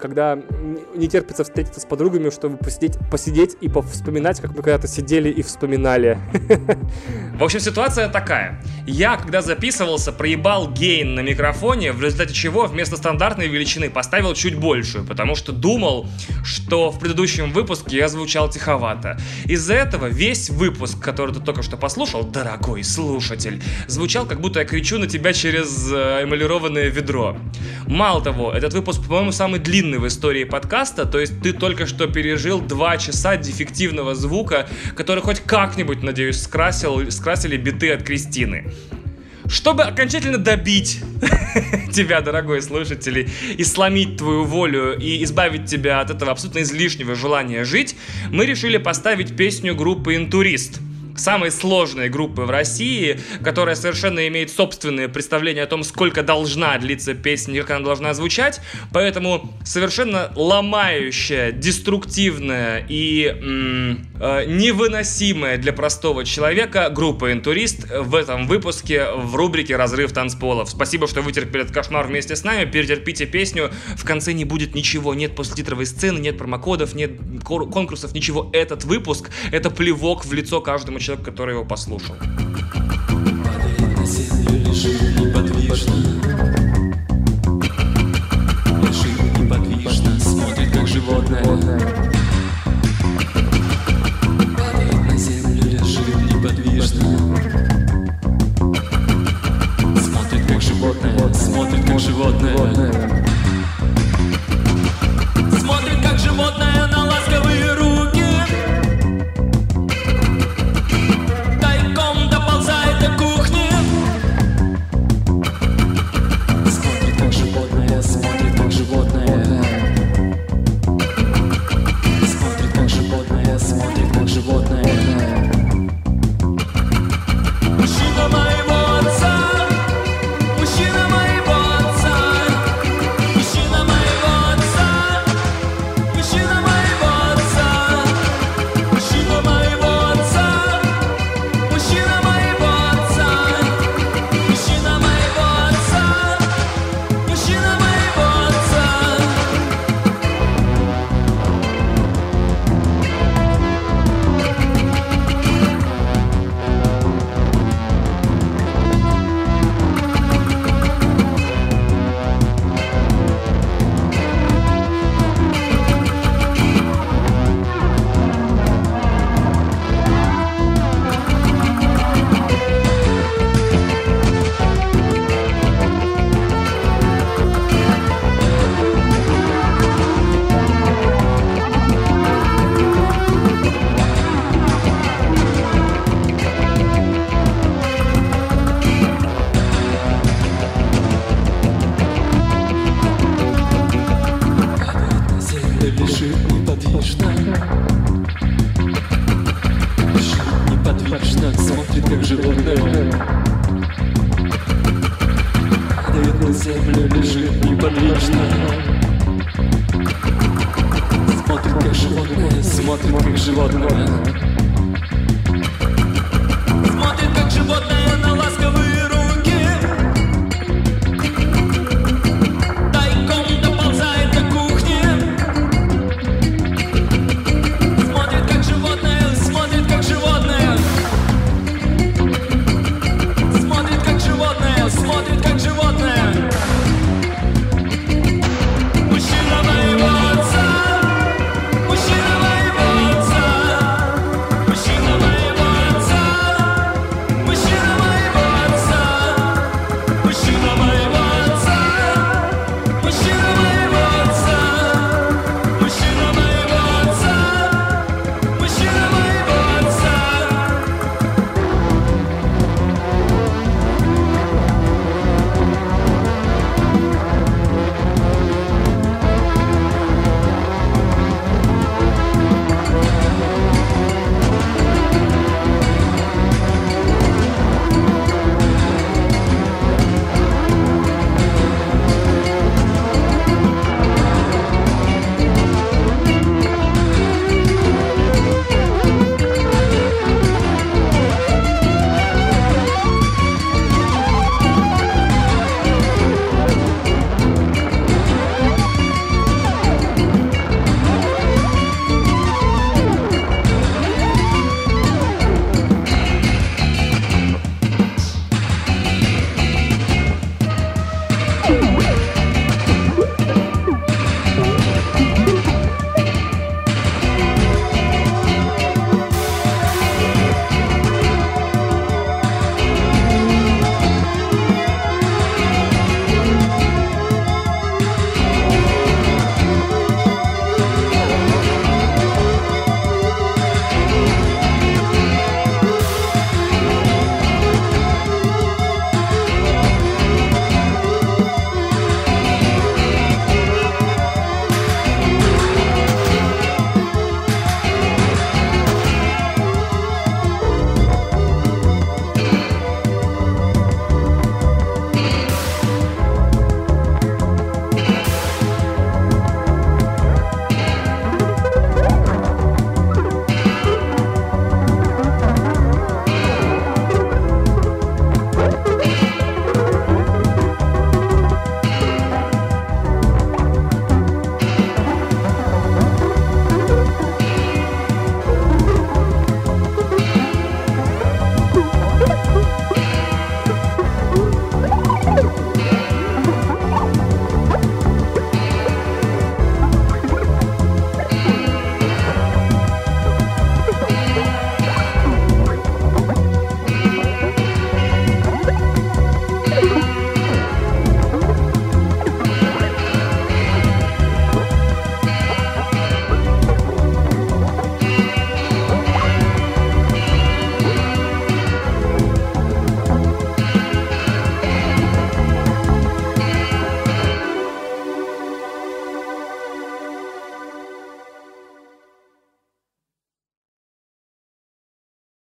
когда не терпится встретиться с подругами, чтобы посидеть, посидеть и вспоминать, как мы когда-то сидели и вспоминали. В общем, ситуация такая. Я, когда записывался, проебал гейн на микрофоне, в результате чего вместо стандартной величины поставил чуть большую, потому что думал, что в предыдущем выпуске я звучал тиховато. Из-за этого весь выпуск, который ты только что послушал, дорогой слушатель, звучал, как будто я кричу на тебя через э, эмалированное ведро. Мало того, этот выпуск, по-моему, самый длинный в истории подкаста, то есть ты только что пережил два часа дефективного звука, который хоть как-нибудь, надеюсь, скрасил, скрасили биты от Кристины. Чтобы окончательно добить тебя, дорогой слушатель, и сломить твою волю и избавить тебя от этого абсолютно излишнего желания жить, мы решили поставить песню группы «Интурист» самой сложной группы в России, которая совершенно имеет собственное представление о том, сколько должна длиться песня, как она должна звучать, поэтому совершенно ломающая, деструктивная и м- э, невыносимая для простого человека группа «Интурист» в этом выпуске в рубрике «Разрыв танцполов». Спасибо, что вытерпели этот кошмар вместе с нами, перетерпите песню, в конце не будет ничего, нет посттитровой сцены, нет промокодов, нет конкурсов, ничего. Этот выпуск — это плевок в лицо каждому человек, который его послушал. Животное. Животное.